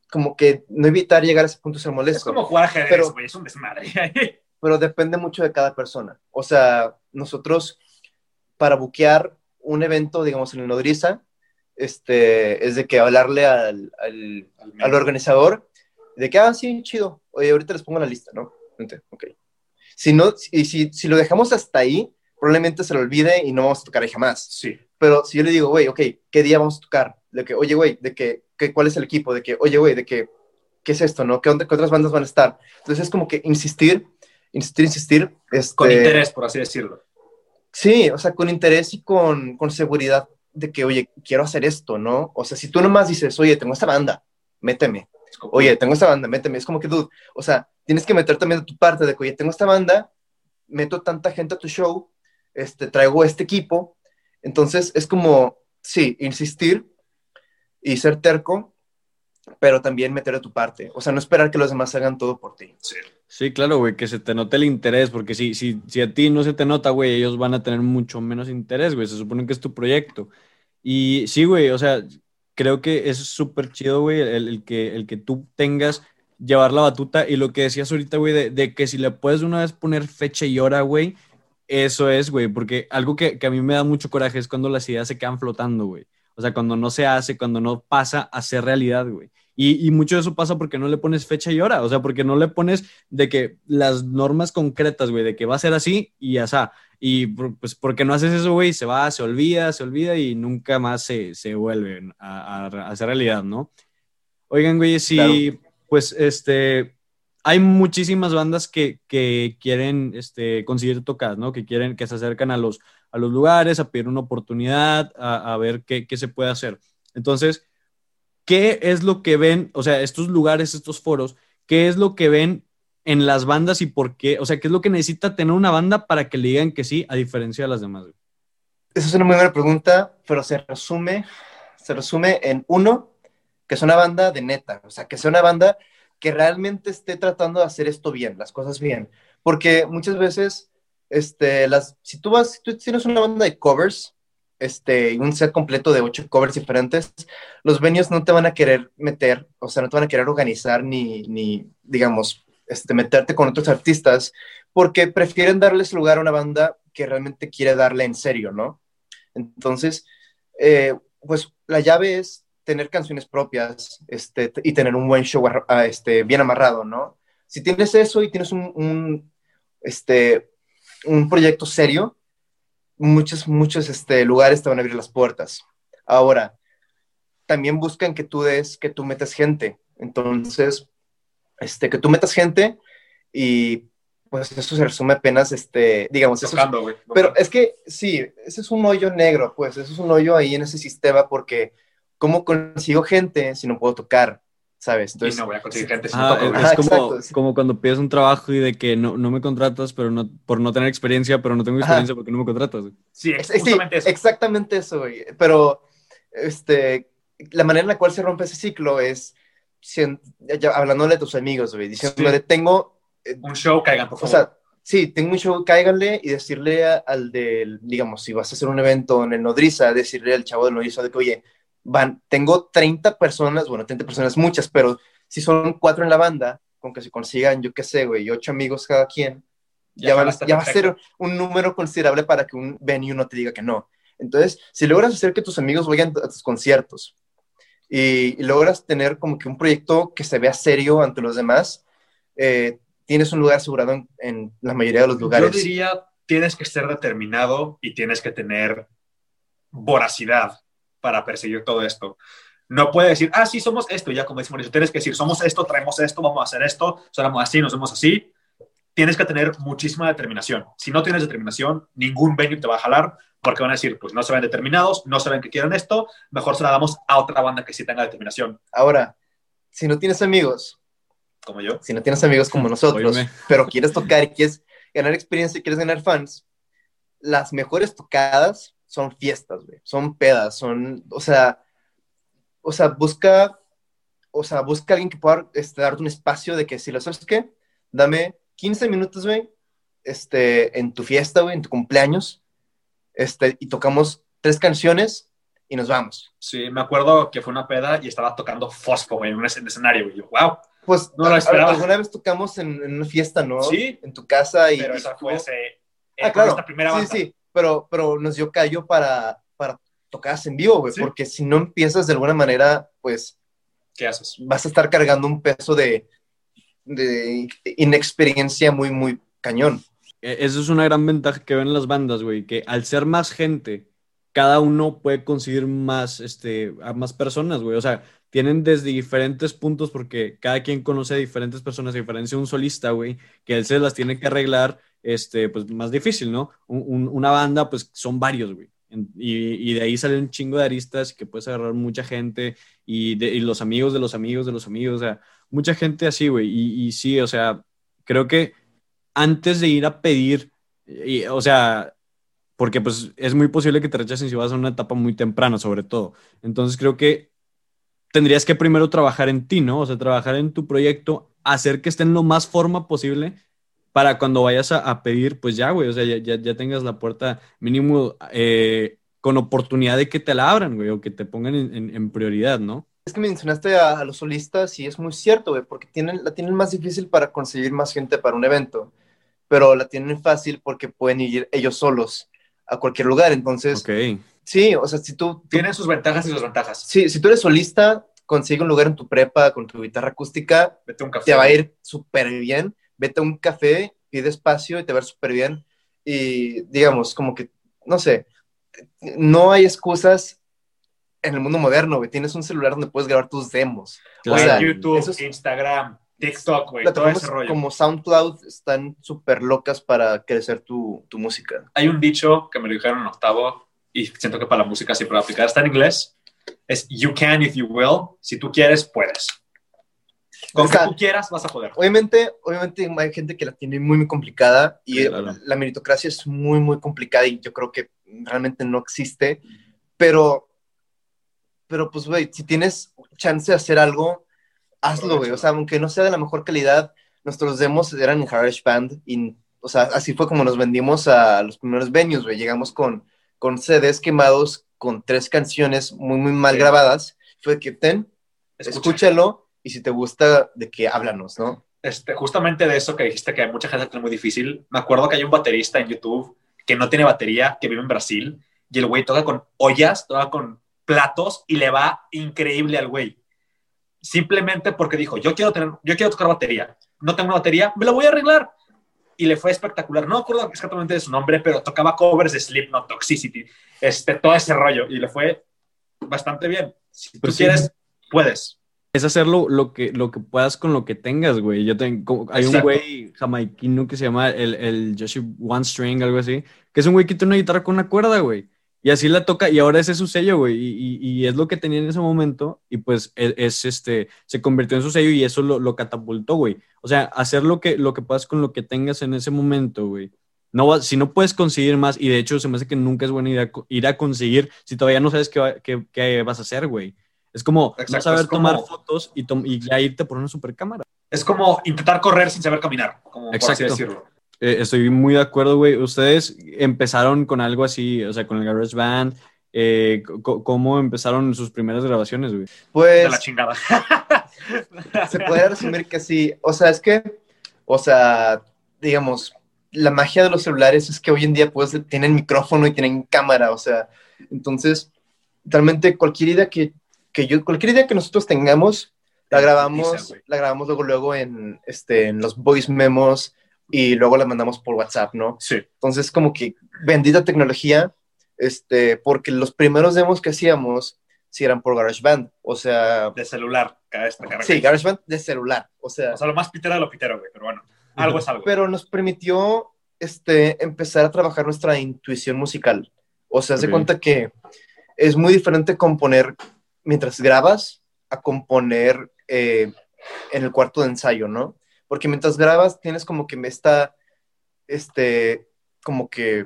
B: como que no evitar llegar a ese punto ser molesto.
C: Es como jugar ajedrez, güey, es un desmadre.
B: pero depende mucho de cada persona. O sea, nosotros para buquear un evento, digamos, en el Nodriza, este, es de que hablarle al, al, al, organizador de que, ah, sí, chido, oye, ahorita les pongo la lista, ¿no? Ok. Si no, y si, si lo dejamos hasta ahí, probablemente se lo olvide y no vamos a tocar ahí jamás.
C: Sí.
B: Pero si yo le digo, güey, ok, ¿qué día vamos a tocar? De que, oye, güey, de que, que, ¿cuál es el equipo? De que, oye, güey, de que, ¿qué es esto, no? ¿Qué, onda, ¿Qué otras bandas van a estar? Entonces es como que insistir insistir, insistir. Este,
C: con interés, por así decirlo.
B: Sí, o sea, con interés y con, con, seguridad de que, oye, quiero hacer esto, ¿no? O sea, si tú nomás dices, oye, tengo esta banda, méteme. Oye, tengo esta banda, méteme. Es como que, dude, o sea, tienes que meter también de tu parte de que, oye, tengo esta banda, meto tanta gente a tu show, este, traigo este equipo. Entonces, es como, sí, insistir y ser terco, pero también meter de tu parte. O sea, no esperar que los demás hagan todo por ti.
C: Sí.
A: Sí, claro, güey, que se te note el interés, porque si, si, si a ti no se te nota, güey, ellos van a tener mucho menos interés, güey, se supone que es tu proyecto. Y sí, güey, o sea, creo que es súper chido, güey, el, que, el que tú tengas llevar la batuta y lo que decías ahorita, güey, de, de, que si le puedes una vez poner fecha y hora, güey, eso es, güey, porque algo que, que a mí me da mucho coraje es cuando las ideas se quedan flotando, güey. O sea, cuando no se hace, cuando no pasa a ser realidad, güey. Y, y, mucho de eso pasa porque no le pones fecha y hora, o sea, porque no le pones de que las normas concretas, güey, de que va a ser así y asá. Y pues porque no haces eso, güey, se va, se olvida, se olvida y nunca más se, se vuelve a, a, a, hacer realidad, ¿no? Oigan, güey, si, claro. pues, este, hay muchísimas bandas que, que quieren este, conseguir tocadas, ¿no? Que quieren, que se acercan a los, a los lugares, a pedir una oportunidad, a, a ver qué, qué se puede hacer. Entonces, ¿qué es lo que ven, o sea, estos lugares, estos foros, qué es lo que ven en las bandas y por qué? O sea, ¿qué es lo que necesita tener una banda para que le digan que sí, a diferencia de las demás?
B: Esa es una muy buena pregunta, pero se resume, se resume en uno, que es una banda de neta, o sea, que sea una banda que realmente esté tratando de hacer esto bien, las cosas bien. Porque muchas veces, este, las, si tú vas, si tú tienes una banda de covers, este, un set completo de ocho covers diferentes, los venues no te van a querer meter, o sea, no te van a querer organizar ni, ni digamos, este, meterte con otros artistas, porque prefieren darles lugar a una banda que realmente quiere darle en serio, ¿no? Entonces, eh, pues la llave es tener canciones propias este, y tener un buen show este, bien amarrado, ¿no? si tienes eso y tienes un, un, este, un proyecto serio, muchos, muchos este, lugares te van a abrir las puertas. Ahora, también buscan que tú des, que tú metas gente. Entonces, este, que tú metas gente y pues eso se resume apenas, este, digamos, eso es- pero es que sí, ese es un hoyo negro, pues, eso es un hoyo ahí en ese sistema porque ¿cómo consigo gente si no puedo tocar? ¿Sabes?
C: Y
B: Entonces,
C: no voy a conseguir gente. si
A: Ah,
C: no toco,
A: es, como,
B: exacto, sí.
A: como cuando pides un trabajo y de que no, no me contratas pero no, por no tener experiencia, pero no tengo
B: Ajá.
A: experiencia porque no me contratas.
C: Sí,
B: es- sí,
C: justamente eso.
B: exactamente eso, güey. Pero, este, la manera en la cual se rompe ese ciclo es hablándole a tus amigos, güey, diciéndole,
C: Sí.
B: tengo,
C: Un show, caigan, por
B: o
C: favor.
B: sea, sí, tengo un show, cáiganle y decirle a- al del, digamos, si vas a hacer un evento en el Nodriza, decirle al chavo del Nodriza de que, oye, van, tengo 30 personas, bueno, 30 personas muchas, pero si son cuatro en la banda, con que se consigan, yo qué sé, güey, ocho amigos cada quien, ya,
C: Ya
B: van- ya va a ser un número considerable para que un venue no te diga que no. Entonces, si logras hacer que tus amigos vayan a tus conciertos y, y logras tener como que un proyecto que se vea serio ante los demás, eh, tienes un lugar asegurado en, en la mayoría de los lugares.
C: Yo diría, tienes que ser determinado y tienes que tener voracidad para perseguir todo esto. No puedes decir, ah, sí, somos esto, ya como Mauricio, tienes que decir, somos esto, traemos esto, vamos a hacer esto, somos así, nos vemos así. Tienes que tener muchísima determinación. Si no tienes determinación, ningún venue te va a jalar porque van a decir, pues no se ven determinados, no se ven que quieren esto, mejor se la damos a otra banda que sí tenga determinación,
B: Ahora, si no tienes amigos,
C: como yo.
B: si no tienes amigos como nosotros,
A: Oíme.
B: pero quieres tocar y quieres ganar experiencia y quieres ganar fans, las mejores tocadas son fiestas, güey. Son pedas, son, o sea, o sea, busca, o sea, busca alguien que pueda este, darte un espacio de que si lo sabes qué, dame 15 minutos, güey, este, en tu fiesta, güey, en tu cumpleaños, este, y tocamos tres canciones y nos vamos.
C: Sí, me acuerdo que fue una peda y estaba tocando Fosfo, güey, en un es- en escenario, y yo, wow.
B: Pues
C: No lo
B: a-
C: esperaba.
B: alguna vez tocamos en, en una fiesta, ¿no?
C: Sí.
B: En tu casa y...
C: Pero esa fue ese, eh,
B: Ah, claro.
C: esta primera
B: sí,
C: banda.
B: sí, pero, pero nos dio callo para, para tocadas en vivo, güey,
C: Sí.
B: porque si no empiezas de alguna manera, pues
C: ¿Qué haces?
B: vas a estar cargando un peso de, de inexperiencia muy, muy cañón.
A: E- Eso es una gran ventaja que ven las bandas, güey, que al ser más gente, cada uno puede conseguir más, este, a más personas, güey. O sea, tienen desde diferentes puntos porque cada quien conoce a diferentes personas, a diferencia de un solista, güey, que él se las tiene que arreglar, este, pues más difícil, ¿no? Un- un- una banda, pues son varios, güey. Y, y de ahí sale un chingo de aristas que puedes agarrar mucha gente y, de- y los amigos de los amigos de los amigos, o sea, mucha gente así, güey. Y, y sí, o sea, creo que antes de ir a pedir, y, o sea, porque pues es muy posible que te rechacen si vas a una etapa muy temprana, sobre todo. Entonces creo que tendrías que primero trabajar en ti, ¿no? O sea, trabajar en tu proyecto, hacer que esté en lo más forma posible para cuando vayas a, a pedir, pues ya, güey, o sea, ya, ya, ya tengas la puerta mínimo eh, con oportunidad de que te la abran, güey, o que te pongan en, en- en prioridad, ¿no?
B: Es que mencionaste a, a los solistas y es muy cierto, güey, porque tienen, la tienen más difícil para conseguir más gente para un evento, pero la tienen fácil porque pueden ir ellos solos a cualquier lugar. Entonces,
A: Ok.
B: sí, o sea, si tú,
C: Tienen sus ventajas y sus desventajas.
B: sí, si tú eres solista, consigue un lugar en tu prepa con tu guitarra acústica,
C: Vete a un café.
B: te va a ir súper bien. Vete a un café, pide espacio y te va a ir súper bien. Y digamos, como que, no sé, no hay excusas en el mundo moderno, güey. Tienes un celular donde puedes grabar tus demos.
C: Güey,
B: O sea,
C: YouTube,
B: eso es-
C: Instagram, TikTok, güey, todo ese rollo.
B: como SoundCloud están súper locas para crecer tu, tu música.
C: Hay un dicho que me lo dijeron en octavo y siento que para la música siempre va a aplicar. Está en inglés. Es you can if you will. Si tú quieres, puedes. Con
B: O sea,
C: que tú quieras, vas a poder.
B: Obviamente, obviamente hay gente que la tiene muy, muy complicada y
A: Sí, claro.
B: la meritocracia es muy, muy complicada y yo creo que realmente no existe, pero, pero pues, güey, si tienes chance de hacer algo, hazlo, güey. O sea, aunque no sea de la mejor calidad, nuestros demos eran en GarageBand y, o sea, así fue como nos vendimos a los primeros venues, güey. Llegamos con, con CDs quemados, con tres canciones muy, muy mal
C: Sí.
B: grabadas. Fue que, ten,
C: Escucha.
B: escúchalo y si te gusta, de que háblanos, ¿no?
C: Este, justamente de eso que dijiste que hay mucha gente que tiene muy difícil. Me acuerdo que hay un baterista en YouTube que no tiene batería, que vive en Brasil, y el güey toca con ollas, toca con platos y le va increíble al güey. Simplemente porque dijo, yo quiero, tener, yo quiero tocar batería. no tengo una batería, me la voy a arreglar. Y le fue espectacular. No acuerdo exactamente de su nombre, pero tocaba covers de Slipknot, Toxicity, este, todo ese rollo. Y le fue bastante bien. Si tú
A: Pues sí.
C: quieres, puedes.
A: Es hacerlo lo que, lo que puedas con lo que tengas, güey. Yo tengo, hay un güey jamaiquino que se llama el, el Joshua One String, algo así, que es un güey que tiene una guitarra con una cuerda, güey. Y así la toca, y ahora ese es su sello, güey. Y, y- y es lo que tenía en ese momento, y pues es, es, este, se convirtió en su sello y eso lo, lo catapultó, güey. O sea, hacer lo que, lo que puedas con lo que tengas en ese momento, güey. No, si no puedes conseguir más, y de hecho se me hace que nunca es buena idea ir a conseguir si todavía no sabes qué, va- qué- qué vas a hacer, güey. Es como no saber
C: como-
A: tomar fotos y, tom- y ya irte por una super cámara.
C: Es como intentar correr sin saber caminar, como por así
A: Exacto.
C: decirlo.
A: Eh, estoy muy de acuerdo, güey. Ustedes empezaron con algo así, o sea, con el Garage Band. Eh, ¿Cómo empezaron sus primeras grabaciones, güey?
C: De
B: Pues
C: la chingada.
B: se puede resumir que sí. O sea, es que, o sea, digamos, la magia de los celulares es que hoy en día pues tienen micrófono y tienen cámara, o sea, entonces, realmente cualquier idea que, que yo, cualquier idea que nosotros tengamos, la grabamos, la grabamos luego, luego en, este, en los voice memos y luego la mandamos por WhatsApp, ¿no?
C: Sí.
B: Entonces, como que bendita tecnología, este, porque los primeros demos que hacíamos sí eran por GarageBand, o sea,
C: De celular, cada esta
B: sí, GarageBand de celular, o sea,
C: O sea, lo más pitero de lo pitero, güey, pero bueno, algo es algo.
B: pero nos permitió este, empezar a trabajar nuestra intuición musical. O sea, se
A: Ok.
B: cuenta que es muy diferente componer mientras grabas a componer eh, en el cuarto de ensayo, ¿no? Porque mientras grabas tienes como que esta, este, como que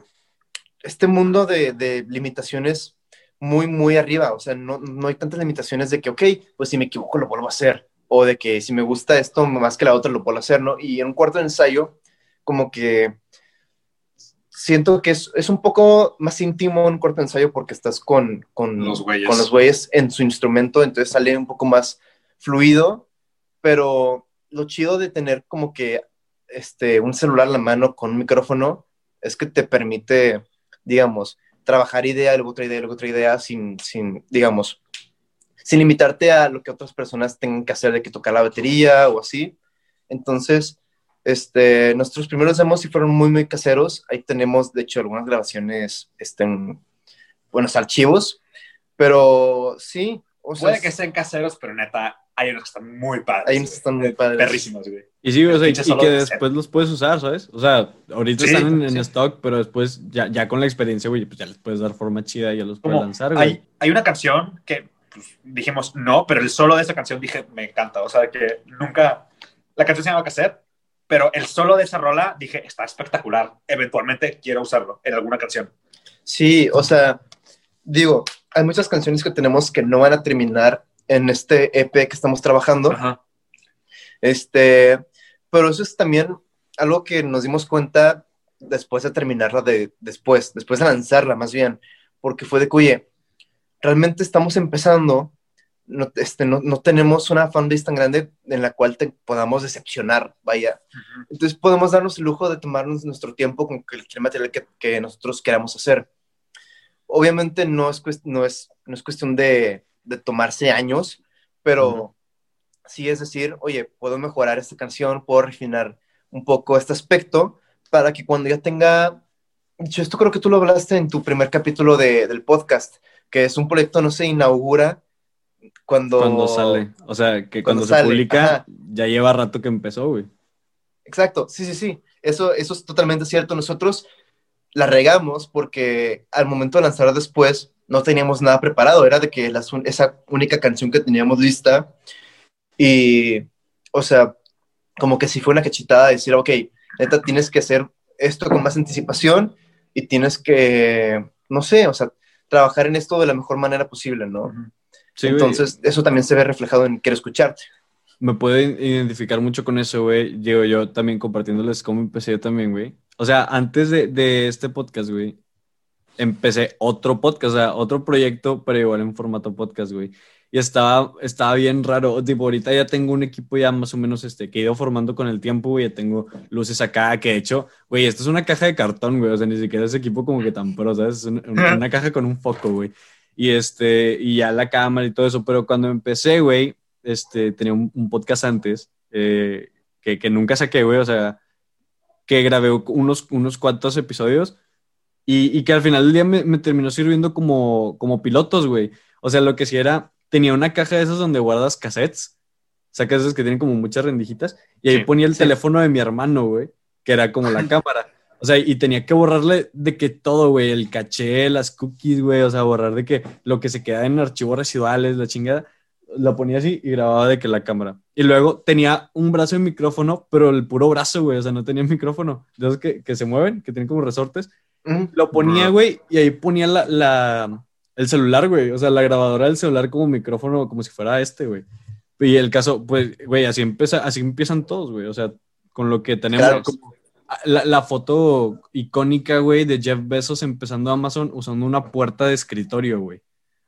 B: este mundo de, de limitaciones muy, muy arriba. O sea, no, no hay tantas limitaciones de que, ok, pues si me equivoco lo vuelvo a hacer. O de que si me gusta esto más que la otra lo puedo hacer, ¿no? Y en un cuarto de ensayo, como que siento que es, es un poco más íntimo un cuarto de ensayo porque estás con, con
C: Los güeyes.
B: con los güeyes en su instrumento, entonces sale un poco más fluido, pero lo chido de tener como que este, un celular en la mano con un micrófono es que te permite, digamos, trabajar idea, luego otra idea, luego otra idea, sin, sin, digamos, sin limitarte a lo que otras personas tengan que hacer de que tocar la batería o así. Entonces, este, nuestros primeros demos sí fueron muy, muy caseros. Ahí tenemos, de hecho, algunas grabaciones, este, en buenos archivos, pero sí. O sea,
C: Puede que sean caseros, pero neta, hay unos que están muy padres.
B: Ahí nos están muy padres.
C: Perrísimos, güey.
A: Y sí, o sea, y, y que
C: de
A: después los puedes usar, ¿sabes? O sea, ahorita
C: Sí,
A: están en, en
C: sí.
A: stock, pero después, ya, ya con la experiencia, güey, pues ya les puedes dar forma chida y ya los puedes lanzar, güey.
C: hay, hay una canción que pues, dijimos no, pero el solo de esa canción dije me encanta. O sea, que nunca. La canción se llama Cassette, pero el solo de esa rola dije está espectacular. Eventualmente quiero usarlo en alguna canción.
B: Sí, o sea, digo, hay muchas canciones que tenemos que no van a terminar en este EP que estamos trabajando.
C: Ajá.
B: Este, pero eso es también algo que nos dimos cuenta después de terminarla, de, después, después de lanzarla más bien, porque fue de que, oye, realmente estamos empezando, no, este, no, no tenemos una fanbase tan grande en la cual te podamos decepcionar, vaya. Entonces podemos darnos el lujo de tomarnos nuestro tiempo con cualquier material que, que nosotros queramos hacer. Obviamente no es, no es, no es cuestión de, de tomarse años, pero
A: Ujú.
B: sí es decir, oye, puedo mejorar esta canción, puedo refinar un poco este aspecto para que cuando ya tenga... Hecho, esto creo que tú lo hablaste en tu primer capítulo de- del podcast, que es un proyecto, no se inaugura cuando...
A: Cuando sale. O sea, que
B: Cuando
A: cuando,
B: sale,
A: se publica,
B: ajá.
A: ya lleva rato que empezó, güey.
B: Exacto, sí, sí, sí. Eso, eso es totalmente cierto. Nosotros la regamos porque al momento de lanzar después no teníamos nada preparado. Era de que la, esa única canción que teníamos lista y, o sea, como que si fue una cachetada de decir, ok, neta, tienes que hacer esto con más anticipación y tienes que, no sé, o sea, trabajar en esto de la mejor manera posible, ¿no?
A: Sí, güey.
B: Entonces, eso también se ve reflejado en Quiero escucharte.
A: Me puedo identificar mucho con eso, güey. Llego yo también compartiéndoles cómo empecé yo también, güey. O sea, antes de, de este podcast, güey, empecé otro podcast, o sea, otro proyecto, pero igual en formato podcast, güey. Y estaba, estaba bien raro. Tipo, ahorita ya tengo un equipo ya más o menos este, que he ido formando con el tiempo, güey. Ya tengo luces acá, que de hecho, güey, esto es una caja de cartón, güey. O sea, ni siquiera es equipo como que tan pro, ¿sabes? Es un- una, una caja con un foco, güey. Y este, y ya la cámara y todo eso. Pero cuando empecé, güey, este, tenía un, un podcast antes. eh, que, que nunca saqué, güey, o sea, que grabé unos, unos cuantos episodios y, y que al final del día me, me terminó sirviendo como, como pilotos, güey. O sea, lo que sí era, tenía una caja de esas donde guardas cassettes, sacas esas que tienen como muchas rendijitas, y ahí
C: Sí,
A: ponía el
B: sí.
A: teléfono de mi hermano, güey, que era como la cámara. O sea, y tenía que borrarle de que todo, güey, el caché, las cookies, güey, o sea, borrar de que lo que se queda en archivos residuales, la chingada, lo ponía así y grababa de que la cámara. Y luego tenía un brazo de micrófono, pero el puro brazo, güey, o sea, no tenía micrófono. De esos que, que se mueven, que tienen como resortes. Lo ponía, güey, y ahí ponía la, la- el celular, güey, o sea, la grabadora del celular como micrófono, como si fuera este, güey. Y el caso, pues, güey, así, empieza, así empiezan todos, güey, o sea, con lo que tenemos
B: Claro.
A: como la, la foto icónica, güey, de Jeff Bezos empezando Amazon usando una puerta de escritorio, güey.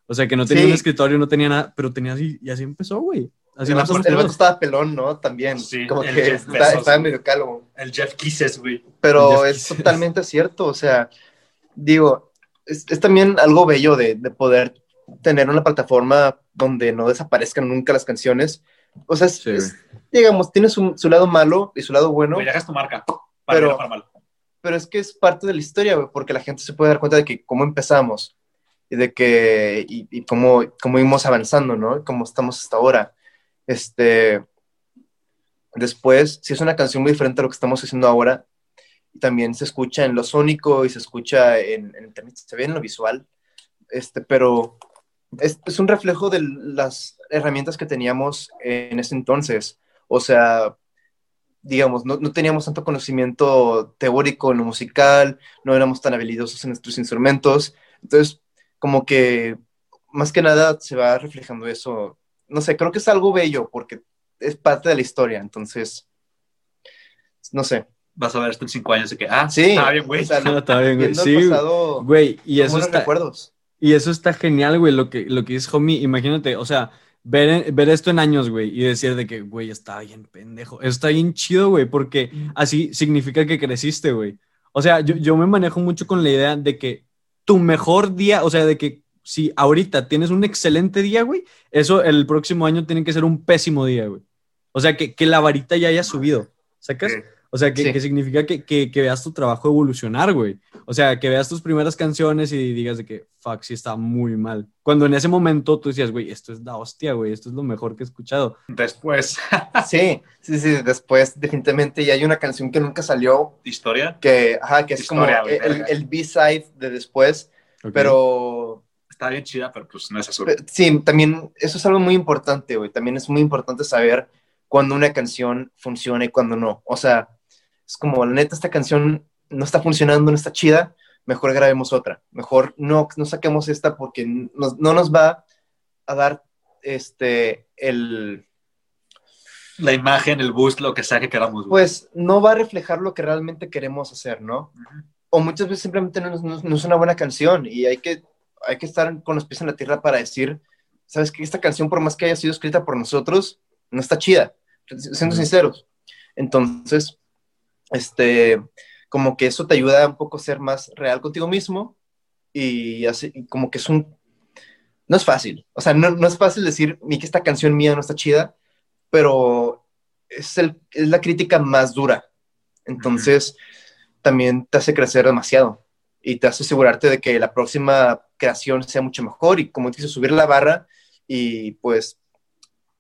A: O sea, que no tenía
B: Sí.
A: un escritorio, no tenía nada, pero tenía así, y así empezó, güey. Así
B: el, vato, el estaba pelón, ¿no? También.
C: Sí,
B: como
C: el
B: que
C: Jeff
B: está-
C: Bezos.
B: estaba medio calvo.
C: El Jeff Kisses, güey.
B: Pero es totalmente cierto, o sea, digo, es, es también algo bello de, de poder tener una plataforma donde no desaparezcan nunca las canciones. O sea, es-
A: Sí,
B: es- digamos, tiene su, su lado malo y su lado bueno,
C: Güey, dejas tu marca. Para
B: Pero-
C: para mal.
B: pero es que es parte de la historia, güey, porque la gente se puede dar cuenta de que cómo empezamos y de que, y, y cómo, cómo íbamos avanzando, ¿no? Y cómo estamos hasta ahora. Este, después, si es una canción muy diferente a lo que estamos haciendo ahora, también se escucha en lo sónico y se escucha en, se ve en lo visual, este, pero es, es un reflejo de las herramientas que teníamos en ese entonces. O sea, digamos, no, no teníamos tanto conocimiento teórico en lo musical, no éramos tan habilidosos en nuestros instrumentos. Entonces, como que más que nada se va reflejando eso. No sé, creo que es algo bello porque es parte de la historia. Entonces, no sé.
C: Vas a ver esto en cinco años de que, ah,
B: Sí,
C: está bien, güey.
B: o sea,
A: No, está bien, güey. Sí, güey.
B: pasado,
A: güey, y eso está,
B: recuerdos.
A: Y eso está genial, güey, lo que, lo que dice Homie. Imagínate, o sea, ver, ver esto en años, güey, y decir de que, güey, está bien pendejo. Eso está bien chido, güey, porque así significa que creciste, güey. O sea, yo, yo me manejo mucho con la idea de que tu mejor día, o sea, de que si ahorita tienes un excelente día, güey, eso el próximo año tiene que ser un pésimo día, güey. O sea, que, que la varita ya haya subido, ¿sacas?
C: Sí.
A: O sea, que,
B: Sí.
A: que significa que, que, que veas tu trabajo evolucionar, güey. O sea, que veas tus primeras canciones y digas de que, fuck, sí está muy mal. Cuando en ese momento tú decías, güey, esto es la hostia, güey, esto es lo mejor que he escuchado.
C: Después,
B: Sí, sí, sí. Después, definitivamente, ya hay una canción que nunca salió,
C: historia.
B: que, ajá, que es
C: Historia,
B: como el, el B-side de después, pero
C: Está bien chida, pero pues no es azul.
B: Sí, también eso es algo muy importante, güey. También es muy importante saber cuándo una canción funciona y cuándo no. O sea, es como, la neta, esta canción no está funcionando, no está chida, mejor grabemos otra. Mejor no, no saquemos esta porque nos- no nos va a dar este, el...
C: La imagen, el boost, lo que sea que queramos.
B: Pues no va a reflejar lo que realmente queremos hacer, ¿no? O muchas veces simplemente no, no no es una buena canción y hay que, hay que estar con los pies en la tierra para decir, sabes que esta canción, por más que haya sido escrita por nosotros, no está chida, siendo sinceros. Entonces, este, como que eso te ayuda un poco a ser más real contigo mismo y así, y como que es un, no es fácil, o sea, no, no es fácil decir "Mi, que esta canción mía no está chida, pero es, el, es la crítica más dura. Entonces, también te hace crecer demasiado y te hace asegurarte de que la próxima creación sea mucho mejor y como dices, subir la barra y pues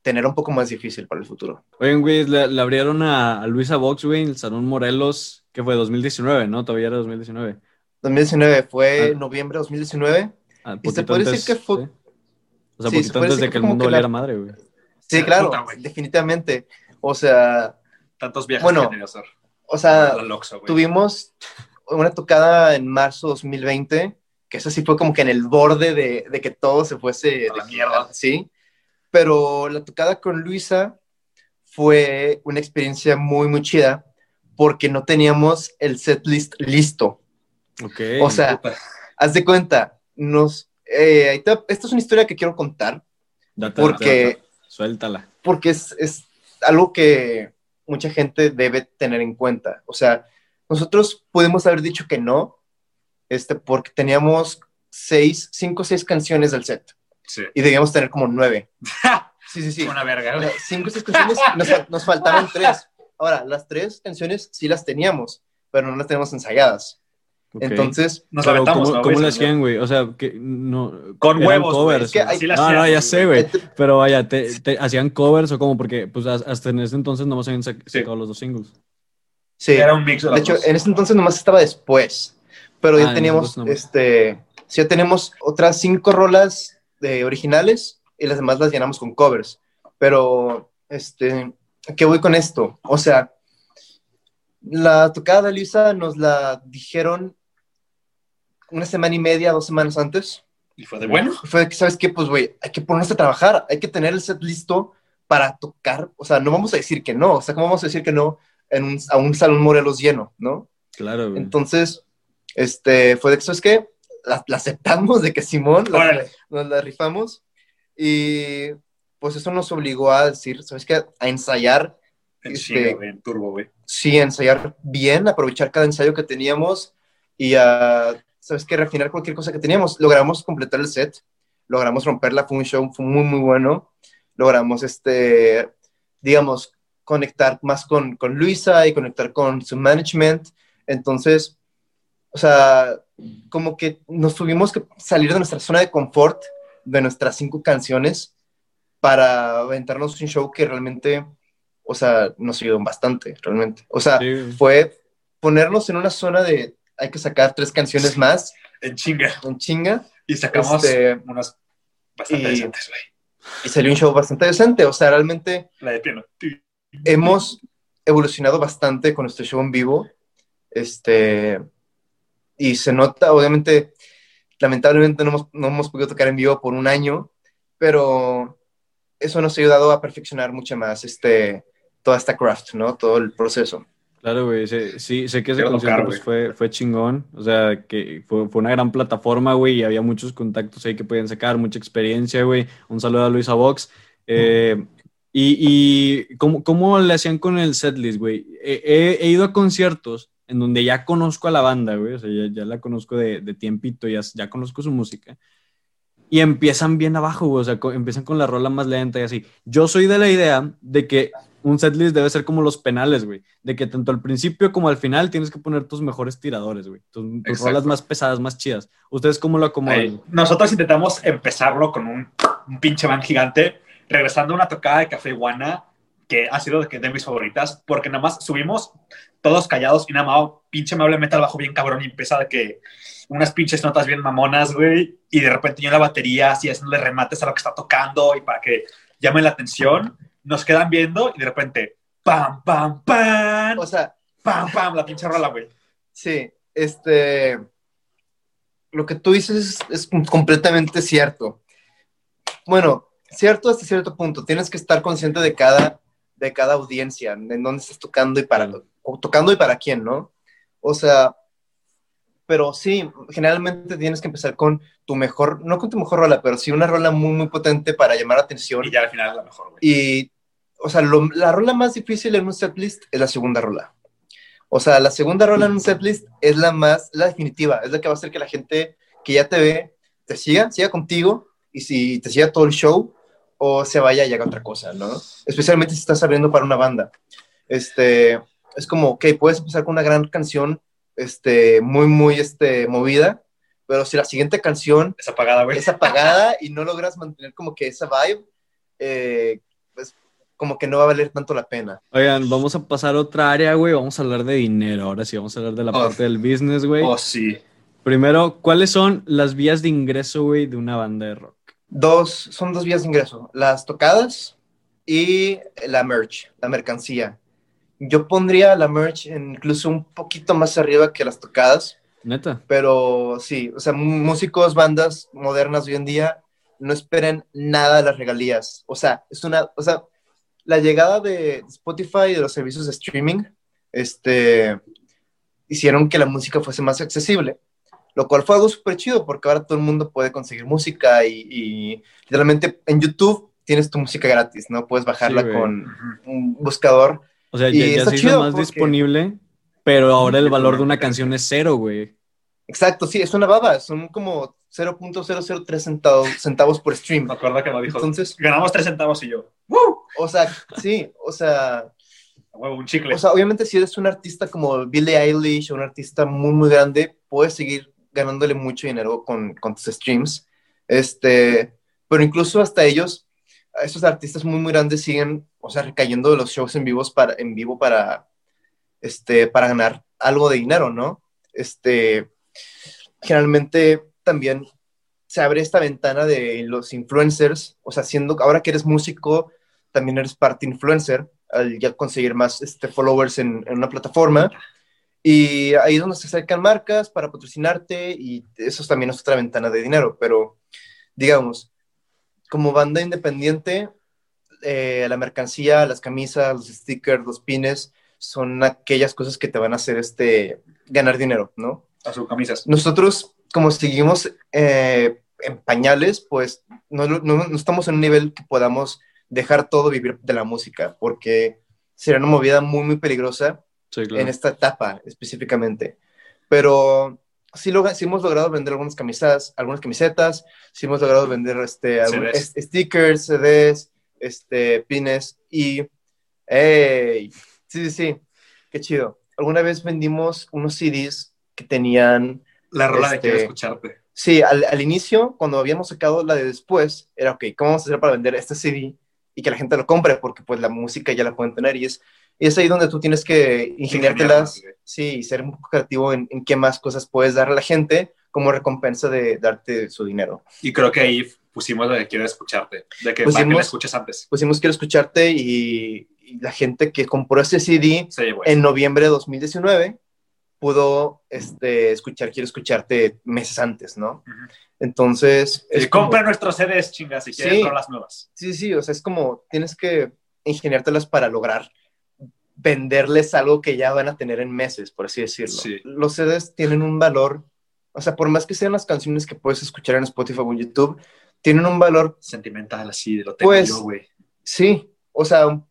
B: tener un poco más difícil para el futuro.
A: Oigan, güey, le, le abrieron a, a Luisa Vox, güey, en el Salón Morelos, que fue 2019, ¿no? Todavía era 2019.
B: 2019 fue
A: Ah.
B: noviembre de 2019.
A: Ah,
B: Y se puede decir que fue-
A: ¿sí? O sea,
B: Sí,
A: poquito antes de
B: que
A: que el mundo
B: que la-
A: valiera madre, güey.
B: Sí, claro,
C: puta, güey.
B: definitivamente. O sea,
C: Tantos viajes
B: Bueno,
C: que hacer.
B: o sea,
C: Loxo,
B: tuvimos una tocada en marzo 2020, que eso sí fue como que en el borde de, de que todo se fuese
C: A la
B: de-
C: mierda.
B: Sí, pero la tocada con Luisa fue una experiencia muy, muy chida porque no teníamos el setlist listo.
A: Ok.
B: O sea,
C: Puta.
B: haz de cuenta, nos... eh, esta es una historia que quiero contar
A: Date,
B: porque,
A: date, suéltala.
B: porque es, es algo que mucha gente debe tener en cuenta. O sea, nosotros pudimos haber dicho que no, este, porque teníamos seis, cinco o seis canciones del set
C: Sí.
B: y debíamos tener como nueve. Sí, sí, sí.
C: Una verga, güey.
B: cinco o seis canciones, nos, nos faltaban tres. ahora, las tres canciones sí las teníamos, pero no las tenemos ensayadas.
A: Ok.
B: Entonces,
C: Nos
A: Pero
C: aventamos,
A: ¿cómo,
C: ¿no,
A: cómo
C: güey?
A: le hacían, güey? O sea, que no...
C: Con huevos,
A: covers.
B: Es que hay-
C: Sí las
A: no, no,
C: hacíamos,
A: ya sé,
C: güey.
A: güey. Pero vaya, te, te hacían covers o cómo? Porque pues has- hasta en ese entonces nomás habían sac-
C: Sí.
A: sacado los dos singles.
B: sí.
C: Era un mix de
B: De
C: las
B: hecho,
C: dos.
B: en ese entonces nomás estaba después, pero
A: Ah,
B: ya
A: ese
B: teníamos, este, sí, ya tenemos otras cinco rolas de originales y las demás las llenamos con covers. Pero, este, ¿a ¿qué voy con esto? O sea, la tocada de Lisa nos la dijeron una semana y media, dos semanas antes.
C: Y fue de bueno.
B: Fue que, ¿sabes qué? Pues, güey, hay que ponernos a trabajar, hay que tener el set listo para tocar. O sea, no vamos a decir que no. O sea, ¿cómo vamos a decir que no en un, a un salón Morelos lleno, no?
A: Claro, güey.
B: Entonces, este, fue de que, ¿sabes qué? La, la aceptamos de que Simón, la- nos la rifamos. Y pues eso nos obligó a decir, ¿sabes qué? A ensayar,
C: En
B: Este-
C: chinga, güey, en turbo, güey.
B: sí, ensayar bien, aprovechar cada ensayo que teníamos y a, ¿sabes qué? Refinar cualquier cosa que teníamos. Logramos completar el set, logramos romperla, fue un show fue muy, muy bueno. Logramos, este, digamos, conectar más con, con Luisa y conectar con su management. Entonces, o sea, como que nos tuvimos que salir de nuestra zona de confort, de nuestras cinco canciones, para aventarnos un show que realmente, o sea, nos ayudó bastante, realmente. O sea,
A: Sí,
B: fue ponernos en una zona de hay que sacar tres canciones más
C: En chinga.
B: en chinga
C: Y sacamos
B: Este,
C: unas bastante
B: y-
C: decentes, güey.
B: y salió un show bastante decente. O sea, realmente
C: La de piano.
B: hemos evolucionado bastante con nuestro show en vivo. Este, y se nota, obviamente, lamentablemente no hemos, no hemos podido tocar en vivo por un año, pero eso nos ha ayudado a perfeccionar mucho más este, toda esta craft, ¿no? Todo el proceso.
A: Claro, güey. Sí, sé que ese
C: Quiero
A: concierto
C: tocar,
A: pues, fue, fue chingón. O sea, que fue, fue una gran plataforma, güey, y había muchos contactos ahí que podían sacar, mucha experiencia, güey. Un saludo a Luisa Vox. Eh, y y ¿cómo, cómo le hacían con el setlist, güey? He, he- he ido a conciertos en donde ya conozco a la banda, güey. O sea, ya, ya la conozco de, de tiempito, ya, ya conozco su música. Y empiezan bien abajo, güey. O sea, co- empiezan con la rola más lenta y así. Yo soy de la idea de que un setlist debe ser como los penales, güey. De que tanto al principio como al final tienes que poner tus mejores tiradores, güey. Tus, tus rolas más pesadas, más chidas. ¿Ustedes cómo lo acomodan?
C: Nosotros intentamos empezarlo con un, un pinche van gigante, regresando a una tocada de Café Iguana, que ha sido de, que- de mis favoritas, porque nada más subimos todos callados y nada más, pinche amable metal bajo bien cabrón y empieza de que unas pinches notas bien mamonas, güey, y de repente yo en la batería así haciéndole remates a lo que está tocando y para que llame la atención, nos quedan viendo y de repente, pam, pam, pam,
B: O sea,
C: pam, pam, la pinche rola, güey.
B: Sí, este, lo que tú dices es, es completamente cierto. Bueno, cierto hasta cierto punto. Tienes que estar consciente de cada, de cada audiencia, en dónde estás tocando y para, o tocando y para quién, ¿no? O sea, pero sí, generalmente tienes que empezar con tu mejor, no con tu mejor rola, pero sí una rola muy, muy potente para llamar la atención.
C: Y ya al final es la mejor, güey.
B: Y, o sea, lo- la rola más difícil en un setlist es la segunda rola. O sea, la segunda rola en un setlist es la más, la definitiva, es la que va a hacer que la gente que ya te ve te siga, siga contigo y si te siga todo el show o se vaya y haga otra cosa, ¿no? Especialmente si estás abriendo para una banda. Este, es como, ok, puedes empezar con una gran canción, este, muy, muy, este, movida, pero si la siguiente canción
C: Es apagada, güey.
B: es apagada y no logras mantener como que esa vibe, eh, pues como que no va a valer tanto la pena.
A: Oigan, vamos a pasar a otra área, güey. Vamos a hablar de dinero. Ahora sí, vamos a hablar de la
C: Oh.
A: parte del business, güey.
C: Oh, sí.
A: Primero, ¿cuáles son las vías de ingreso, güey, de una banda de rock?
B: Dos, son dos vías de ingreso, las tocadas y la merch, la mercancía. Yo pondría la merch incluso un poquito más arriba que las tocadas,
A: Neta.
B: pero sí, o sea, músicos, bandas modernas hoy en día no esperen nada de las regalías. O sea, es una, o sea, la llegada de Spotify y de los servicios de streaming, este, hicieron que la música fuese más accesible, lo cual fue algo súper chido porque ahora todo el mundo puede conseguir música y, y literalmente en YouTube tienes tu música gratis, ¿no? Puedes bajarla
A: Sí,
B: con un buscador.
A: O sea,
B: Y
A: ya, ya
B: está
A: se hizo
B: chido
A: más
B: porque-
A: disponible, pero ahora el valor de una canción es cero, güey.
B: Exacto, sí, es una baba, son como 0.003 centavos, centavos por stream.
C: Me acuerdo que me dijo.
B: Entonces,
C: Ganamos tres centavos y yo.
B: o sea, sí, o sea,
C: huevo, un chicle.
B: O sea, obviamente si eres un artista como Billie Eilish o un artista muy, muy grande, puedes seguir ganándole mucho dinero con, con tus streams. Este, pero incluso hasta ellos, esos artistas muy, muy grandes siguen, o sea, recayendo de los shows en, vivos para, en vivo para, este, para ganar algo de dinero, ¿no? Este, generalmente también se abre esta ventana de los influencers, o sea, siendo, ahora que eres músico, también eres parte influencer, al ya conseguir más este, followers en, en una plataforma. Y ahí es donde se acercan marcas para patrocinarte y eso también es otra ventana de dinero, pero digamos, como banda independiente, eh, la mercancía, las camisas, los stickers, los pines, son aquellas cosas que te van a hacer este, ganar dinero, ¿no?
C: A sus camisas.
B: Nosotros, como seguimos eh, en pañales, pues no, no, no estamos en un nivel que podamos dejar todo vivir de la música, porque sería una movida muy, muy peligrosa
A: Sí, claro.
B: en esta etapa específicamente. Pero sí, lo, sí hemos logrado vender algunas camisas, algunas camisetas, sí hemos logrado vender este, algún-
C: CDs.
B: stickers, CDs, este, pines y... ¡Ey! Sí, sí, sí, qué chido. Alguna vez vendimos unos CDs que tenían...
C: La rola de
B: Este-
C: quiero escucharte.
B: Sí, al, al inicio, cuando habíamos sacado la de después, era, ok, ¿cómo vamos a hacer para vender este CD y que la gente lo compre? Porque pues la música ya la pueden tener y es, y es ahí donde tú tienes que ingeniártelas, sí, y ser un poco creativo en, en qué más cosas puedes dar a la gente como recompensa de darte su dinero.
C: Y creo que ahí pusimos lo de quiero escucharte. De que que
B: Pusimos-
C: la escuches antes.
B: Pusimos Quiero escucharte y, y la gente que compró ese CD en noviembre de 2019 pudo este, escuchar Quiero escucharte meses antes, ¿no? Entonces...
C: Sí,
B: como-
C: compra nuestros CDs, chingas, si quieres
B: Sí.
C: rolas nuevas.
B: Sí, sí, o sea, es como tienes que ingeniártelas para lograr venderles algo que ya van a tener en meses, por así decirlo.
C: Sí.
B: Los CDs tienen un valor, o sea, por más que sean las canciones que puedes escuchar en Spotify o en YouTube, tienen un valor,
C: Sentimental, así, lo tengo
B: Pues,
C: yo, güey.
B: sí, o sea,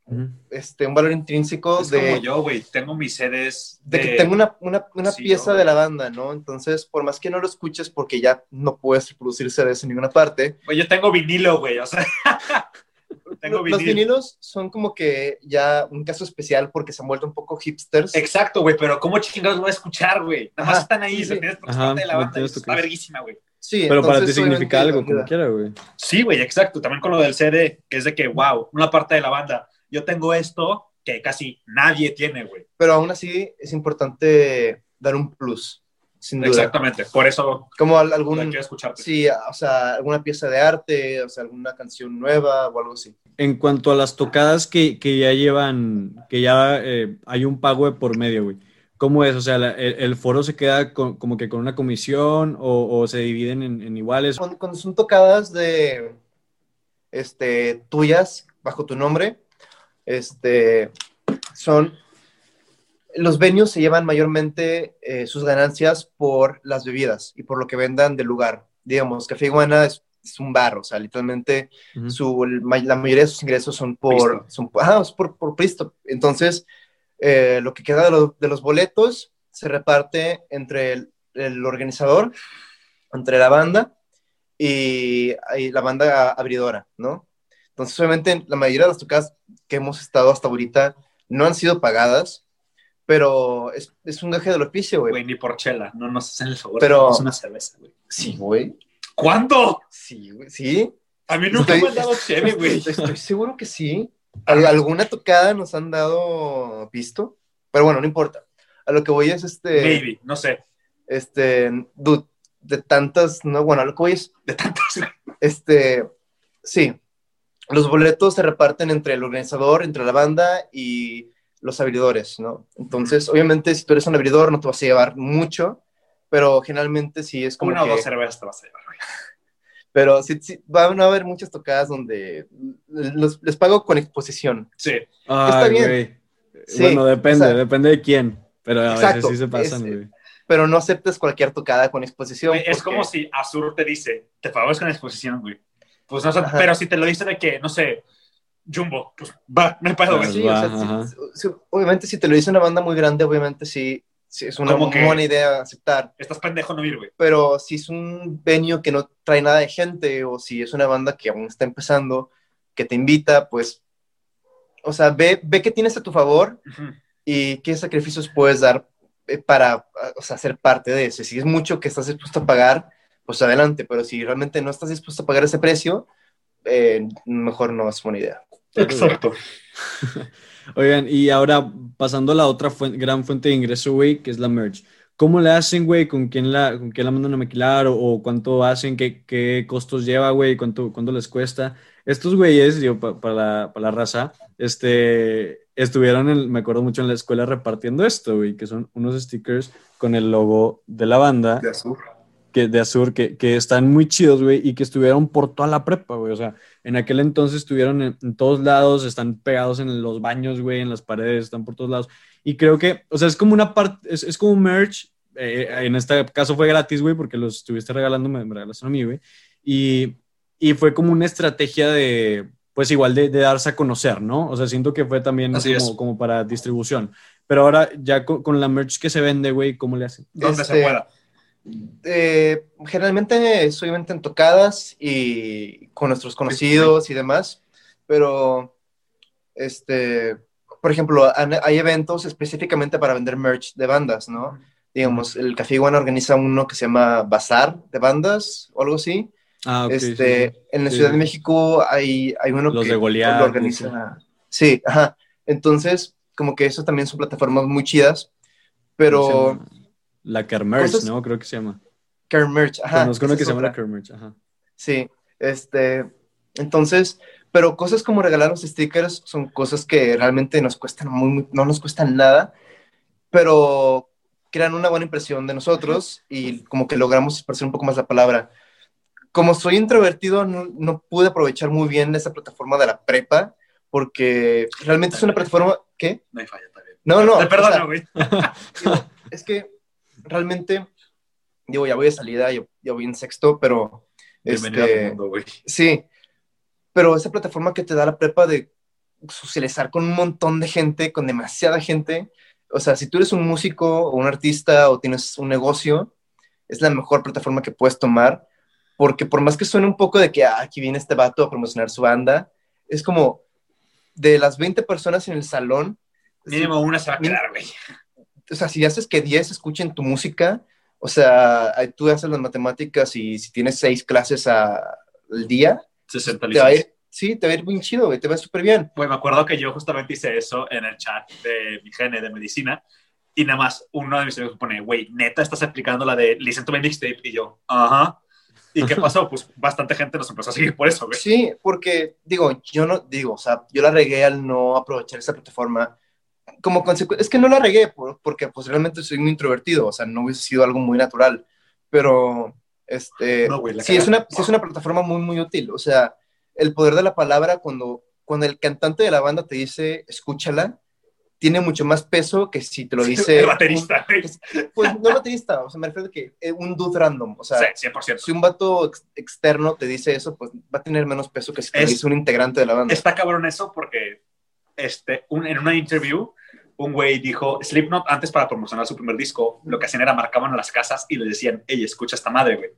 B: este, un valor intrínseco
C: Es
B: de,
C: como yo, güey. Tengo mis CDs
B: de que tengo una, una, una
C: Sí,
B: pieza
C: yo,
B: de la banda, ¿no? Entonces, por más que no lo escuches porque ya no puedes reproducir CDs en ninguna parte,
C: Güey, yo tengo vinilo, güey. O sea, tengo
B: los
C: vinilo.
B: vinilos son como que ya un caso especial porque se han vuelto un poco hipsters.
C: Exacto, güey, pero ¿cómo chingados voy a escuchar, güey? Nada más
B: Ajá,
C: están ahí,
B: sí,
C: lo
B: sí.
C: tienes por
A: Ajá,
C: parte de la banda está verguísima, güey.
B: Sí,
A: Pero para ti significa algo, como quiera, güey.
C: Sí, güey, exacto. También con lo del CD, que es de que, wow, una parte de la banda. Yo tengo esto que casi nadie tiene, güey.
B: Pero aún así es importante dar un plus, sin duda.
C: Exactamente. Por eso
B: Como algún,
C: quiero escucharte.
B: sí, o sea, alguna pieza de arte, o sea, alguna canción nueva o algo así.
A: En cuanto a las tocadas que, que ya llevan, que ya eh, hay un pago de por medio, güey. ¿Cómo es? O sea, la- el, el foro se queda con- como que con una comisión o, o se dividen en, en iguales.
B: Cuando, cuando son tocadas de, este, tuyas, bajo tu nombre, este, son, los venues se llevan mayormente eh, sus ganancias por las bebidas y por lo que vendan del lugar. Digamos, Café Iguana es, es un bar, o sea, literalmente su, la mayoría de sus ingresos son por, son, es por, por pisto. Entonces, eh, lo que queda de, lo- de los boletos se reparte entre el, el organizador, entre la banda y, y la banda abridora, ¿no? Entonces, obviamente, la mayoría de las tocadas que hemos estado hasta ahorita no han sido pagadas, pero es, es un gaje del oficio, güey.
C: Güey, ni por chela. No nos hacen el favor.
B: Pero-
C: Es una cerveza, güey.
B: Sí, güey.
C: ¿Cuándo?
B: Sí, güey. Sí.
C: A mí nunca
B: Estoy-
C: me han dado cheve, güey.
B: Estoy, seguro que sí. Al- alguna tocada nos han dado visto, pero bueno, no importa. A lo que voy es este,
C: Maybe, no sé.
B: este, dude, de tantas, no, bueno, a lo que voy es,
C: De tantas.
B: este, sí, los boletos se reparten entre el organizador, entre la banda y los abridores, ¿no? Entonces, obviamente, si tú eres un abridor, no te vas a llevar mucho, pero generalmente sí es como
C: Una o
B: que-
C: dos cervezas te vas a llevar, güey.
B: pero sí, sí, van a haber muchas tocadas donde los- les pago con exposición.
C: Sí.
A: Ay,
B: bien.
A: güey.
B: Sí,
A: bueno, depende,
B: o sea-
A: depende de quién. Pero a
B: Exacto,
A: veces sí se pasan,
B: es-
A: güey.
B: pero no aceptes cualquier tocada con exposición.
C: Güey, es
B: porque-
C: como si Azur te dice, te favores con exposición, güey. Pues no sé,
B: Ajá.
C: pero si te lo dice de que, no sé, Jumbo, pues va, me pedo, güey.
A: Pues
B: Sí, o sea,
A: va,
B: sí, sí, obviamente si te lo dice una banda muy grande, obviamente sí, sí es una buena idea aceptar,
C: Estás pendejo no ir, güey.
B: pero si es un venue que no trae nada de gente o si es una banda que aún está empezando, que te invita, pues o sea, ve, ve qué tienes a tu favor
C: Ujú.
B: y qué sacrificios puedes dar eh, para, o sea, ser parte de eso. Si es mucho que estás dispuesto a pagar, pues adelante, pero si realmente no estás dispuesto a pagar ese precio, eh, mejor no es buena idea.
C: Exacto.
A: Oigan, y ahora pasando a la otra gran fuente de ingreso, güey, que es la merch. ¿Cómo le hacen, güey? ¿Con quién la, con quién la mandan a maquilar? ¿O, o cuánto hacen? ¿Qué, qué costos lleva, güey? ¿Cuánto, cuánto les cuesta? Estos güeyes, pa- para la, para la raza, este, estuvieron, en- me acuerdo mucho en la escuela repartiendo esto, güey, que son unos stickers con el logo de la banda
C: De azul.
A: Que, de Azur, que, que están muy chidos, güey, y que estuvieron por toda la prepa, güey. O sea, en aquel entonces estuvieron en, en todos lados, están pegados en los baños, güey, en las paredes, están por todos lados. Y creo que, o sea, es como una parte, es, es como un merch. eh, en este caso fue gratis, güey, porque los estuviste regalando, me, me regalaste a mí, güey. Y, y fue como una estrategia de, pues igual de, de darse a conocer, ¿no? O sea, siento que fue también
C: Así
A: como, como para distribución. Pero ahora, ya con, con la merch que se vende, güey, ¿cómo le hacen?
C: Donde
B: Este,
C: se pueda.
B: Eh, generalmente soy obviamente en tocadas y con nuestros conocidos y demás, pero este, por ejemplo, hay eventos específicamente para vender merch de bandas, ¿no? Digamos, el Café Iguana organiza uno que se llama Bazar de bandas o algo así.
A: Ah, ok, sí,
B: este,
A: sí.
B: En la
A: Sí,
B: Ciudad
A: sí.
B: de México hay, hay uno
A: Los
B: que
A: de Goliat,
B: lo organiza. Sí, ajá. Entonces, como que eso también son plataformas muy chidas,
A: ¿Cómo se
B: pero
A: llama? La Kermerch, ¿no? Creo que se llama.
B: Care Merch, ajá.
A: Conozco uno
B: esa
A: que
B: es
A: se llama la. Kermerch, ajá.
B: Sí, este, entonces, pero cosas como regalar los stickers son cosas que realmente nos cuestan muy, muy- no nos cuestan nada, pero crean una buena impresión de nosotros y como que logramos expresar un poco más la palabra. Como soy introvertido, no, no pude aprovechar muy bien esa plataforma de la prepa, porque realmente es una plataforma, ¿qué?
C: No hay falla, está bien.
B: No, no,
C: Te
B: o
C: perdono,
B: es que realmente, digo, ya voy de salida, ya voy en sexto, pero...
C: Bienvenido
B: este,
C: mundo, güey.
B: Sí, pero esa plataforma que te da la prepa de socializar con un montón de gente, con demasiada gente, o sea, si tú eres un músico o un artista o tienes un negocio, es la mejor plataforma que puedes tomar, porque por más que suene un poco de que ah, aquí viene este vato a promocionar su banda, es como de las 20 personas en el salón,
C: Mínimo una se va a quedar, güey.
B: O sea, si haces que 10 escuchen tu música, o sea, tú haces las matemáticas y si tienes 6 clases a- al día,
C: 60
B: te va a ir, sí, te va a ir bien chido, güey, te va súper bien.
C: Güey, me acuerdo que yo justamente hice eso en el chat de mi gene de medicina y nada más uno de mis amigos pone, güey, neta, estás aplicando la de listen to my mixtape y yo, ajá. ¿Y qué pasó? Pues bastante gente nos empezó a seguir por eso, güey.
B: Sí, porque digo, yo no, digo, o sea, yo la regué al no aprovechar esa plataforma. Como consecuencia, es que no la regué por- porque pues realmente soy muy introvertido, o sea, no hubiese sido algo muy natural, pero este,
C: No, güey,
B: sí, es una, sí es una plataforma muy, muy útil, o sea, el poder de la palabra cuando, cuando el cantante de la banda te dice, escúchala, tiene mucho más peso que si te lo dice...
C: el baterista,
B: un- pues no baterista, o sea, me refiero a que eh, un dude random, o sea,
C: Sí, 100%.
B: si un vato ex- externo te dice eso, pues va a tener menos peso que si te lo
C: Es-
B: dice un integrante de la banda.
C: Está cabrón eso porque este, un- en una interview un güey dijo, Slipknot antes para promocionar su primer disco, lo que hacían era marcaban a las casas y le decían, ey, escucha esta madre, güey.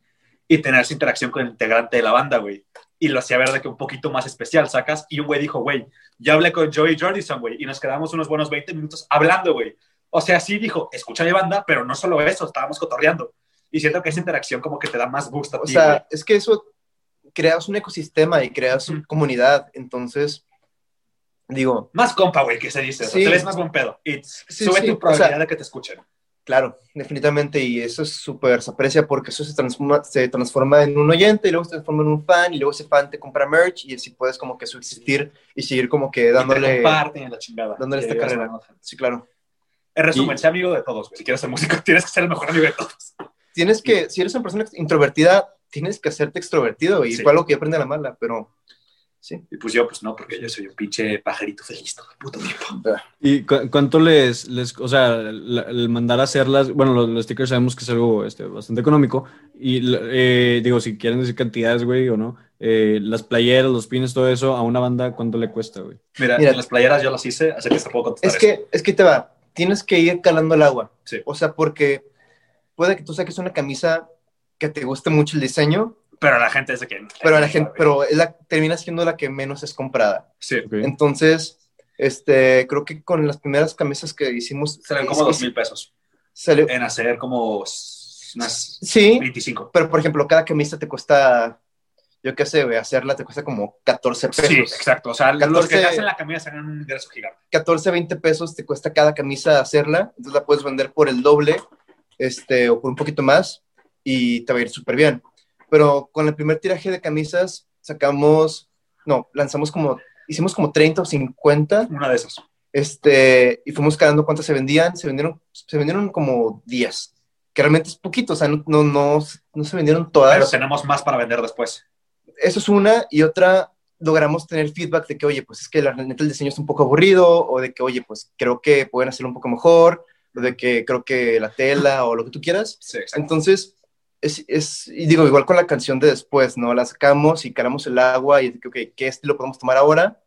C: Y tener esa interacción con el integrante de la banda, güey. Y lo hacía ver de que un poquito más especial, sacas. Y un güey dijo, güey, ya hablé con Joey Jordison, güey, y nos quedamos unos buenos 20 minutos hablando, güey. O sea, sí dijo, escucha mi banda, pero no solo eso, estábamos cotorreando. Y siento que esa interacción como que te da más gusto
B: O sea, es que eso creas un ecosistema y creas una comunidad, entonces, digo,
C: Más compa, güey, que se dice. O
B: Sí.
C: te ves más buen pedo. Y
B: Sí,
C: sube
B: sí,
C: tu
B: o
C: probabilidad
B: sea-
C: de que te escuchen.
B: claro, definitivamente, y eso es súper, se aprecia porque eso se transforma, se transforma en un oyente y luego se transforma en un fan y luego ese fan te compra merch y así puedes como que subsistir y seguir como que
C: Y te
B: dándole...
C: comparten en la chingada.
B: dándole esta carrera. Sí, claro.
C: En resumen,
A: Y-
C: sé amigo de todos, güey. Si quieres ser músico, tienes que ser el mejor amigo de todos.
B: Tienes que, si eres una persona introvertida, tienes que hacerte extrovertido y fue algo que yo aprendí a la mala, pero sí.
C: Y pues yo, pues no, porque yo soy un pinche pajarito feliz todo el puto tiempo.
A: ¿Y cu- cuánto les, les, o sea, la- el mandar a hacerlas, bueno, los, los stickers sabemos que es algo este, bastante económico, y eh, digo, si quieren decir cantidades, güey, o no, eh, las playeras, los pines, todo eso, a una banda, ¿cuánto le cuesta, güey?
C: Mira,
B: Mira.
C: en las playeras yo las hice, así que te puedo contestar
B: Es que, es que te va, tienes que ir calando el agua.
C: Sí.
B: O sea, porque puede que tú saques una camisa que te guste mucho el diseño.
C: Pero la gente es de que...
B: pero a la gente, pero es la, termina siendo la que menos es comprada.
C: Sí.
A: Ok.
B: Entonces, Este, creo que con las primeras camisas que hicimos.
C: Salen como dos mil pesos.
B: Salió,
C: En hacer como unas
B: sí,
C: 25.
B: pero por ejemplo, cada camisa te cuesta, yo qué sé, güey, hacerla te cuesta como 14 pesos.
C: Sí, exacto. O sea, los
B: 14
C: que te hacen la camisa sacan un ingreso gigante.
B: 14, 20 pesos te cuesta cada camisa hacerla, entonces la puedes vender por el doble, este, o por un poquito más, y te va a ir súper bien. Pero con el primer tiraje de camisas sacamos, no, lanzamos como, hicimos como 30 o 50,
C: Una de esas.
B: este, y fuimos calando cuántas se vendían, se vendieron, se vendieron como 10, que realmente es poquito, o sea, no, no, no, no se vendieron todas.
C: Pero tenemos más para vender después.
B: eso es una, y otra, logramos tener feedback de que, oye, pues es que la neta el diseño es un poco aburrido, o de que, oye, pues creo que pueden hacerlo un poco mejor, o de que creo que la tela, o lo que tú quieras.
C: Sí.
B: Entonces, es, es y digo, igual con la canción de después, ¿no? La sacamos y calamos el agua y que, ok, ¿qué estilo podemos tomar ahora?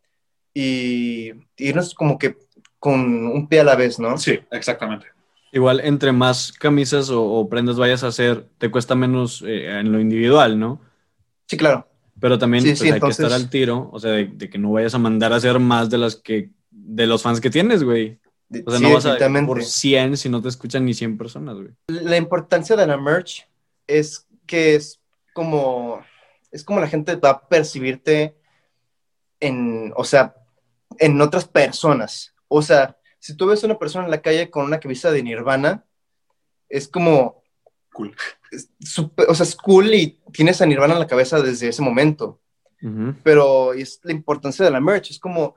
B: Y irnos como que con un pie a la vez, ¿no?
C: Sí, exactamente.
A: Igual, entre más camisas o, o prendas vayas a hacer, te cuesta menos eh, en lo individual, ¿no?
B: Sí, claro.
A: Pero también
B: Sí,
A: pues,
B: sí,
A: hay
B: entonces-
A: que estar al tiro, o sea, de, de que no vayas a mandar a hacer más de las que, de los fans que tienes, güey. O sea,
B: sí,
A: no vas a por 100 si no te escuchan ni 100 personas, güey.
B: la importancia de la merch es que es como es como la gente va a percibirte en, o sea, en otras personas. O sea, si tú ves a una persona en la calle con una camisa de Nirvana, es como,
C: Cool.
B: es súper- o sea, es cool y tienes a Nirvana en la cabeza desde ese momento.
A: Ujú.
B: Pero es la importancia de la merch, es como,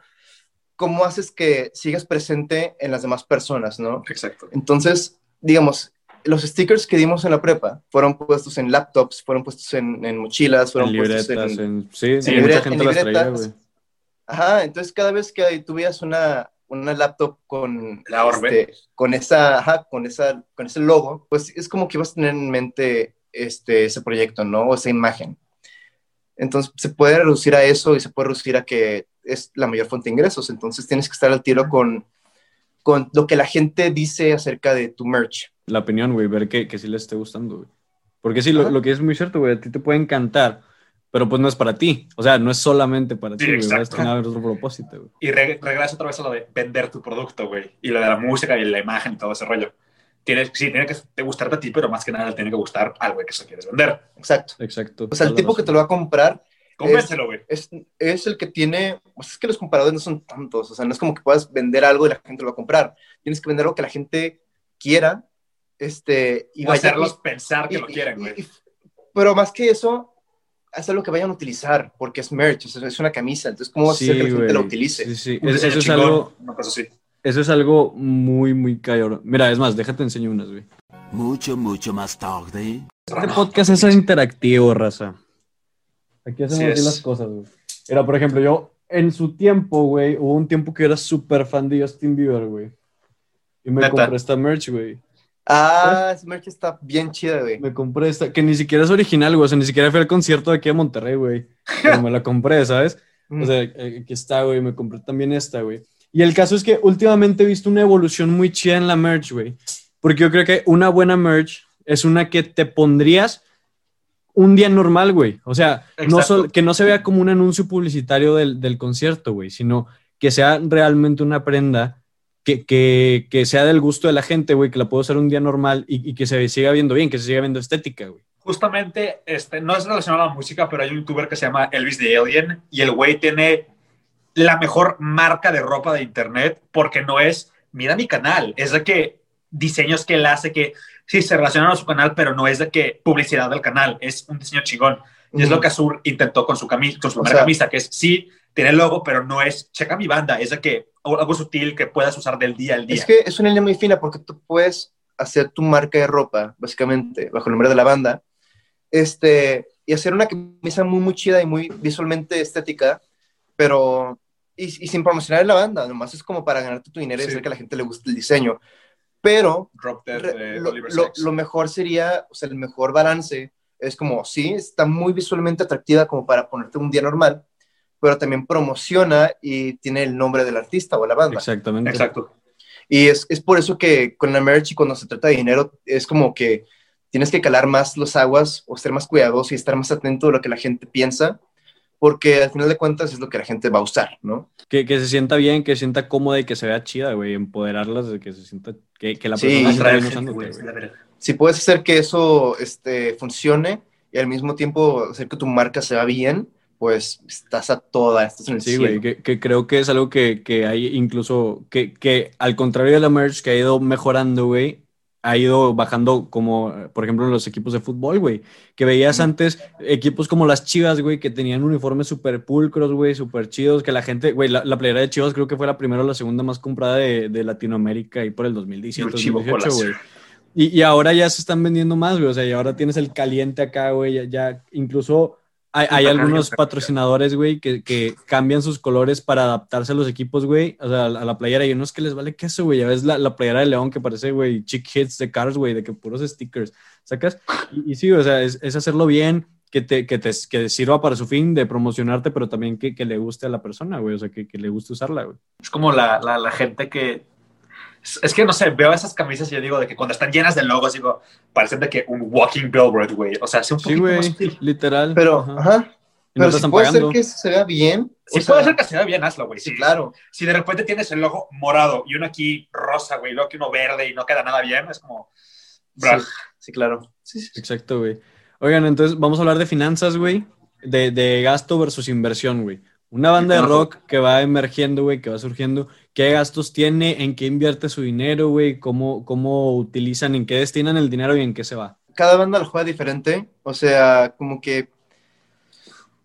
B: cómo haces que sigas presente en las demás personas, ¿no?
C: Exacto.
B: Entonces, digamos, los stickers que dimos en la prepa fueron puestos en laptops, fueron puestos en, en mochilas, fueron
A: En
B: puestos
A: libretas,
B: en...
A: en... Sí,
B: Sí,
A: mucha gente
B: en
A: las traía,
B: libretas.
A: güey.
B: Ajá, entonces cada vez que tú veías una, una laptop con,
C: La Orbe.
B: este, con, esa, ajá, con, esa, con ese logo, pues es como que ibas a tener en mente este, ese proyecto, ¿no? O esa imagen. Entonces se puede reducir a eso y se puede reducir a que es la mayor fuente de ingresos. Entonces tienes que estar al tiro con, con lo que la gente dice acerca de tu merch.
A: La opinión, güey, ver que, que sí les esté gustando, güey. Porque sí, lo, lo que es muy cierto, güey, a ti te puede encantar, pero pues no es para ti. O sea, no es solamente para
C: Sí,
A: ti, güey.
C: exacto.
A: Va a tener otro propósito, güey.
C: Y re- regreso otra vez a lo de vender tu producto, güey. Y lo de la música y la imagen y todo ese rollo. Tienes, sí, tiene que te gustarte a ti, pero más que nada tiene que gustar al güey que se quieres vender.
B: Exacto.
A: Exacto.
B: O sea, el tipo que te lo va a comprar
C: Convéncelo, güey.
B: es, es el que tiene, pues es que los compradores no son tantos, o sea, no es como que puedas vender algo y la gente lo va a comprar. Tienes que vender algo que la gente quiera, este, y
C: Y
B: vaya-
C: hacerlos
B: y-
C: pensar que
B: y-
C: lo quieren, güey.
B: pero más que eso, hacer lo que vayan a utilizar, porque es merch, o sea, es una camisa, entonces, ¿cómo vas a hacer que la gente la utilice?
A: Sí, sí. Es- eso es
C: chingón,
A: algo,
C: Una cosa así.
A: eso es algo muy, muy cabrón. Mira, es más, déjate enseño unas, güey.
D: Mucho, mucho más tarde.
A: Este podcast es interactivo, raza. Aquí hacemos
C: Sí
A: así
C: es.
A: las cosas, güey. Mira, por ejemplo, yo en su tiempo, güey, hubo un tiempo que era súper fan de Justin Bieber, güey. Y me
C: Neta.
A: compré esta merch, güey.
B: Ah, esa merch está bien chida, güey.
A: Me compré esta, que ni siquiera es original, güey. O sea, ni siquiera fui al concierto de aquí a Monterrey, güey. Pero me la compré, ¿sabes? O sea, eh, aquí está, güey. Me compré también esta, güey. Y el caso es que últimamente he visto una evolución muy chida en la merch, güey. Porque yo creo que una buena merch es una que te pondrías un día normal, güey. O sea, no sol- que no se vea como un anuncio publicitario del, del concierto, güey, sino que sea realmente una prenda que, que, que sea del gusto de la gente, güey, que la puedo usar un día normal y, y que se siga viendo bien, que se siga viendo estética, güey.
C: Justamente, este, no es relacionado a la música, pero hay un youtuber que se llama Elvis the Alien y el güey tiene la mejor marca de ropa de internet porque no es, mira mi canal, es de que diseños que él hace que sí se relacionan a su canal, pero no es de que publicidad del canal, es un diseño chingón. Y es lo que Azur intentó con su, camisa, con su
B: O
C: primera
B: sea-
C: camisa, que es sí, tiene el logo, pero no es checa mi banda, es de que algo sutil que puedas usar del día al día.
B: Es que es una línea muy fina porque tú puedes hacer tu marca de ropa, básicamente, bajo el nombre de la banda, este, y hacer una camisa muy, muy chida y muy visualmente estética, pero, y, y sin promocionar la banda, nomás es como para ganarte tu dinero y
C: Sí.
B: hacer que a la gente le guste el diseño. Pero
C: Dead
B: re- lo, lo- lo mejor sería, o sea, el mejor balance es como, sí, está muy visualmente atractiva como para ponerte un día normal, pero también promociona y tiene el nombre del artista o la banda.
A: Exactamente.
C: Exacto.
B: Y es, es por eso que con la merch y cuando se trata de dinero es como que tienes que calar más los aguas o ser más cuidadoso y estar más atento a lo que la gente piensa, porque al final de cuentas es lo que la gente va a usar, ¿no?
A: Que, que se sienta bien, que se sienta cómoda y que se vea chida, güey. Empoderarlas de que se sienta, que, que la
B: Sí,
A: persona se bien
C: gente,
A: usándote,
C: güey.
B: Si puedes hacer que eso este, funcione y al mismo tiempo hacer que tu marca se vea bien, pues estás a toda, estás en el
A: Sí, güey, que, que creo que es algo que, que hay incluso, que, que al contrario de la merch que ha ido mejorando, güey, ha ido bajando como, por ejemplo, en los equipos de fútbol, güey, que veías antes equipos como las Chivas, güey, que tenían uniformes súper pulcros, güey, súper chidos, que la gente, güey, la, la playera de Chivas creo que fue la primera o la segunda más comprada de, de Latinoamérica y por el 2017,
C: El Chivo
A: 2018,
C: Colas.
A: güey. Y, y ahora ya se están vendiendo más, güey. O sea, y ahora tienes el caliente acá, güey. Ya, ya incluso hay, hay algunos patrocinadores, güey, que, que cambian sus colores para adaptarse a los equipos, güey. O sea, a la, a la playera. Y unos que les vale queso, güey. Ya ves la, la playera de León que parece, güey, chick hits de Cars, güey, de que puros stickers. ¿Sacas? Y, y sí, o sea, es, es hacerlo bien. Que te, que, te, que sirva para su fin de promocionarte, pero también que, que le guste a la persona, güey. O sea, que, que le guste usarla, güey.
C: Es como la, la, la gente que. Es, que no sé, veo esas camisas y yo digo de que cuando están llenas de logos, digo, parecen de que un walking billboard, güey. O sea, hace un
A: Sí,
C: poquito más
A: literal.
B: Pero,
A: Ajá.
B: ajá,
A: no
B: pero si
A: están
B: puede ser que se vea bien.
C: Sí,
B: o sea,
C: puede ser que se vea bien, hazlo, güey.
B: Sí,
C: Sí,
B: claro.
C: Si de repente tienes el logo morado y uno aquí rosa, güey, y luego que uno verde y no queda nada bien, es como. Bra.
B: Sí, sí, claro. Sí, sí, sí.
A: Exacto, güey. Oigan, entonces vamos a hablar de finanzas, güey. De, de gasto versus inversión, güey. Una banda de rock que va emergiendo, güey, que va surgiendo. ¿Qué gastos tiene? ¿En qué invierte su dinero, güey? ¿Cómo, ¿Cómo utilizan? ¿En qué destinan el dinero y en qué se va?
B: cada banda lo juega diferente, o sea, como que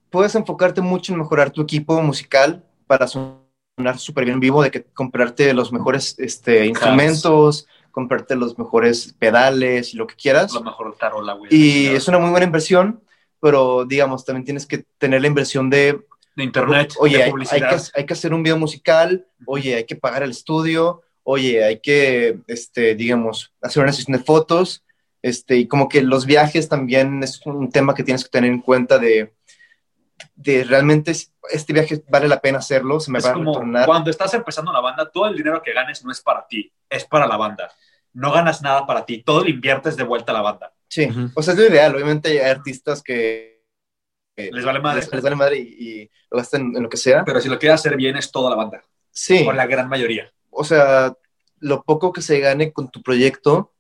B: puedes enfocarte mucho en mejorar tu equipo musical para sonar súper bien vivo, de que comprarte los mejores este, instrumentos, comprarte los mejores pedales y lo que quieras.
C: Lo mejor tarola, güey.
B: Y es una muy buena inversión, pero digamos, también tienes que tener la inversión de,
C: De internet,
B: oye,
C: de
B: hay, hay
C: publicidad.
B: que, hay que hacer un video musical, oye, hay que pagar el estudio, oye, hay que, este, digamos, hacer una sesión de fotos, este, y como que los viajes también es un tema que tienes que tener en cuenta de, de realmente este viaje vale la pena hahacerlo, se me
C: Es
B: va a retornar.
C: cuando estás empezando la banda, todo el dinero que ganes no es para ti, es para la banda. No ganas nada para ti, todo lo inviertes de vuelta a la banda.
B: Sí, o sea, es lo ideal, obviamente hay artistas que...
C: Les vale madre.
B: Les, les vale madre y, y lo gastan en lo que sea.
C: Pero si lo quieres hacer bien, es toda la banda,
B: Sí.
C: o la gran mayoría.
B: o sea, lo poco que se gane con tu proyecto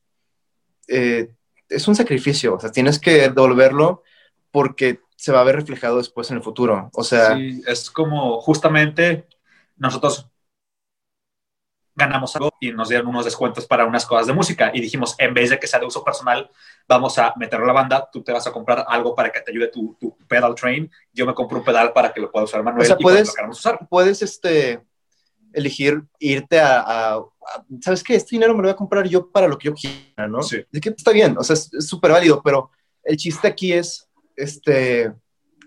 B: eh, es un sacrificio. O sea, tienes que devolverlo porque se va a ver reflejado después en el futuro. O sea,
C: Sí, es como justamente nosotros ganamos algo y nos dieron unos descuentos para unas cosas de música y dijimos, en vez de que sea de uso personal, vamos a meterlo a la banda, tú te vas a comprar algo para que te ayude tu, tu pedal train, yo me compro un pedal para que lo pueda usar Manuel
B: O sea,
C: y
B: puedes-
C: lo queramos usar.
B: puedes este, elegir irte a, a- a- ¿Sabes qué? Este dinero me lo voy a comprar yo para lo que yo quiera, ¿no?
C: Sí.
B: De que está bien, o sea, es es súper válido, pero el chiste aquí es este,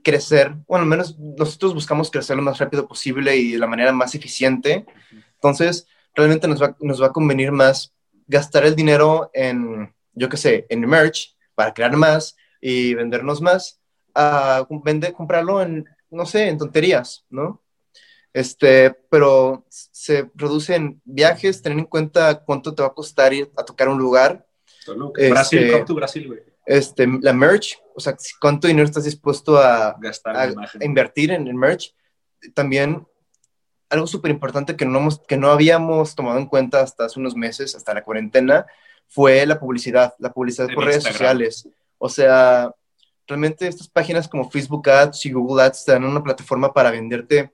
B: crecer. Bueno, al menos nosotros buscamos crecer lo más rápido posible y de la manera más eficiente. Entonces, realmente nos va, nos va a convenir más gastar el dinero en, yo qué sé, en merch para crear más y vendernos más, a vender, comprarlo en, no sé, en tonterías, ¿no? Este, pero se reduce en viajes, tener en cuenta cuánto te va a costar ir a tocar un lugar, Este-
C: Brasil, come to Brasil, güey.
B: este, la merch, o sea, cuánto dinero estás dispuesto a,
C: Gastar
B: a- a invertir en el merch. También algo súper importante que no, hemos, que no habíamos tomado en cuenta hasta hace unos meses, hasta la cuarentena, fue la publicidad, la publicidad
C: En
B: por redes
C: Instagram.
B: sociales. O sea, realmente estas páginas como Facebook Ads y Google Ads te dan una plataforma para venderte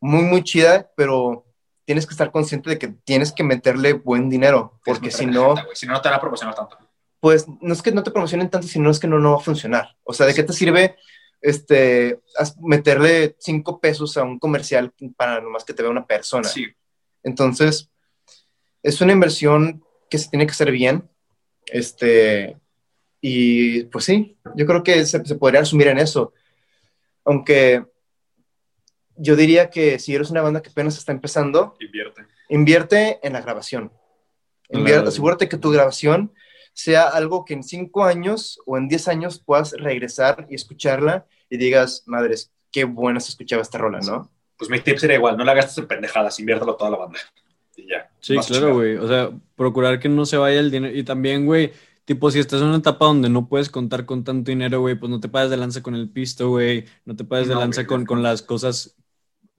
B: muy, muy chida, pero tienes que estar consciente de que tienes que meterle buen dinero, porque si no,
C: güey. Si no, no te van a promocionar tanto.
B: pues no es que no te promocionen tanto, sino es que no, no va a funcionar. O sea, ¿de qué te sirve este, meterle cinco pesos a un comercial para nomás que te vea una persona?
C: Sí.
B: Entonces, es una inversión que se tiene que hacer bien. Este, y pues sí, yo creo que se, se podría resumir en eso. Aunque yo diría que si eres una banda que apenas está empezando,
C: Invierte.
B: invierte en la grabación. Invierte, asegúrate que tu grabación sea algo que en cinco años o en diez años puedas regresar y escucharla y digas, madres, qué buena se escuchaba esta rola, ¿no?
C: Pues mi tip sería igual, no la gastes en pendejadas, inviértelo toda la banda. Y ya.
A: Sí, claro, güey. O sea, procurar que no se vaya el dinero. Y también, güey, tipo, si estás en una etapa donde no puedes contar con tanto dinero, güey, pues no te pases de lanza con el pisto, güey, no te pases de
C: No,
A: lanza
C: güey,
A: con, con las cosas,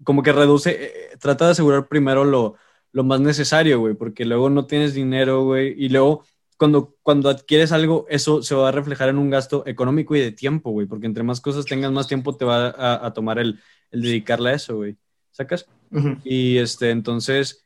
A: como que reduce, eh, trata de asegurar primero lo, lo más necesario, güey, porque luego no tienes dinero, güey, y luego cuando, cuando adquieres algo, eso se va a reflejar en un gasto económico y de tiempo, güey, porque entre más cosas tengas, más tiempo te va a, a tomar el, el dedicarle a eso, güey. ¿Sacas?
B: Ujú.
A: Y este, entonces,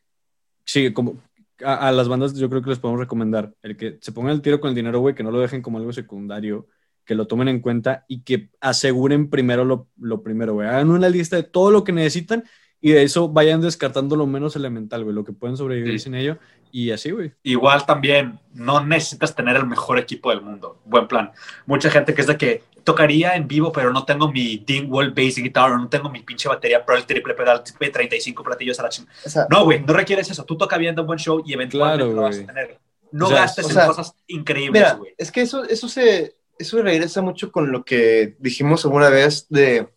A: sí, como a, a las bandas yo creo que les podemos recomendar el que se pongan el tiro con el dinero, güey, que no lo dejen como algo secundario, que lo tomen en cuenta y que aseguren primero lo, lo primero, güey. Hagan una lista de todo lo que necesitan y de eso vayan descartando lo menos elemental, güey, lo que pueden sobrevivir
C: Sí.
A: sin ello y así, güey.
C: Igual también, no necesitas tener el mejor equipo del mundo. Buen plan. Mucha gente que es de que tocaría en vivo, pero no tengo mi Dingwall Bass Guitar, no tengo mi pinche batería Pro, el triple pedal, de 35 platillos a la chingada.
B: O sea,
C: No, güey, no requieres eso. Tú toca viendo un buen show y eventualmente
A: Claro,
C: lo vas a tener. No
A: O sea,
C: gastes
B: o
C: en
B: sea,
C: cosas increíbles, güey.
B: es que eso, eso se eso regresa mucho con lo que dijimos alguna vez de,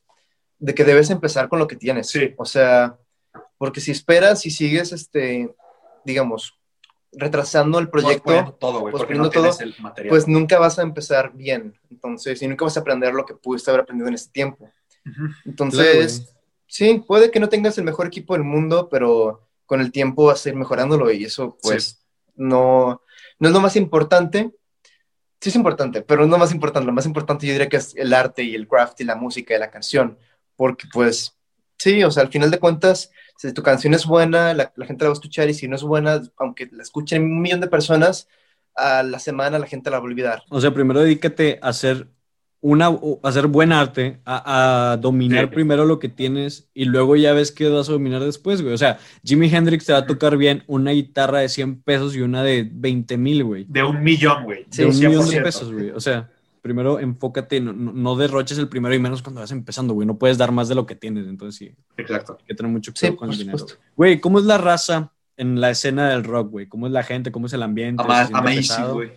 B: de que debes empezar con lo que tienes.
C: Sí.
B: O sea, porque si esperas y sigues, este, digamos, retrasando el proyecto,
C: todo, no tienes el material.
B: pues nunca vas a empezar bien. Entonces, y nunca vas a aprender lo que pudiste haber aprendido en ese tiempo. Entonces,
A: Claro,
B: sí, puede que no tengas el mejor equipo del mundo, pero con el tiempo vas a ir mejorándolo y eso, pues, no, no es lo más importante. Sí es importante, pero no es lo más importante. Lo más importante yo diría que es el arte y el craft y la música y la canción, porque pues, sí, o sea, al final de cuentas, si tu canción es buena, la, la gente la va a escuchar y si no es buena, aunque la escuchen un millón de personas, a la semana la gente la va a olvidar.
A: O sea, primero dedícate a hacer una, a hacer buen arte, a, a dominar
C: Sí.
A: primero lo que tienes y luego ya ves que vas a dominar después, güey. O sea, Jimi Hendrix te va a tocar bien una guitarra de 100 pesos y una de 20 mil, güey.
C: De un millón, güey.
B: Sí,
A: de un millón de
C: 100%.
A: pesos, güey. O sea, primero enfócate, no, no, no derroches el primero y menos cuando vas empezando, güey. No puedes dar más de lo que tienes, entonces sí,
C: Exacto.
A: hay que tener mucho
B: Sí,
A: cuidado con
B: por
A: el dinero. Güey, ¿cómo es la raza en la escena del rock, güey? ¿Cómo es la gente? ¿Cómo es el ambiente?
C: Ama-
A: ¿Se siente
C: Amazing,
A: pesado?
C: güey.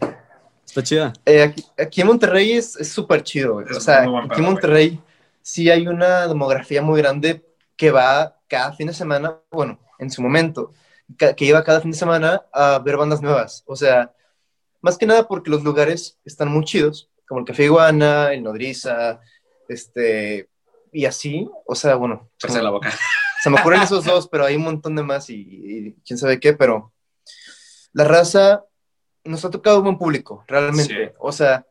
A: Está chida.
B: Eh, aquí, aquí en Monterrey es es súper chido, güey.
C: Es
B: O sea, aquí
C: pedo,
B: en
C: güey.
B: Monterrey sí hay una demografía muy grande que va cada fin de semana, bueno, en su momento, que iba cada fin de semana a ver bandas nuevas. O sea, más que nada porque los lugares están muy chidos, como el Café Iguana, el Nodriza, este, y así. O sea, bueno, me,
C: la boca.
B: se me ocurren esos dos, pero hay un montón de más y, y quién sabe qué, pero la raza nos ha tocado un buen público, realmente.
C: Sí.
B: O sea,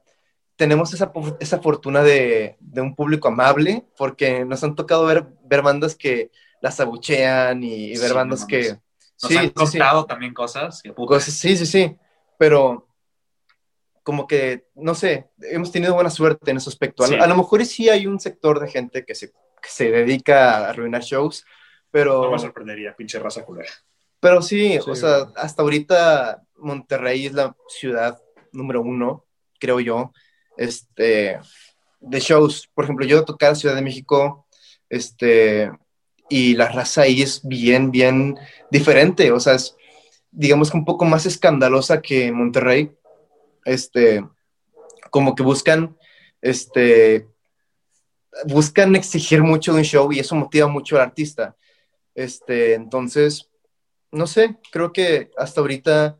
B: tenemos esa, esa fortuna de, de un público amable, porque nos han tocado ver, ver bandas que las abuchean y, y ver
C: Sí,
B: bandas
C: no
B: que...
C: Nos
B: Sí,
C: han
B: sí, sí.
C: también cosas. que,
B: Cosas- sí, sí, sí, pero como que, no sé, hemos tenido buena suerte en ese aspecto. A,
C: Sí.
B: a lo mejor sí hay un sector de gente que se, que se dedica a arruinar shows, pero...
C: No me sorprendería, pinche raza culera.
B: Pero sí,
A: Sí,
B: o sea, hasta ahorita Monterrey es la ciudad número uno, creo yo, este, de shows. Por ejemplo, yo a Ciudad de México, este, y la raza ahí es bien, bien diferente. O sea, es, digamos que un poco más escandalosa que Monterrey. Este, como que buscan, este, buscan exigir mucho de un show y eso motiva mucho al artista. Este, entonces, no sé, creo que hasta ahorita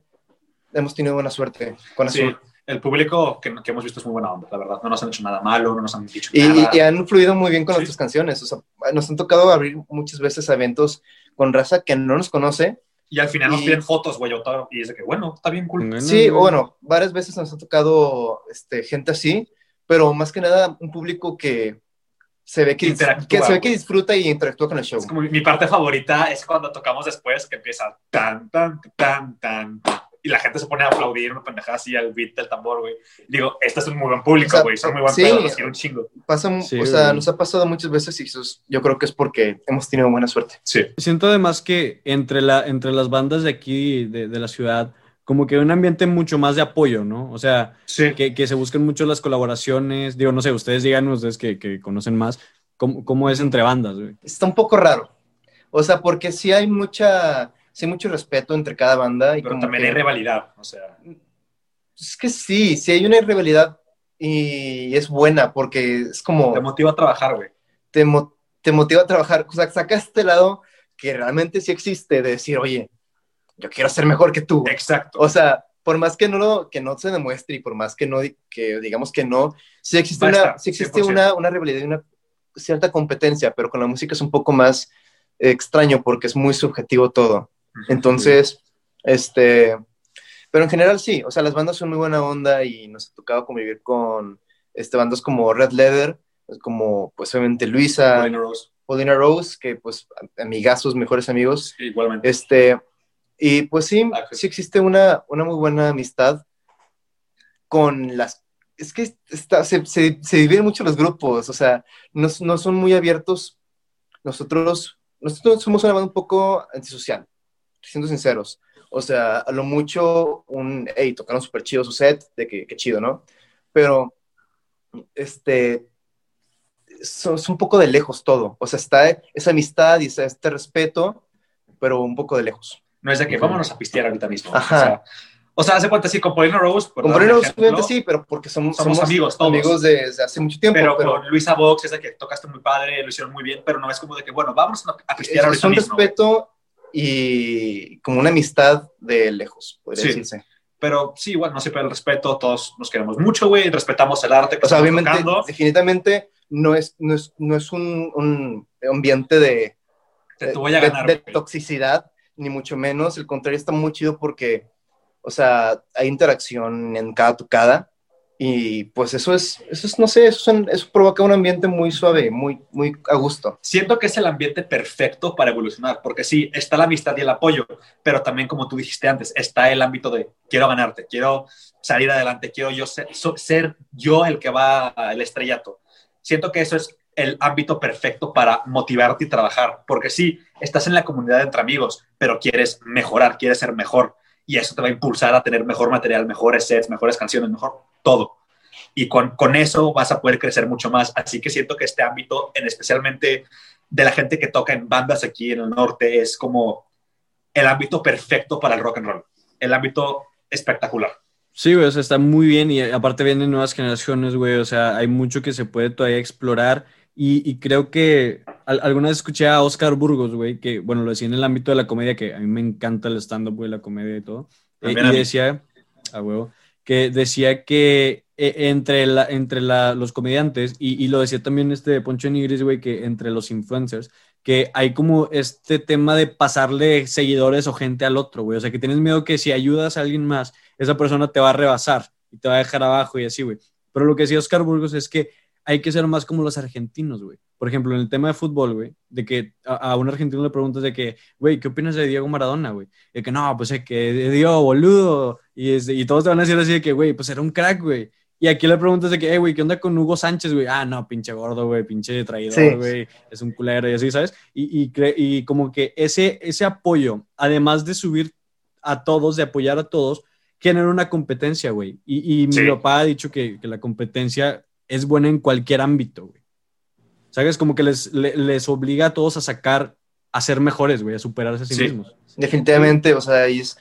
B: hemos tenido buena suerte con
C: Sí,
B: Azul.
C: el público que, que hemos visto es muy buena onda, la verdad. No nos han hecho nada malo, no nos han dicho
B: Y,
C: nada.
B: y han fluido muy bien con
C: Sí.
B: nuestras canciones. O sea, nos han tocado abrir muchas veces eventos con raza que no nos conoce.
C: Y al final nos
B: y-
C: piden fotos, güey, y es de que, bueno, está bien cool.
B: Sí, bueno, varias veces nos ha tocado este, gente así, pero más que nada un público que se ve que, que, se ve que disfruta y interactúa con el show.
C: Es como mi, mi parte favorita es cuando tocamos después que empieza tan, tan, tan, tan, tan, y la gente se pone a aplaudir una pendejada así al beat del tambor, güey. Digo, este es un muy buen público,
B: O sea,
C: güey, son muy buen
B: sí.
C: pedo, los quiero un chingo.
B: Pasa, mu-
A: Sí,
B: o sea, nos ha pasado muchas veces y eso es- yo creo que es porque hemos tenido buena suerte.
C: Sí.
A: Siento además que entre, la, entre las bandas de aquí, de, de la ciudad, como que hay un ambiente mucho más de apoyo, ¿no? O sea,
C: Sí.
A: que, que se buscan mucho las colaboraciones. Digo, no sé, ustedes digan, ustedes que, que conocen más, ¿cómo, cómo es entre bandas, güey?
B: Está un poco raro. O sea, porque sí hay mucha, sí hay mucho respeto entre cada banda. Y
C: Pero
B: como
C: también
B: que-
C: hay rivalidad, o sea,
B: Es que sí, sí hay una rivalidad y es buena porque es como
C: te motiva a trabajar, güey.
B: te, mo- te motiva a trabajar. O sea, saca este lado que realmente sí existe de decir, oye, yo quiero ser mejor que tú.
C: Exacto.
B: O sea, por más que no, lo, que no se demuestre y por más que no, que digamos que no, sí existe, una, sí existe
C: 100%.
B: una, una rivalidad y una cierta competencia, pero con la música es un poco más extraño porque es muy subjetivo todo. Entonces, este, pero en general sí, o sea, las bandas son muy buena onda y nos ha tocado convivir con este, bandas como Red Leather, como pues obviamente Luisa,
C: Paulina Rose,
B: Paulina Rose, que pues amigazos, mejores amigos,
C: igualmente.
B: este, y pues sí,
C: Ah, sí.
B: sí existe una, una muy buena amistad con las... Es que está, se, se, se dividen mucho los grupos, o sea, no, no son muy abiertos. Nosotros, nosotros somos una banda un poco antisocial, siendo sinceros. O sea, a lo mucho un, hey, tocaron súper chido su set, de que, que chido, ¿no? Pero, este, es un poco de lejos todo. O sea, está esa amistad y este respeto, pero un poco de lejos.
C: No es de que vámonos a pistear ahorita mismo.
B: Ajá.
C: O sea, o sea, hace cuenta, sí, con Paulina Rose.
B: Con Moreno,
C: ejemplo,
B: obviamente sí, pero porque somos,
C: somos amigos todos.
B: amigos desde hace mucho tiempo.
C: Pero,
B: Pero,
C: con Luisa Vox es de que tocaste muy padre, lo hicieron muy bien, pero no es como de que, bueno, vamos a
B: es,
C: pistear
B: es
C: ahorita
B: un
C: mismo.
B: respeto y como una amistad de lejos, podría
C: Sí.
B: decirse.
C: Pero sí, igual, no se pierde el respeto, todos nos queremos mucho, güey, respetamos el arte que
B: O sea, obviamente,
C: tocando.
B: definitivamente no es, no es, no es un, un ambiente de,
C: Te, te voy a
B: de-
C: ganar.
B: de
C: güey.
B: toxicidad, ni mucho menos. El contrario está muy chido porque, o sea, hay interacción en cada tocada y pues eso es, eso es no sé, eso, es eso provoca un ambiente muy suave, muy, muy a gusto.
C: Siento que es el ambiente perfecto para evolucionar, porque sí, está la amistad y el apoyo, pero también, como tú dijiste antes, está el ámbito de quiero ganarte, quiero salir adelante, quiero yo ser, ser yo el que va al estrellato. Siento que eso es el ámbito perfecto para motivarte y trabajar, porque sí, estás en la comunidad entre amigos, pero quieres mejorar, quieres ser mejor, y eso te va a impulsar a tener mejor material, mejores sets, mejores canciones, mejor todo. Y con, con eso vas a poder crecer mucho más. Así que siento que este ámbito, en especialmente de la gente que toca en bandas aquí en el norte, es como el ámbito perfecto para el rock and roll. El ámbito espectacular.
A: Sí, güey, o sea, está muy bien y aparte vienen nuevas generaciones, güey, o sea, hay mucho que se puede todavía explorar y, y creo que al- alguna vez escuché a Oscar Burgos, güey, que, bueno, lo decía en el ámbito de la comedia, que a mí me encanta el stand-up, güey, la comedia y todo, eh, y decía, a huevo, que decía que eh, entre, la, entre la, los comediantes, y, y lo decía también este Poncho Nigris, güey, que entre los influencers, que hay como este tema de pasarle seguidores o gente al otro, güey, o sea, que tienes miedo que si ayudas a alguien más, esa persona te va a rebasar y te va a dejar abajo y así, güey. Pero lo que decía Oscar Burgos es que hay que ser más como los argentinos, güey. Por ejemplo, en el tema de fútbol, güey, de que a, a un argentino le preguntas de que, güey, ¿qué opinas de Diego Maradona, güey? De que no, pues es que Diego, boludo. Y, es- y todos te van a decir así de que, güey, pues era un crack, güey. Y aquí le preguntas de que, eh, güey, ¿qué onda con Hugo Sánchez, güey? Ah, no, pinche gordo, güey, pinche
B: Sí.
A: traidor, güey, es un culero y así, ¿sabes? Y, y, y como que ese, ese apoyo, además de subir a todos, de apoyar a todos, genera una competencia, güey. Y, y
C: Sí.
A: mi papá ha dicho que, que la competencia es buena en cualquier ámbito, güey. ¿Sabes? Como que les, le- les obliga a todos a sacar, a ser mejores, güey, a superarse a sí,
C: Sí.
A: mismos.
B: Definitivamente, o sea, y es,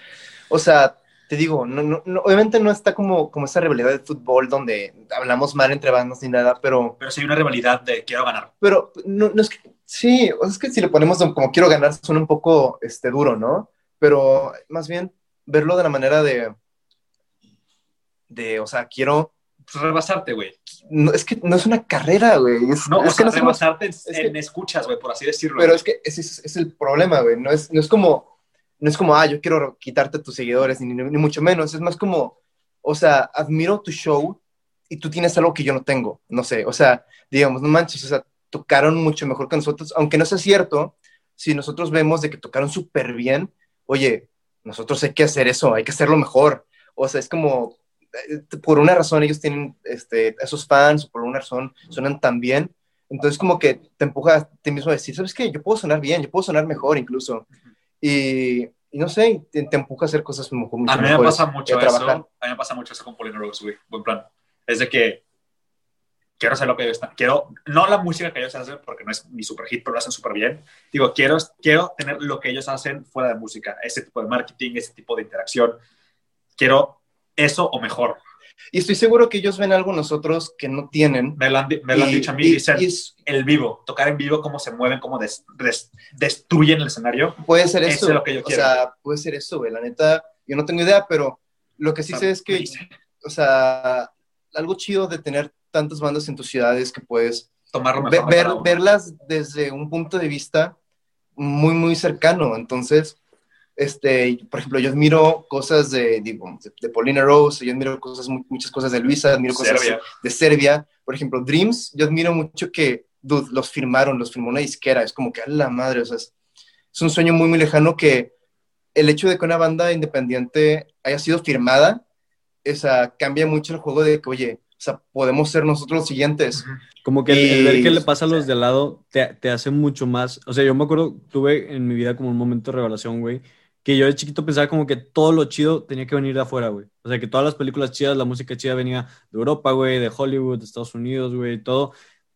B: o sea, te digo, no, no, no- obviamente no está como, como esa rivalidad de fútbol donde hablamos mal entre bandas ni nada, pero,
C: Pero sí hay una rivalidad de quiero ganar.
B: pero no, no es que, sí, o sea, es que si le ponemos como quiero ganar suena un poco este, duro, ¿no? Pero más bien verlo de la manera de, de, o sea, quiero,
C: rebasarte, güey.
B: no, es que no es una carrera, güey, es,
C: No,
B: es
C: o
B: que
C: sea,
B: no sé cómo-
C: rebasarte en,
B: es que-
C: en escuchas, güey, por así decirlo.
B: Pero
C: güey.
B: es que ese es, es el problema, güey. No es, no es como, no es como, ah, yo quiero quitarte tus seguidores, ni, ni mucho menos. Es más como, o sea, admiro tu show y tú tienes algo que yo no tengo. No sé, o sea, digamos, no manches, o sea, tocaron mucho mejor que nosotros, aunque no sea cierto, si nosotros vemos de que tocaron súper bien, oye, nosotros hay que hacer eso, hay que hacerlo mejor. O sea, es como, por una razón ellos tienen este, esos fans, por una razón suenan tan bien. Entonces como que te empuja a ti mismo a decir, ¿sabes qué? Yo puedo sonar bien, yo puedo sonar mejor incluso. Y, y no sé, te, te empuja a hacer cosas mucho, mucho
C: A mí me
B: mejores
C: pasa mucho
B: a
C: eso.
B: trabajar.
C: A mí me pasa mucho eso con Rose, güey. Buen plan. Es de que quiero hacer lo que ellos están. Quiero, no la música que ellos hacen, porque no es mi super hit, pero lo hacen súper bien. Digo, quiero, quiero tener lo que ellos hacen fuera de música. Ese tipo de marketing, ese tipo de interacción. Quiero eso o mejor.
B: Y estoy seguro que ellos ven algo nosotros que no tienen.
C: Me lo han, me lo han
B: Y-
C: dicho a mí.
B: y-
C: dicen,
B: y es-
C: el vivo, tocar en vivo, cómo se mueven, cómo des- des- destruyen el escenario.
B: puede ser
C: Eso
B: eso.
C: es lo que yo
B: o
C: quiero.
B: sea, puede ser eso, güey. La neta, yo no tengo idea, pero Lo que sí sé es que, o sea, algo chido de tener tantas bandas en tu ciudad es que puedes
C: Tomarlo mejor.
B: ver, verlas desde un punto de vista muy, muy cercano. Entonces, este, por ejemplo, yo admiro cosas de, digo, de, de Paulina Rose, yo admiro cosas, mu- muchas cosas de Luisa, admiro cosas
C: Serbia.
B: de Serbia. Por ejemplo, Dreams, yo admiro mucho que, dude, los firmaron, los firmó una disquera. Es como que, a la madre, o sea, es, es un sueño muy, muy lejano que el hecho de que una banda independiente haya sido firmada, o sea, cambia mucho el juego de que, oye, o sea, podemos ser nosotros los siguientes.
A: Como que el, el ver
B: Y-
A: qué le pasa a los de al lado te, te hace mucho más. O sea, yo me acuerdo, tuve en mi vida como un momento de revelación, güey, que yo de chiquito pensaba como que todo lo chido tenía que venir de afuera, güey. O sea, que todas las películas chidas, la música chida venía de Europa, güey, de Hollywood, de Estados Unidos, güey, todo.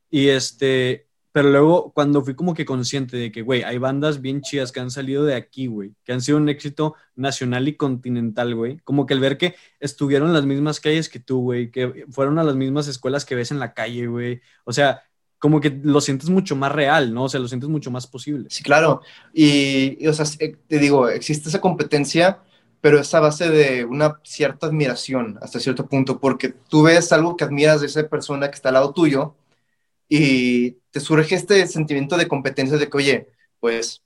A: Y este, pero luego cuando fui como que consciente de que, güey, hay bandas bien chidas que han salido de aquí, güey, que han sido un éxito nacional y continental, güey. Como que el ver que estuvieron en las mismas calles que tú, güey, que fueron a las mismas escuelas que ves en la calle, güey. O sea, como que lo sientes mucho más real, ¿no? O sea, lo sientes mucho más posible.
B: Sí, claro. Y, y, o sea, eh, te digo, existe esa competencia, pero es a base de una cierta admiración hasta cierto punto, porque tú ves algo que admiras de esa persona que está al lado tuyo y te surge este sentimiento de competencia de que, oye, pues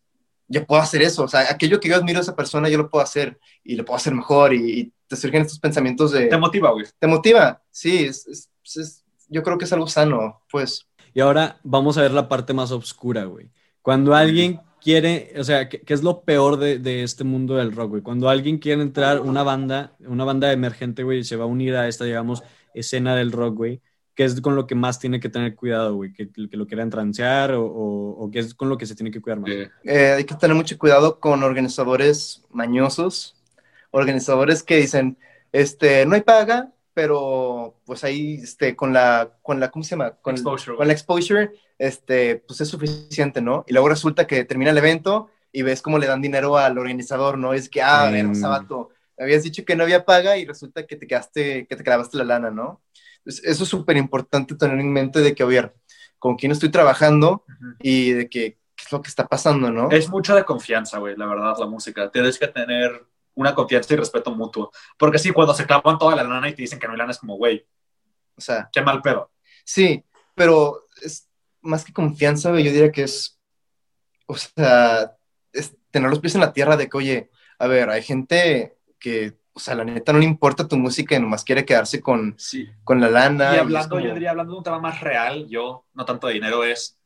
B: yo puedo hacer eso, o sea, aquello que yo admiro de esa persona yo lo puedo hacer y lo puedo hacer mejor y, y te surgen estos pensamientos de...
C: Te motiva, güey.
B: Te motiva, sí, es- es- es- yo creo que es algo sano, pues.
A: Y ahora vamos a ver la parte más oscura, güey. Cuando alguien quiere, o sea, ¿qué, es lo peor de, este mundo del rock, güey? Cuando alguien quiere entrar, una banda, una banda emergente, güey, se va a unir a esta, digamos, escena del rock, güey, ¿qué es con lo que más tiene que tener cuidado, güey? ¿Que, que lo quieran transear o, o, o qué es con lo que se tiene que cuidar más?
C: Eh,
B: Eh, hay que tener mucho cuidado con organizadores mañosos, organizadores que dicen, este, no hay paga, pero pues ahí, este, con la, con la, ¿cómo se llama? Con,
C: Exposure,
B: con la exposure, este, pues es suficiente, ¿no? Y luego resulta que termina el evento y ves cómo le dan dinero al organizador, ¿no? Es que, ah, a ver,
A: Mm.
B: Sabato, habías dicho que no había paga y resulta que te quedaste, que te clavaste la lana, ¿no? Entonces, eso es súper importante tener en mente de que, ver, con quién estoy trabajando
C: Ujú.
B: y de que, qué es lo que está pasando, ¿no?
C: Es mucho de confianza, güey, la verdad, la música. Tienes que tener una confianza y respeto mutuo. Porque sí, cuando se clavan toda la lana y te dicen que no hay lana, es como, güey,
B: O sea,
C: qué mal pedo.
B: sí, pero es más que confianza, yo diría que es, o sea, es tener los pies en la tierra de que, oye, a ver, hay gente que, o sea, la neta no le importa tu música y nomás quiere quedarse con,
C: Sí.
B: con la lana.
C: Y hablando,
B: como-
C: yo diría, hablando de un tema más real, yo, no tanto de dinero, es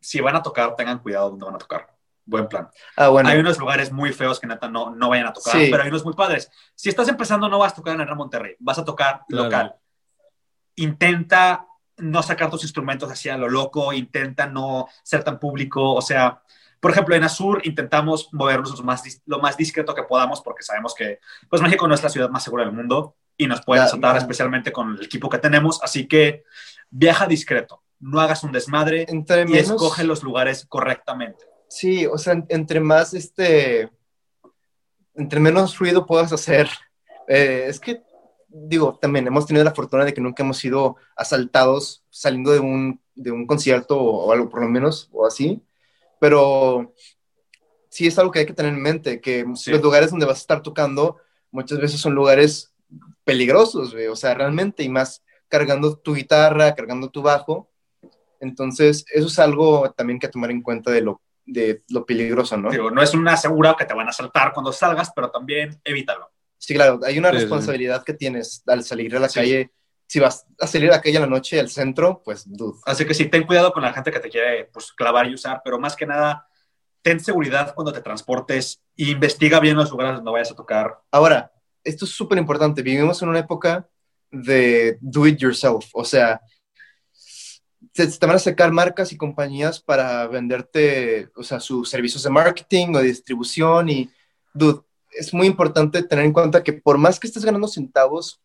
C: si van a tocar, tengan cuidado donde van a tocar. Buen plan.
B: Ah, bueno,
C: Hay unos lugares muy feos que neta no, no vayan a tocar,
B: Sí.
C: pero hay unos muy padres. Si estás empezando, no vas a tocar en el Monterrey, vas a tocar
A: Claro.
C: local. Intenta no sacar tus instrumentos así a lo loco, intenta no ser tan público, o sea, por ejemplo, en Azur intentamos movernos lo más, dis- lo más discreto que podamos porque sabemos que pues México no es la ciudad más segura del mundo y nos pueden
B: Ya,
C: asaltar especialmente con el equipo que tenemos, así que viaja discreto, no hagas un desmadre
B: entre
C: y
B: menos...
C: escoge los lugares correctamente.
B: Sí, o sea, en- entre más, este, entre menos ruido puedas hacer, eh, es que, digo, también hemos tenido la fortuna de que nunca hemos sido asaltados saliendo de un, de un concierto o, o algo por lo menos, o así, pero sí es algo que hay que tener en mente, que
C: Sí.
B: los lugares donde vas a estar tocando muchas veces son lugares peligrosos, güey, o sea, realmente, y más cargando tu guitarra, cargando tu bajo, entonces eso es algo también que tomar en cuenta de lo de lo peligroso, ¿no?
C: Digo, no es una segura que te van a asaltar cuando salgas, pero también evítalo.
B: Sí, claro, hay una
A: Sí, sí.
B: responsabilidad que tienes al salir a la
C: Sí.
B: calle. Si vas a salir a la calle a la noche, al centro, pues dude.
C: Así que sí, ten cuidado con la gente que te quiere pues, clavar y usar, pero más que nada, ten seguridad cuando te transportes e investiga bien los lugares donde vayas a tocar.
B: Ahora, esto es súper importante. Vivimos en una época de do it yourself. O sea, se, se te van a sacar marcas y compañías para venderte, o sea, sus servicios de marketing o de distribución. Y, dude, es muy importante tener en cuenta que por más que estés ganando centavos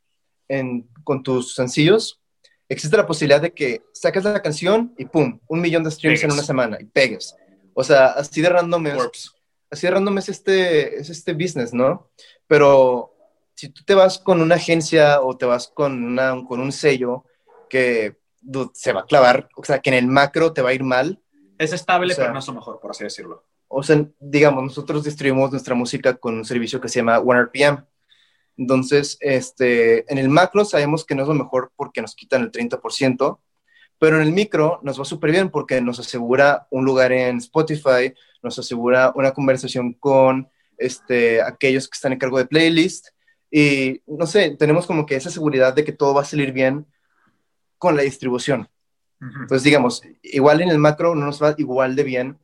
B: en, con tus sencillos, existe la posibilidad de que saques la canción y pum, un millón de streams en
C: Pegues.
B: una semana y pegues. O sea, así de random es, así de random es este, es este business, ¿no? Pero si tú te vas con una agencia o te vas con, una, con un sello que dude, se va a clavar, o sea, que en el macro te va a ir mal,
C: Es estable,
B: O sea-
C: pero no es lo mejor, por así decirlo.
B: o sea, digamos, nosotros distribuimos nuestra música con un servicio que se llama OneRPM. Entonces, este, en el macro sabemos que no es lo mejor porque nos quitan el 30%, pero en el micro nos va súper bien porque nos asegura un lugar en Spotify, nos asegura una conversación con este, aquellos que están en cargo de playlist y no sé, tenemos como que esa seguridad de que todo va a salir bien con la distribución.
C: Ujú.
B: Entonces, digamos, igual en el macro no nos va igual de bien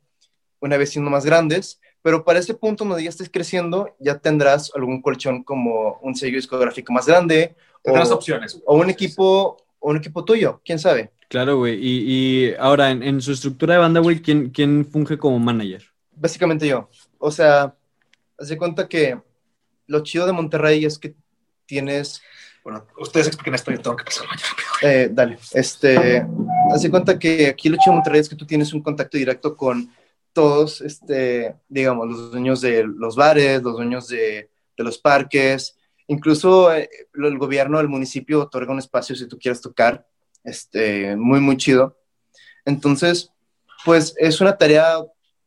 B: una vez siendo más grandes, pero para ese punto donde ya estés creciendo, ya tendrás algún colchón como un sello discográfico más grande
C: Tendrás
B: o,
C: opciones.
B: o un equipo o un equipo tuyo, quién sabe.
A: Claro, güey. Y, y ahora, en, en su estructura de banda, güey, ¿quién, ¿quién funge como manager?
B: Básicamente yo. O sea, haz de cuenta que lo chido de Monterrey es que tienes
C: Bueno, ustedes expliquen esto, yo tengo que pasar rápido.
B: Eh, dale, este, haz de cuenta que aquí lo chido de Monterrey es que tú tienes un contacto directo con todos, este, digamos, los dueños de los bares, los dueños de, de los parques, incluso eh, el gobierno del municipio otorga un espacio si tú quieres tocar, este, muy, muy chido. Entonces, pues es una tarea,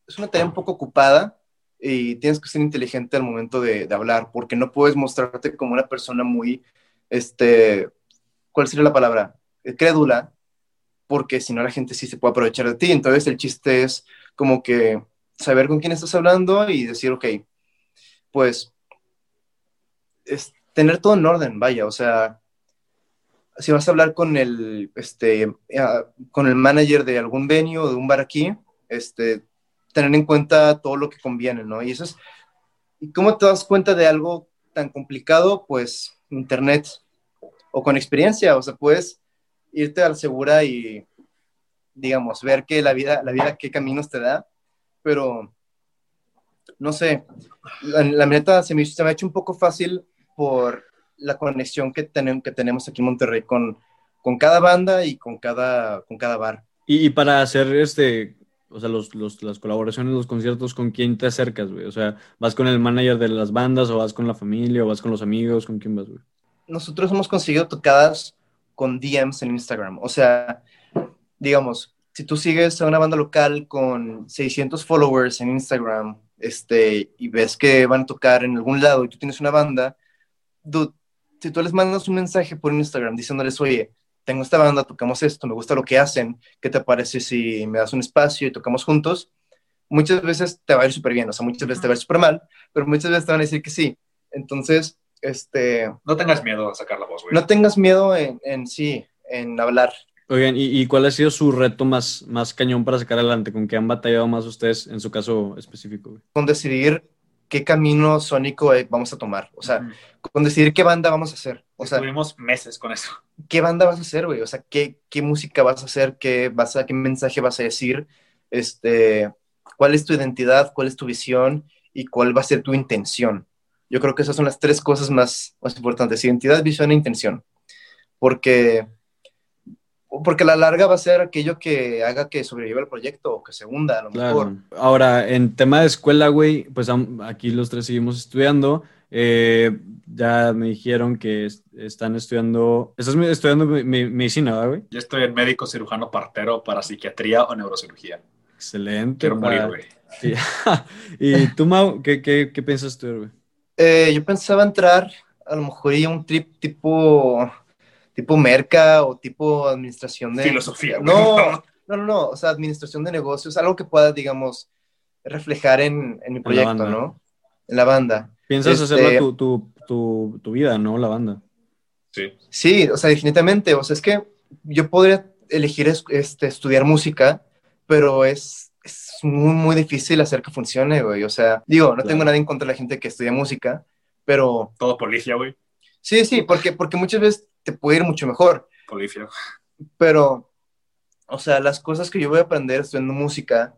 B: es una tarea un poco ocupada y tienes que ser inteligente al momento de, de hablar, porque no puedes mostrarte como una persona muy, este, ¿cuál sería la palabra? Crédula, porque si no la gente sí se puede aprovechar de ti. Entonces el chiste es como que saber con quién estás hablando y decir, ok, pues es tener todo en orden, vaya, o sea, si vas a hablar con el, este, con el manager de algún venue o de un bar aquí, este, tener en cuenta todo lo que conviene, ¿no? Y eso es, ¿y cómo te das cuenta de algo tan complicado? Pues internet o con experiencia, o sea, puedes irte al segura y, digamos, ver que la vida, la vida qué caminos te da, pero, no sé, la, la neta se me, ha hecho un poco fácil por la conexión que, tenemos que tenemos aquí en Monterrey con, con cada banda y con cada, con cada bar.
A: Y para hacer este, o sea, los, los- las colaboraciones, los conciertos, ¿con quién te acercas, güey? O sea, ¿vas con el manager de las bandas o vas con la familia o vas con los amigos? ¿Con quién vas, güey?
B: nosotros hemos conseguido tocadas con DMs en Instagram. O sea, digamos, si tú sigues a una banda local con 600 followers en Instagram este, y ves que van a tocar en algún lado y tú tienes una banda, dude, si tú les mandas un mensaje por Instagram diciéndoles, oye, tengo esta banda, tocamos esto, me gusta lo que hacen, ¿qué te parece si me das un espacio y tocamos juntos? Muchas veces te va a ir súper bien, o sea, muchas veces te va a ir súper mal, pero muchas veces te van a decir que sí. Entonces, este,
C: No tengas miedo a sacar la voz, güey.
B: no tengas miedo en, en sí, en hablar.
A: Oigan, ¿y, y cuál ha sido su reto más, más cañón para sacar adelante? ¿Con qué han batallado más ustedes en su caso específico, güey?
B: Con decidir qué camino sónico eh, vamos a tomar. O sea,
C: Ujú.
B: con decidir qué banda vamos a hacer. O sea,
C: Estuvimos meses con eso.
B: Qué banda vas a hacer, güey. O sea, qué, qué música vas a hacer, qué, vas a, qué mensaje vas a decir, este, cuál es tu identidad, cuál es tu visión y cuál va a ser tu intención. Yo creo que esas son las tres cosas más, más importantes, identidad, visión e intención. Porque, porque a la larga va a ser aquello que haga que sobreviva el proyecto o que se hunda, a lo mejor.
A: Claro. Ahora, en tema de escuela, güey, pues aquí los tres seguimos estudiando. Eh, ya me dijeron que es- están estudiando. Estás estudiando mi- mi- medicina, ¿verdad, güey?
C: Yo estoy en médico cirujano partero para psiquiatría o neurocirugía.
A: Excelente.
C: Quiero morir, güey.
A: Sí. ¿Y tú, Mau, qué, qué, qué piensas estudiar, güey?
B: Eh, yo pensaba entrar a lo mejor y a un trip tipo, tipo merca o tipo administración de...
C: Filosofía, güey.
B: No, no, no, no, o sea, administración de negocios, algo que pueda, digamos, reflejar en, en mi proyecto. ¿no? En la banda.
A: Piensas
B: Este-
A: hacerla tu, tu, tu, tu vida, ¿no? La banda.
C: Sí.
B: Sí, o sea, definitivamente, o sea, es que yo podría elegir es- este, estudiar música, pero es, es muy, muy difícil hacer que funcione, güey, o sea, digo, no tengo nada en contra de la gente que estudia música, pero
C: Todo policia, güey.
B: Sí, sí, porque, porque muchas veces te puede ir mucho mejor,
C: Policia.
B: pero, o sea, las cosas que yo voy a aprender estudiando música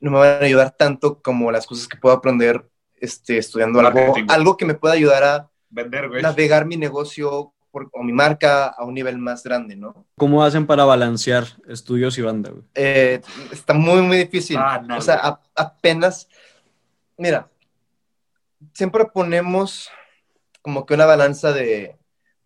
B: no me van a ayudar tanto como las cosas que puedo aprender este, estudiando algo, algo que me pueda ayudar a
C: Vender, güey.
B: navegar mi negocio por- o mi marca a un nivel más grande, ¿no?
A: ¿Cómo hacen para balancear estudios y banda, güey?
B: Eh, está muy, muy difícil.
C: Ah, no,
B: o sea, a- apenas, mira, siempre ponemos como que una balanza de,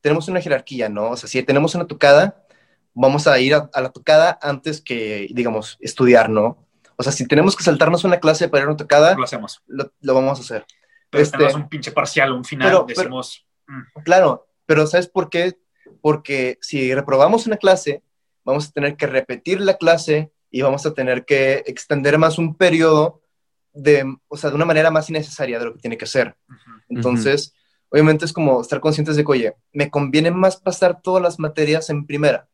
B: tenemos una jerarquía, ¿no? O sea, si tenemos una tocada, vamos a ir a, a la tocada antes que, digamos, estudiar, ¿no? O sea, si tenemos que saltarnos una clase para ir a una tocada,
C: Lo hacemos.
B: lo, lo vamos a hacer.
C: Pero
B: Este-
C: tenemos un pinche parcial, un final,
B: Pero- pero-
C: decimos,
B: Claro, pero ¿sabes por qué? Porque si reprobamos una clase, vamos a tener que repetir la clase y vamos a tener que extender más un periodo de, o sea, de una manera más innecesaria de lo que tiene que ser. Entonces, obviamente es como estar conscientes de que, oye, me conviene más pasar todas las materias en primera,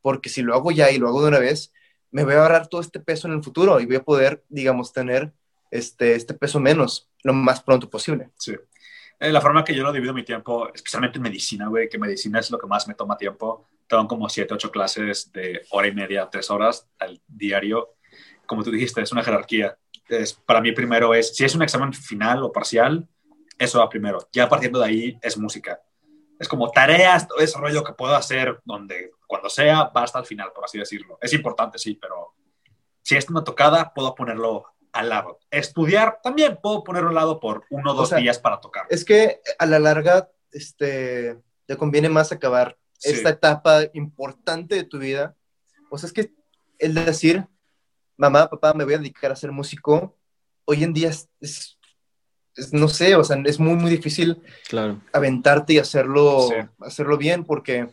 B: porque si lo hago ya y lo hago de una vez, me voy a ahorrar todo este peso en el futuro y voy a poder, digamos, tener este, este peso menos lo más pronto posible.
C: Sí. Eh, la forma que yo lo divido mi tiempo, especialmente en medicina, güey, que medicina es lo que más me toma tiempo. Tengo como siete, ocho clases de hora y media, tres horas al diario. Como tú dijiste, es una jerarquía. Es, para mí primero es, si es un examen final o parcial, eso va primero. Ya partiendo de ahí es música. Es como tareas, todo ese rollo que puedo hacer donde, cuando sea, va hasta el final, por así decirlo. Es importante, sí, pero si es una tocada, puedo ponerlo al lado. Estudiar también puedo ponerlo al lado por uno o dos
B: sea,
C: días para tocar.
B: Es que a la larga, este, te conviene más acabar
C: Sí.
B: esta etapa importante de tu vida. O sea, es que el decir, mamá, papá, me voy a dedicar a ser músico, hoy en día es, es- es, no sé, o sea, es muy, muy difícil
A: Claro.
B: aventarte y hacerlo,
C: Sí.
B: hacerlo bien porque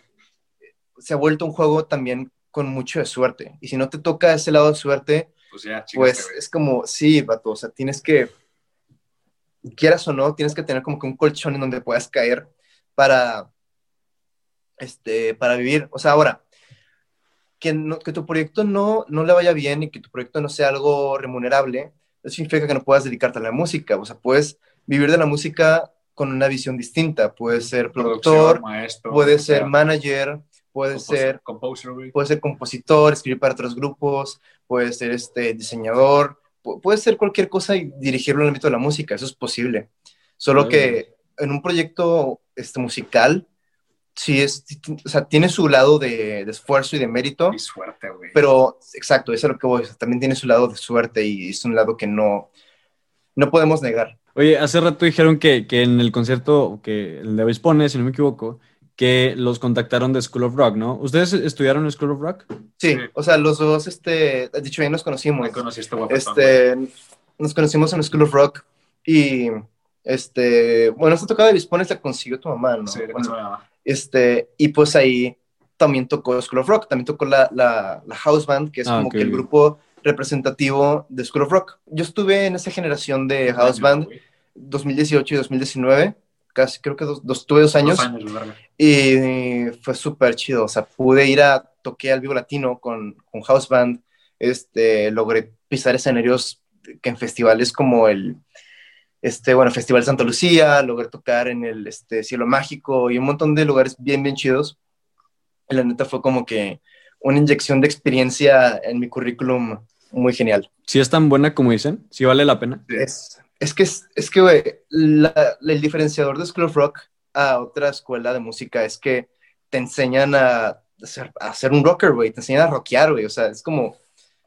B: se ha vuelto un juego también con mucho de suerte. Y si no te toca ese lado de suerte,
C: Pues ya,
B: pues es como, sí, vato, o sea, tienes que, quieras o no, tienes que tener como que un colchón en donde puedas caer para, este, para vivir. O sea, ahora, que, no- que tu proyecto no, no le vaya bien y que tu proyecto no sea algo remunerable, no significa que no puedas dedicarte a la música. O sea, puedes vivir de la música con una visión distinta. Puedes ser productor,
C: maestro,
B: puedes ser manager, puedes
C: compos-
B: ser
C: composer, güey.
B: puedes ser compositor, escribir para otros grupos, puedes ser este, diseñador, pu- puedes ser cualquier cosa y dirigirlo en el ámbito de la música, eso es posible. Solo que en un proyecto este, musical, sí es, o sea, tiene su lado de, de esfuerzo y de mérito,
C: Y suerte, güey.
B: pero exacto, eso es a lo que voy, o sea, también tiene su lado de suerte y es un lado que no, no podemos negar.
A: Oye, hace rato dijeron que, que en el concierto que el de Pone, si no me equivoco, que los contactaron de School of Rock, ¿no? ¿Ustedes estudiaron en School of Rock?
B: Sí,
C: Sí.
B: o sea, los dos, este, dicho bien, nos conocimos.
C: Me conocí este guapo.
B: Este, nos conocimos en School of Rock y, este, bueno, esta tocada de Bispones la consiguió tu mamá, ¿no?
C: Sí,
B: Bueno,
C: mamá.
B: este, y pues ahí también tocó School of Rock, también tocó la, la, la House Band, que es
A: Ah,
B: como que el grupo representativo de School of Rock. Yo estuve en esa generación de House Band
C: Güey.
B: 2018 y 2019, casi creo que dos, dos- tuve dos años,
C: Dos años,
B: y fue súper chido, o sea, pude ir a, toqué al Vivo Latino con, con House Band, este, logré pisar escenarios que en festivales como el, este, bueno, Festival Santa Lucía, logré tocar en el este, Cielo Mágico y un montón de lugares bien, bien chidos. Y la neta fue como que una inyección de experiencia en mi currículum muy genial.
A: ¿Sí es tan buena como dicen? ¿Sí vale la pena?
C: Sí.
B: Es, es que, es, es que, güey, la- el diferenciador de School of Rock a otra escuela de música es que te enseñan a hacer, a hacer un rocker, güey, te enseñan a rockear, güey, o sea, es como,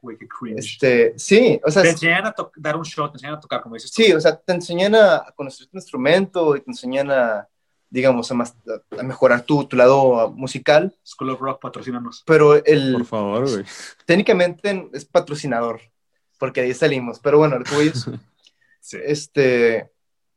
C: Güey, qué cringe.
B: este, sí, o sea,
C: te enseñan a dar un shot, te enseñan a tocar, como dices tú.
B: sí, o sea, te enseñan a, conocer tu instrumento y te enseñan a, digamos, a, más- a mejorar tu, tu lado musical,
C: School of Rock, patrocínanos.
B: pero el,
A: Por favor, güey.
B: técnicamente es patrocinador, porque ahí salimos, pero bueno, lo que voy es,
C: Sí.
B: este,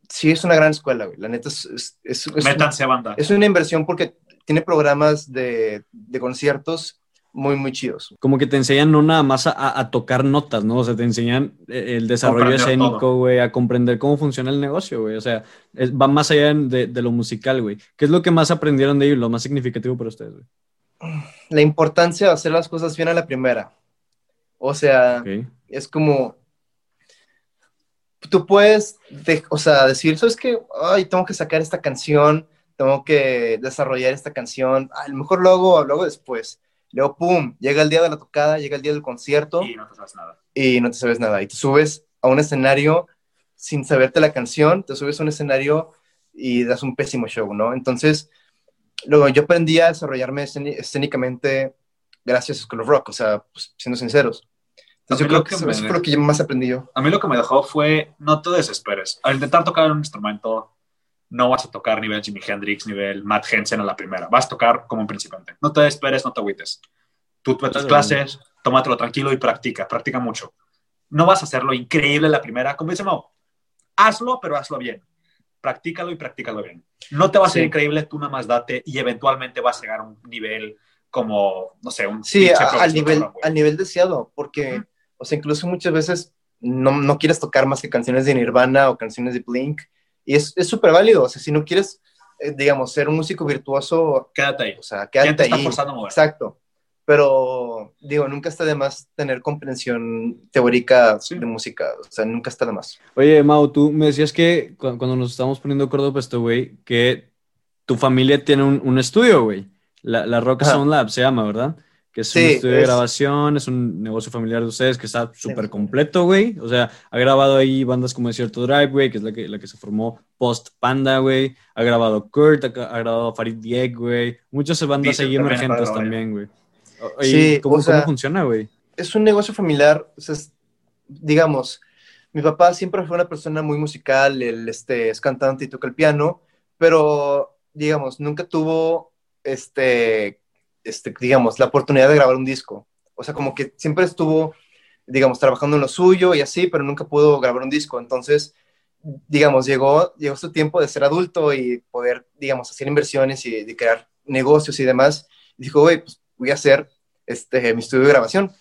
B: sí es una gran escuela, güey, la neta es, es, es- es-
C: Métanse a banda.
B: es una inversión porque tiene programas de, de conciertos muy, muy chidos.
A: Como que te enseñan no nada más a, tocar notas, ¿no? O sea, te enseñan eh, el desarrollo
C: Comprender
A: escénico, güey, a comprender cómo funciona el negocio, güey. O sea, es- va más allá de, de lo musical, güey. ¿Qué es lo que más aprendieron de ellos, lo más significativo para ustedes, güey?
B: La importancia de hacer las cosas bien a la primera. O sea, es como, tú puedes, de- o sea, decir, ¿sabes qué? Ay, tengo que sacar esta canción, tengo que desarrollar esta canción, a lo mejor lo hago, lo hago después. Luego, pum, llega el día de la tocada, llega el día del concierto
C: Y no te sabes nada.
B: y no te sabes nada. Y te subes a un escenario sin saberte la canción, te subes a un escenario y das un pésimo show, ¿no? Entonces, luego yo aprendí a desarrollarme escénicamente gracias a School of Rock, o sea, pues, siendo sinceros.
C: A
B: Entonces, yo
C: mí
B: creo
C: lo
B: que
C: que
B: eso,
C: me-
B: eso fue lo que yo más aprendí yo.
C: A mí lo que me dejó fue, no te desesperes. Al intentar tocar un instrumento, no vas a tocar nivel Jimi Hendrix, nivel Matt Henson a la primera. Vas a tocar como un principiante. No te desesperes, no te agüites. Tú tus
A: Claro.
C: clases, tómatelo tranquilo y practica, practica mucho. No vas a hacerlo increíble la primera, como dice Mau. Hazlo, pero hazlo bien. practícalo y practícalo bien. No te va a ser
B: Sí.
C: increíble, tú nada más date y eventualmente vas a llegar a un nivel como, no sé, un
B: Sí, a- al nivel, al nivel deseado, porque, o sea, incluso muchas veces no, no quieres tocar más que canciones de Nirvana o canciones de Blink, y es es súper válido, o sea, si no quieres, eh, digamos, ser un músico virtuoso,
C: Quédate ahí.
B: o sea,
C: ¿Quién te
B: quédate ahí.
C: forzando a mover?
B: Exacto. Pero, digo, nunca está de más tener comprensión teórica
C: Sí.
B: de música, o sea, nunca está de más.
A: Oye, Mau, tú me decías que cu- cuando nos estábamos poniendo de acuerdo para esto, güey, que tu familia tiene un, un estudio, güey. La, la Rock
B: Ajá.
A: Sound Lab se llama, ¿verdad? Que es un
B: Sí,
A: estudio de
B: es-
A: grabación, es un negocio familiar de ustedes que está súper completo, güey. O sea, ha grabado ahí bandas como Desierto Drive, güey, que es la que, la que se formó post Panda, güey. Ha grabado Kurt, ha, ha grabado Farid Diek, güey. Muchas bandas
C: Diesel
A: ahí emergentes también, güey.
B: Sí,
A: ¿cómo,
B: o sea-
A: ¿Cómo funciona, güey?
B: es un negocio familiar, o sea, es- digamos, mi papá siempre fue una persona muy musical, él este, es cantante y toca el piano, pero, digamos, nunca tuvo, este, este, digamos, la oportunidad de grabar un disco. O sea, como que siempre estuvo, digamos, trabajando en lo suyo y así, pero nunca pudo grabar un disco. Entonces, digamos, llegó, llegó su tiempo de ser adulto y poder, digamos, hacer inversiones y de crear negocios y demás. Y dijo, güey, pues voy a hacer este, mi estudio de grabación.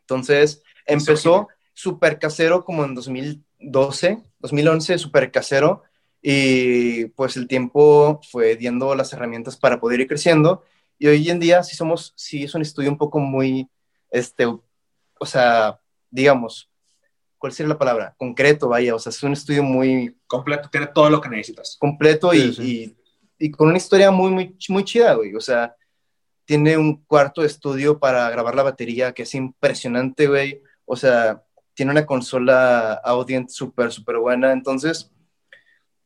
B: Entonces empezó súper casero como en 2012, 2011, súper casero. Y pues el tiempo fue dando las herramientas para poder ir creciendo. Y hoy en día sí somos, sí es un estudio un poco muy, este, o sea, digamos, ¿cuál sería la palabra? Concreto, vaya, o sea, es un estudio muy
C: Completo, tiene todo lo que necesitas.
B: completo
A: Sí,
B: y,
A: sí.
B: Y, y con una historia muy, muy, muy chida, güey. O sea, tiene un cuarto de estudio para grabar la batería que es impresionante, güey. O sea, tiene una consola Audient súper, súper buena. Entonces,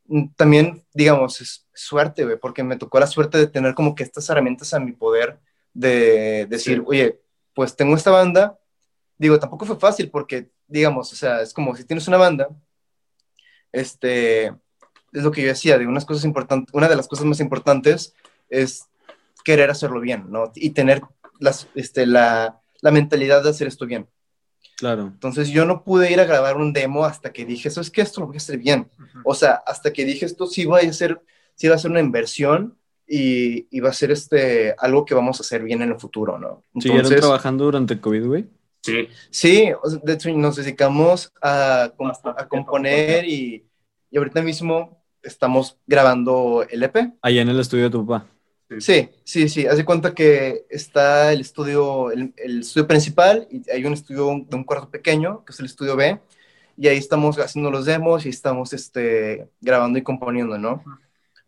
B: mm, también, digamos, es suerte, güey, porque me tocó la suerte de tener como que estas herramientas a mi poder de decir,
C: Sí.
B: oye, pues tengo esta banda. Digo, tampoco fue fácil porque, digamos, o sea, es como si tienes una banda, este, es lo que yo decía, de unas cosas importantes, una de las cosas más importantes es querer hacerlo bien, ¿no? Y tener las, este, la, la mentalidad de hacer esto bien.
A: Claro.
B: Entonces yo no pude ir a grabar un demo hasta que dije, eso es que esto lo voy a hacer bien. O sea, hasta que dije, esto sí va a ser, sí va a ser una inversión y, y va a ser este, algo que vamos a hacer bien en el futuro, ¿no?
A: ¿Siguieron trabajando durante el COVID, güey?
C: Sí.
B: Sí, de hecho nos dedicamos a, a componer y, y ahorita mismo estamos grabando el EP.
A: Allá en el estudio de tu papá.
B: Sí, sí, sí. Haz de cuenta que está el estudio, el, el estudio principal y hay un estudio de un cuarto pequeño, que es el estudio B, y ahí estamos haciendo los demos y estamos este, grabando y componiendo, ¿no?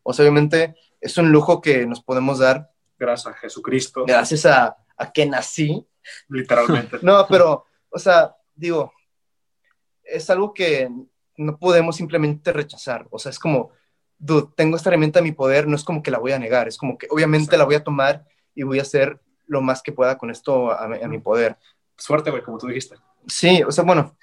B: O sea, obviamente es un lujo que nos podemos dar
C: Gracias a Jesucristo,
B: gracias a, a que nací.
C: literalmente.
B: No, pero, o sea, digo, es algo que no podemos simplemente rechazar. O sea, es como, dude, tengo esta herramienta a mi poder, no es como que la voy a negar, es como que obviamente la voy a tomar y voy a hacer lo más que pueda con esto a, mi- a mi poder.
C: Suerte, güey, como tú dijiste.
B: Sí, o sea, bueno,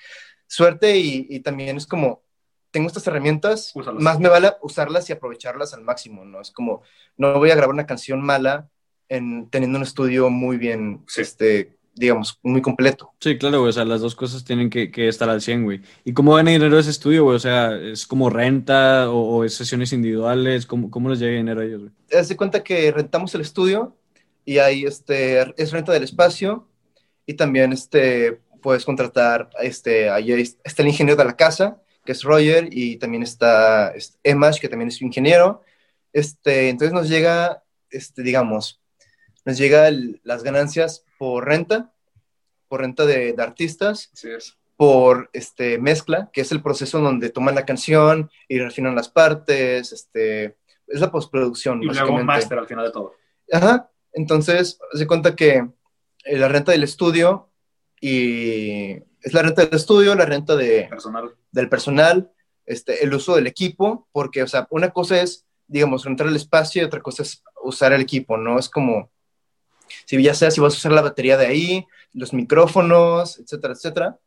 B: suerte y, y también es como, tengo estas herramientas,
C: Úsalas.
B: más me vale usarlas y aprovecharlas al máximo, ¿no? Es como, no voy a grabar una canción mala en, teniendo un estudio muy bien,
C: Sí.
B: este, digamos, muy completo.
A: Sí, claro, güey. O sea, las dos cosas tienen que, que estar al 100, güey. ¿Y cómo gana dinero ese estudio, güey? O sea, ¿es como renta o, o es sesiones individuales? ¿Cómo, cómo les llega dinero a ellos, güey?
B: Haz de cuenta que rentamos el estudio y ahí este, es renta del espacio y también este, puedes contratar, este, ahí está el ingeniero de la casa, que es Roger, y también está este, Emash, que también es ingeniero. Este, entonces nos llega, este, digamos, nos llega el- las ganancias por renta, por renta de, de artistas,
C: es.
B: por este, mezcla, que es el proceso donde toman la canción y refinan las partes, este, es la postproducción,
C: Y luego un máster al final de todo.
B: Ajá, entonces, se cuenta que eh, la renta del estudio y es la renta del estudio, la renta de,
C: Personal.
B: del personal, este, el uso del equipo, porque, o sea, una cosa es, digamos, rentar el espacio y otra cosa es usar el equipo, ¿no? Es como, si ya sea si vas a usar la batería de ahí, los micrófonos, etcétera, etcétera.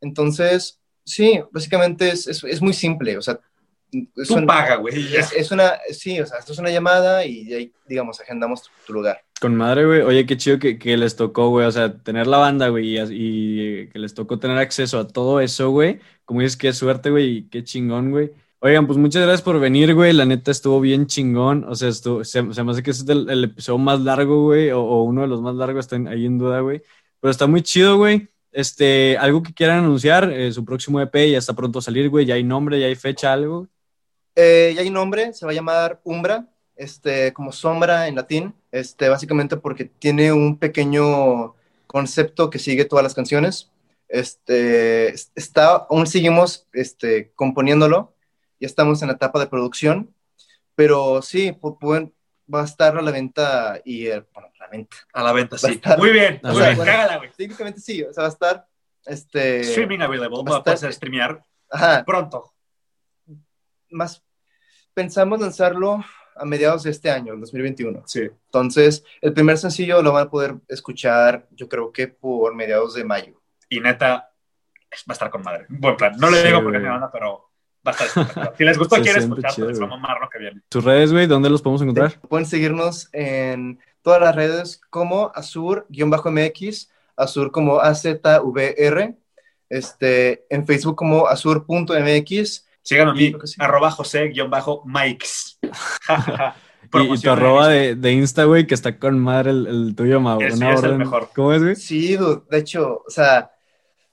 B: Entonces, sí, básicamente es, es, es muy simple, o sea, es,
C: Tú
B: un-
C: paga, güey. y ya.
B: es, es una, sí, o sea, esto es una llamada y digamos, agendamos tu, tu lugar.
A: Con madre, güey. Oye, qué chido que, les tocó, güey. O sea, tener la banda, güey, y, que les tocó tener acceso a todo eso, güey. Como dices, qué suerte, güey, y qué chingón, güey. Oigan, pues muchas gracias por venir, güey. La neta estuvo bien chingón. O sea, estuvo, se, me hace que es el, episodio más largo, güey, o, uno de los más largos, está ahí en duda, güey. Pero está muy chido, güey. Este, algo que quieran anunciar, eh, su próximo EP ya está pronto a salir, güey. Ya hay nombre, ya hay fecha, algo.
B: Eh, ya hay nombre, se va a llamar Umbra, este, como sombra en latín, este, básicamente porque tiene un pequeño concepto que sigue todas las canciones. Este, es- está, aún seguimos este, componiéndolo, ya estamos en la etapa de producción, pero sí, pu- pueden- va a estar a la venta y, eh, bueno, a la venta.
C: A la venta,
B: Va
C: sí.
B: estar-
C: Muy bien. Muy
A: ver.
C: bien. Cágala, güey.
B: Técnicamente sí, o sea, va a estar, este,
C: Streaming available.
B: va a
C: Va a poder streamear
B: ajá,
C: pronto.
B: más, pensamos lanzarlo a mediados de este año, el 2021.
C: Sí.
B: Entonces, el primer sencillo lo van a poder escuchar, yo creo que por mediados de mayo.
C: Y neta, va a estar con madre. Buen plan. No le
A: Sí,
C: digo porque me van a, pero va a estar. Si les gustó, quieren escuchar, pues les va a lo que viene.
A: Sus redes, güey, ¿dónde los podemos encontrar?
B: Pueden seguirnos en todas las redes como Azur-MX, Azur como AZVR, este, en Facebook como Azur.mx.
C: Síganme a mí,
B: sí.
C: arroba José-Mikes.
A: Y, y tu arroba de, de Insta, güey, que está con madre el, el tuyo, Mau. Una
C: es el mejor.
A: ¿Cómo es, güey?
B: Sí, dude, de hecho, o sea,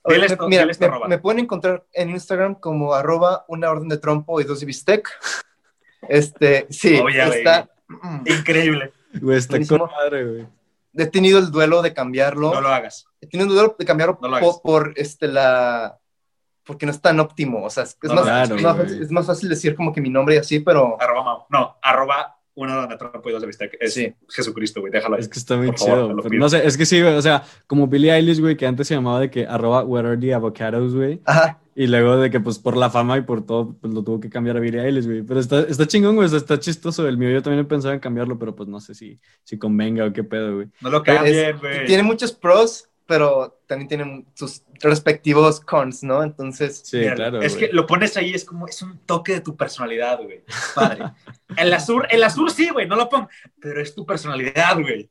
C: Diles
B: me,
C: tu-
B: mira,
C: tu
B: me-
C: arroba.
B: me pueden encontrar en Instagram como arroba una orden de trompo y dos de bistec. Este, sí,
C: Oh, yeah,
B: está,
C: Increíble.
A: Güey, está
B: Buenísimo.
A: con madre, güey.
B: he tenido el duelo de cambiarlo.
C: No lo hagas.
B: he tenido el duelo de cambiarlo
C: No lo
B: po-
C: hagas.
B: por, este la porque no es tan óptimo, o sea, es,
C: No,
B: más,
A: claro,
B: es, más fácil, es más fácil decir como que mi nombre y así, pero
C: Arroba Mau. No, arroba una donde trompo y dos de bistec. Es
B: Sí.
C: Jesucristo, güey. Déjalo.
A: Es que está muy
C: favor,
A: chido. no sé, es que sí, güey, o sea, como Billie Eilish, güey, que antes se llamaba de que arroba where are the avocados, güey.
B: ajá,
A: Y luego de que, pues, por la fama y por todo, pues lo tuvo que cambiar a Billie Eilish, güey. Pero está, está chingón, güey, está chistoso. El mío yo también pensaba en cambiarlo, pero pues no sé si, si convenga o qué pedo, güey.
C: No lo
B: es-
C: cambien, güey.
B: tiene muchos pros, pero también tiene sus respectivos cons, ¿no? Entonces,
A: Sí,
C: Mira,
A: claro.
C: Es
A: güey.
C: que lo pones ahí, es como, es un toque de tu personalidad, güey. Padre. El azul, el azul sí, güey, no lo pongo. Pero es tu personalidad, güey.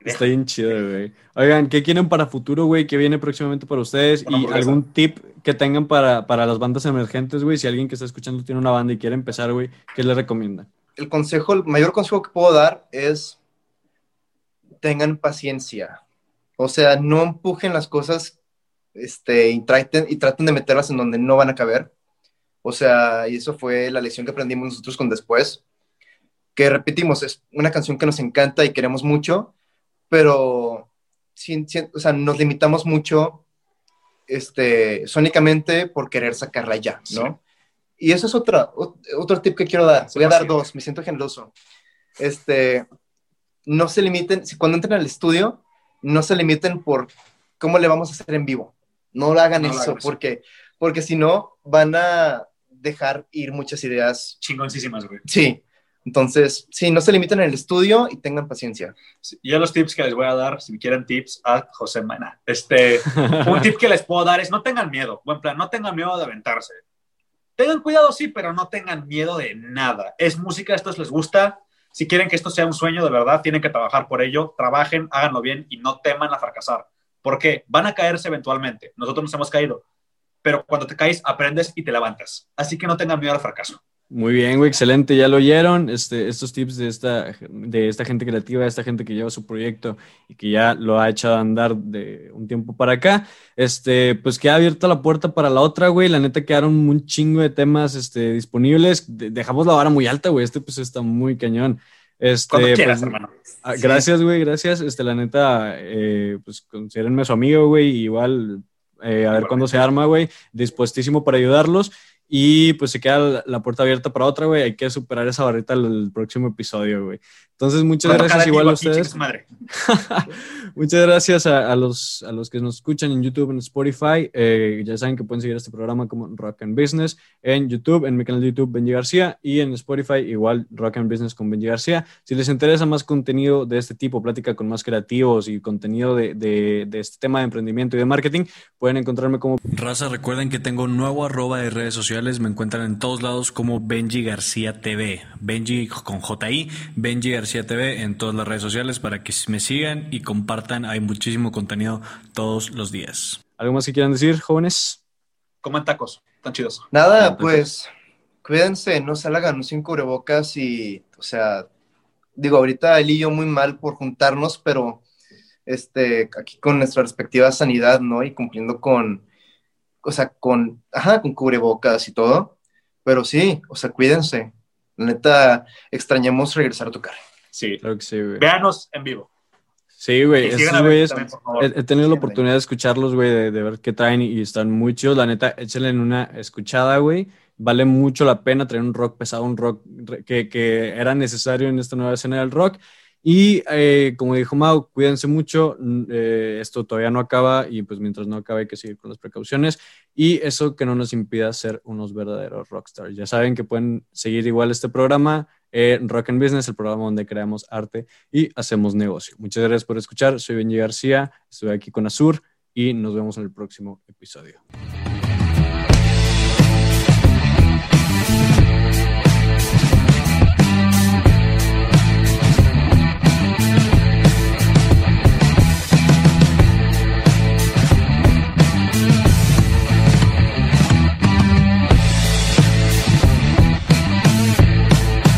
A: Está bien chido, güey. Oigan, ¿qué quieren para futuro, güey? ¿Qué viene próximamente para ustedes? Y algún tip que tengan para, para las bandas emergentes, güey. Si alguien que está escuchando tiene una banda y quiere empezar, güey, ¿qué le recomiendan?
B: el consejo, el mayor consejo que puedo dar es tengan paciencia. O sea, no empujen las cosas este, y, traten, y traten de meterlas en donde no van a caber. O sea, y eso fue la lección que aprendimos nosotros con Después. Que repetimos, es una canción que nos encanta y queremos mucho, pero sin- sin- o sea, nos limitamos mucho este, sónicamente por querer sacarla ya, ¿no? Y eso es otra, ot- otro tip que quiero dar. Voy a dar
C: Sí.
B: dos, me siento generoso. Este, no se limiten, si cuando entren al estudio, no se limiten por cómo le vamos a hacer en vivo. No lo hagan
C: No lo
B: eso. porque, porque si no, van a dejar ir muchas ideas.
C: Chingoncísimas, güey.
B: Sí, entonces, sí, no se limiten en el estudio y tengan paciencia.
C: Sí, Yo los tips que les voy a dar, si quieren tips, a José Mana. Este, un tip que les puedo dar es no tengan miedo. Buen plan, no tengan miedo de aventarse. Tengan cuidado, sí, pero no tengan miedo de nada. Es música, esto les gusta. Si quieren que esto sea un sueño de verdad, tienen que trabajar por ello. Trabajen, háganlo bien y no teman a fracasar. ¿Por qué? Van a caerse eventualmente. Nosotros nos hemos caído. Pero cuando te caes, aprendes y te levantas. Así que no tengan miedo al fracaso.
A: Muy bien, güey, excelente. Ya lo oyeron. Este, estos tips de esta, de esta gente creativa, de esta gente que lleva su proyecto y que ya lo ha echado a andar de un tiempo para acá. Este, pues queda abierta la puerta para la otra, güey. La neta quedaron un chingo de temas este, disponibles. De- dejamos la vara muy alta, güey. Este pues está muy cañón. Este,
C: Cuando quieras,
A: pues,
C: hermano.
A: Ah. Gracias, güey, gracias. Este, la neta, eh, pues considérenme su amigo, güey, igual eh, a ver cuándo se arma, güey. Dispuestísimo para ayudarlos. Y pues se queda la, la puerta abierta para otra, güey. Hay que superar esa barrita el, el próximo episodio, güey. Entonces, muchas gracias igual a ustedes.
C: madre.
A: Muchas gracias a, a los, a los que nos escuchan en YouTube, en Spotify. Eh, ya saben que pueden seguir este programa como Rock and Business en YouTube, en mi canal de YouTube Benji García y en Spotify igual Rock and Business con Benji García. Si les interesa más contenido de este tipo, plática con más creativos y contenido de, de, de este tema de emprendimiento y de marketing, pueden encontrarme como...
E: Raza, recuerden que tengo un nuevo arroba de redes sociales, me encuentran en todos lados como Benji García TV, Benji con JI, Benji García TV en todas las redes sociales para que me sigan y compartan, hay muchísimo contenido todos los días.
A: ¿Algo más que quieran decir, jóvenes?
C: Coman tacos, están chidos.
B: Nada, pues cuídense, no salgan sin cubrebocas y, o sea, digo, ahorita él y yo muy mal por juntarnos, pero este, aquí con nuestra respectiva sanidad, ¿no? Y cumpliendo con, o sea, con, ajá, con cubrebocas y todo. Pero sí, o sea, cuídense. La neta, extrañamos regresar a tocar.
C: Sí.
A: Claro que sí, güey.
C: Véanos en vivo.
A: Sí, güey. Esos güeyes, he, he tenido la oportunidad de escucharlos, güey, de, de ver qué traen y, y están muy chidos. La neta, échenle en una escuchada, güey. Vale mucho la pena traer un rock pesado, un rock re- que, que era necesario en esta nueva escena del rock. Y eh, como dijo Mau, cuídense mucho. eh, esto todavía no acaba y pues mientras no acabe hay que seguir con las precauciones. Y eso que no nos impida ser unos verdaderos rockstars. Ya saben que pueden seguir igual este programa, eh, Rock and Business, el programa donde creamos arte y hacemos negocio. Muchas gracias por escuchar. Soy Benji García, estoy aquí con Azur y nos vemos en el próximo episodio.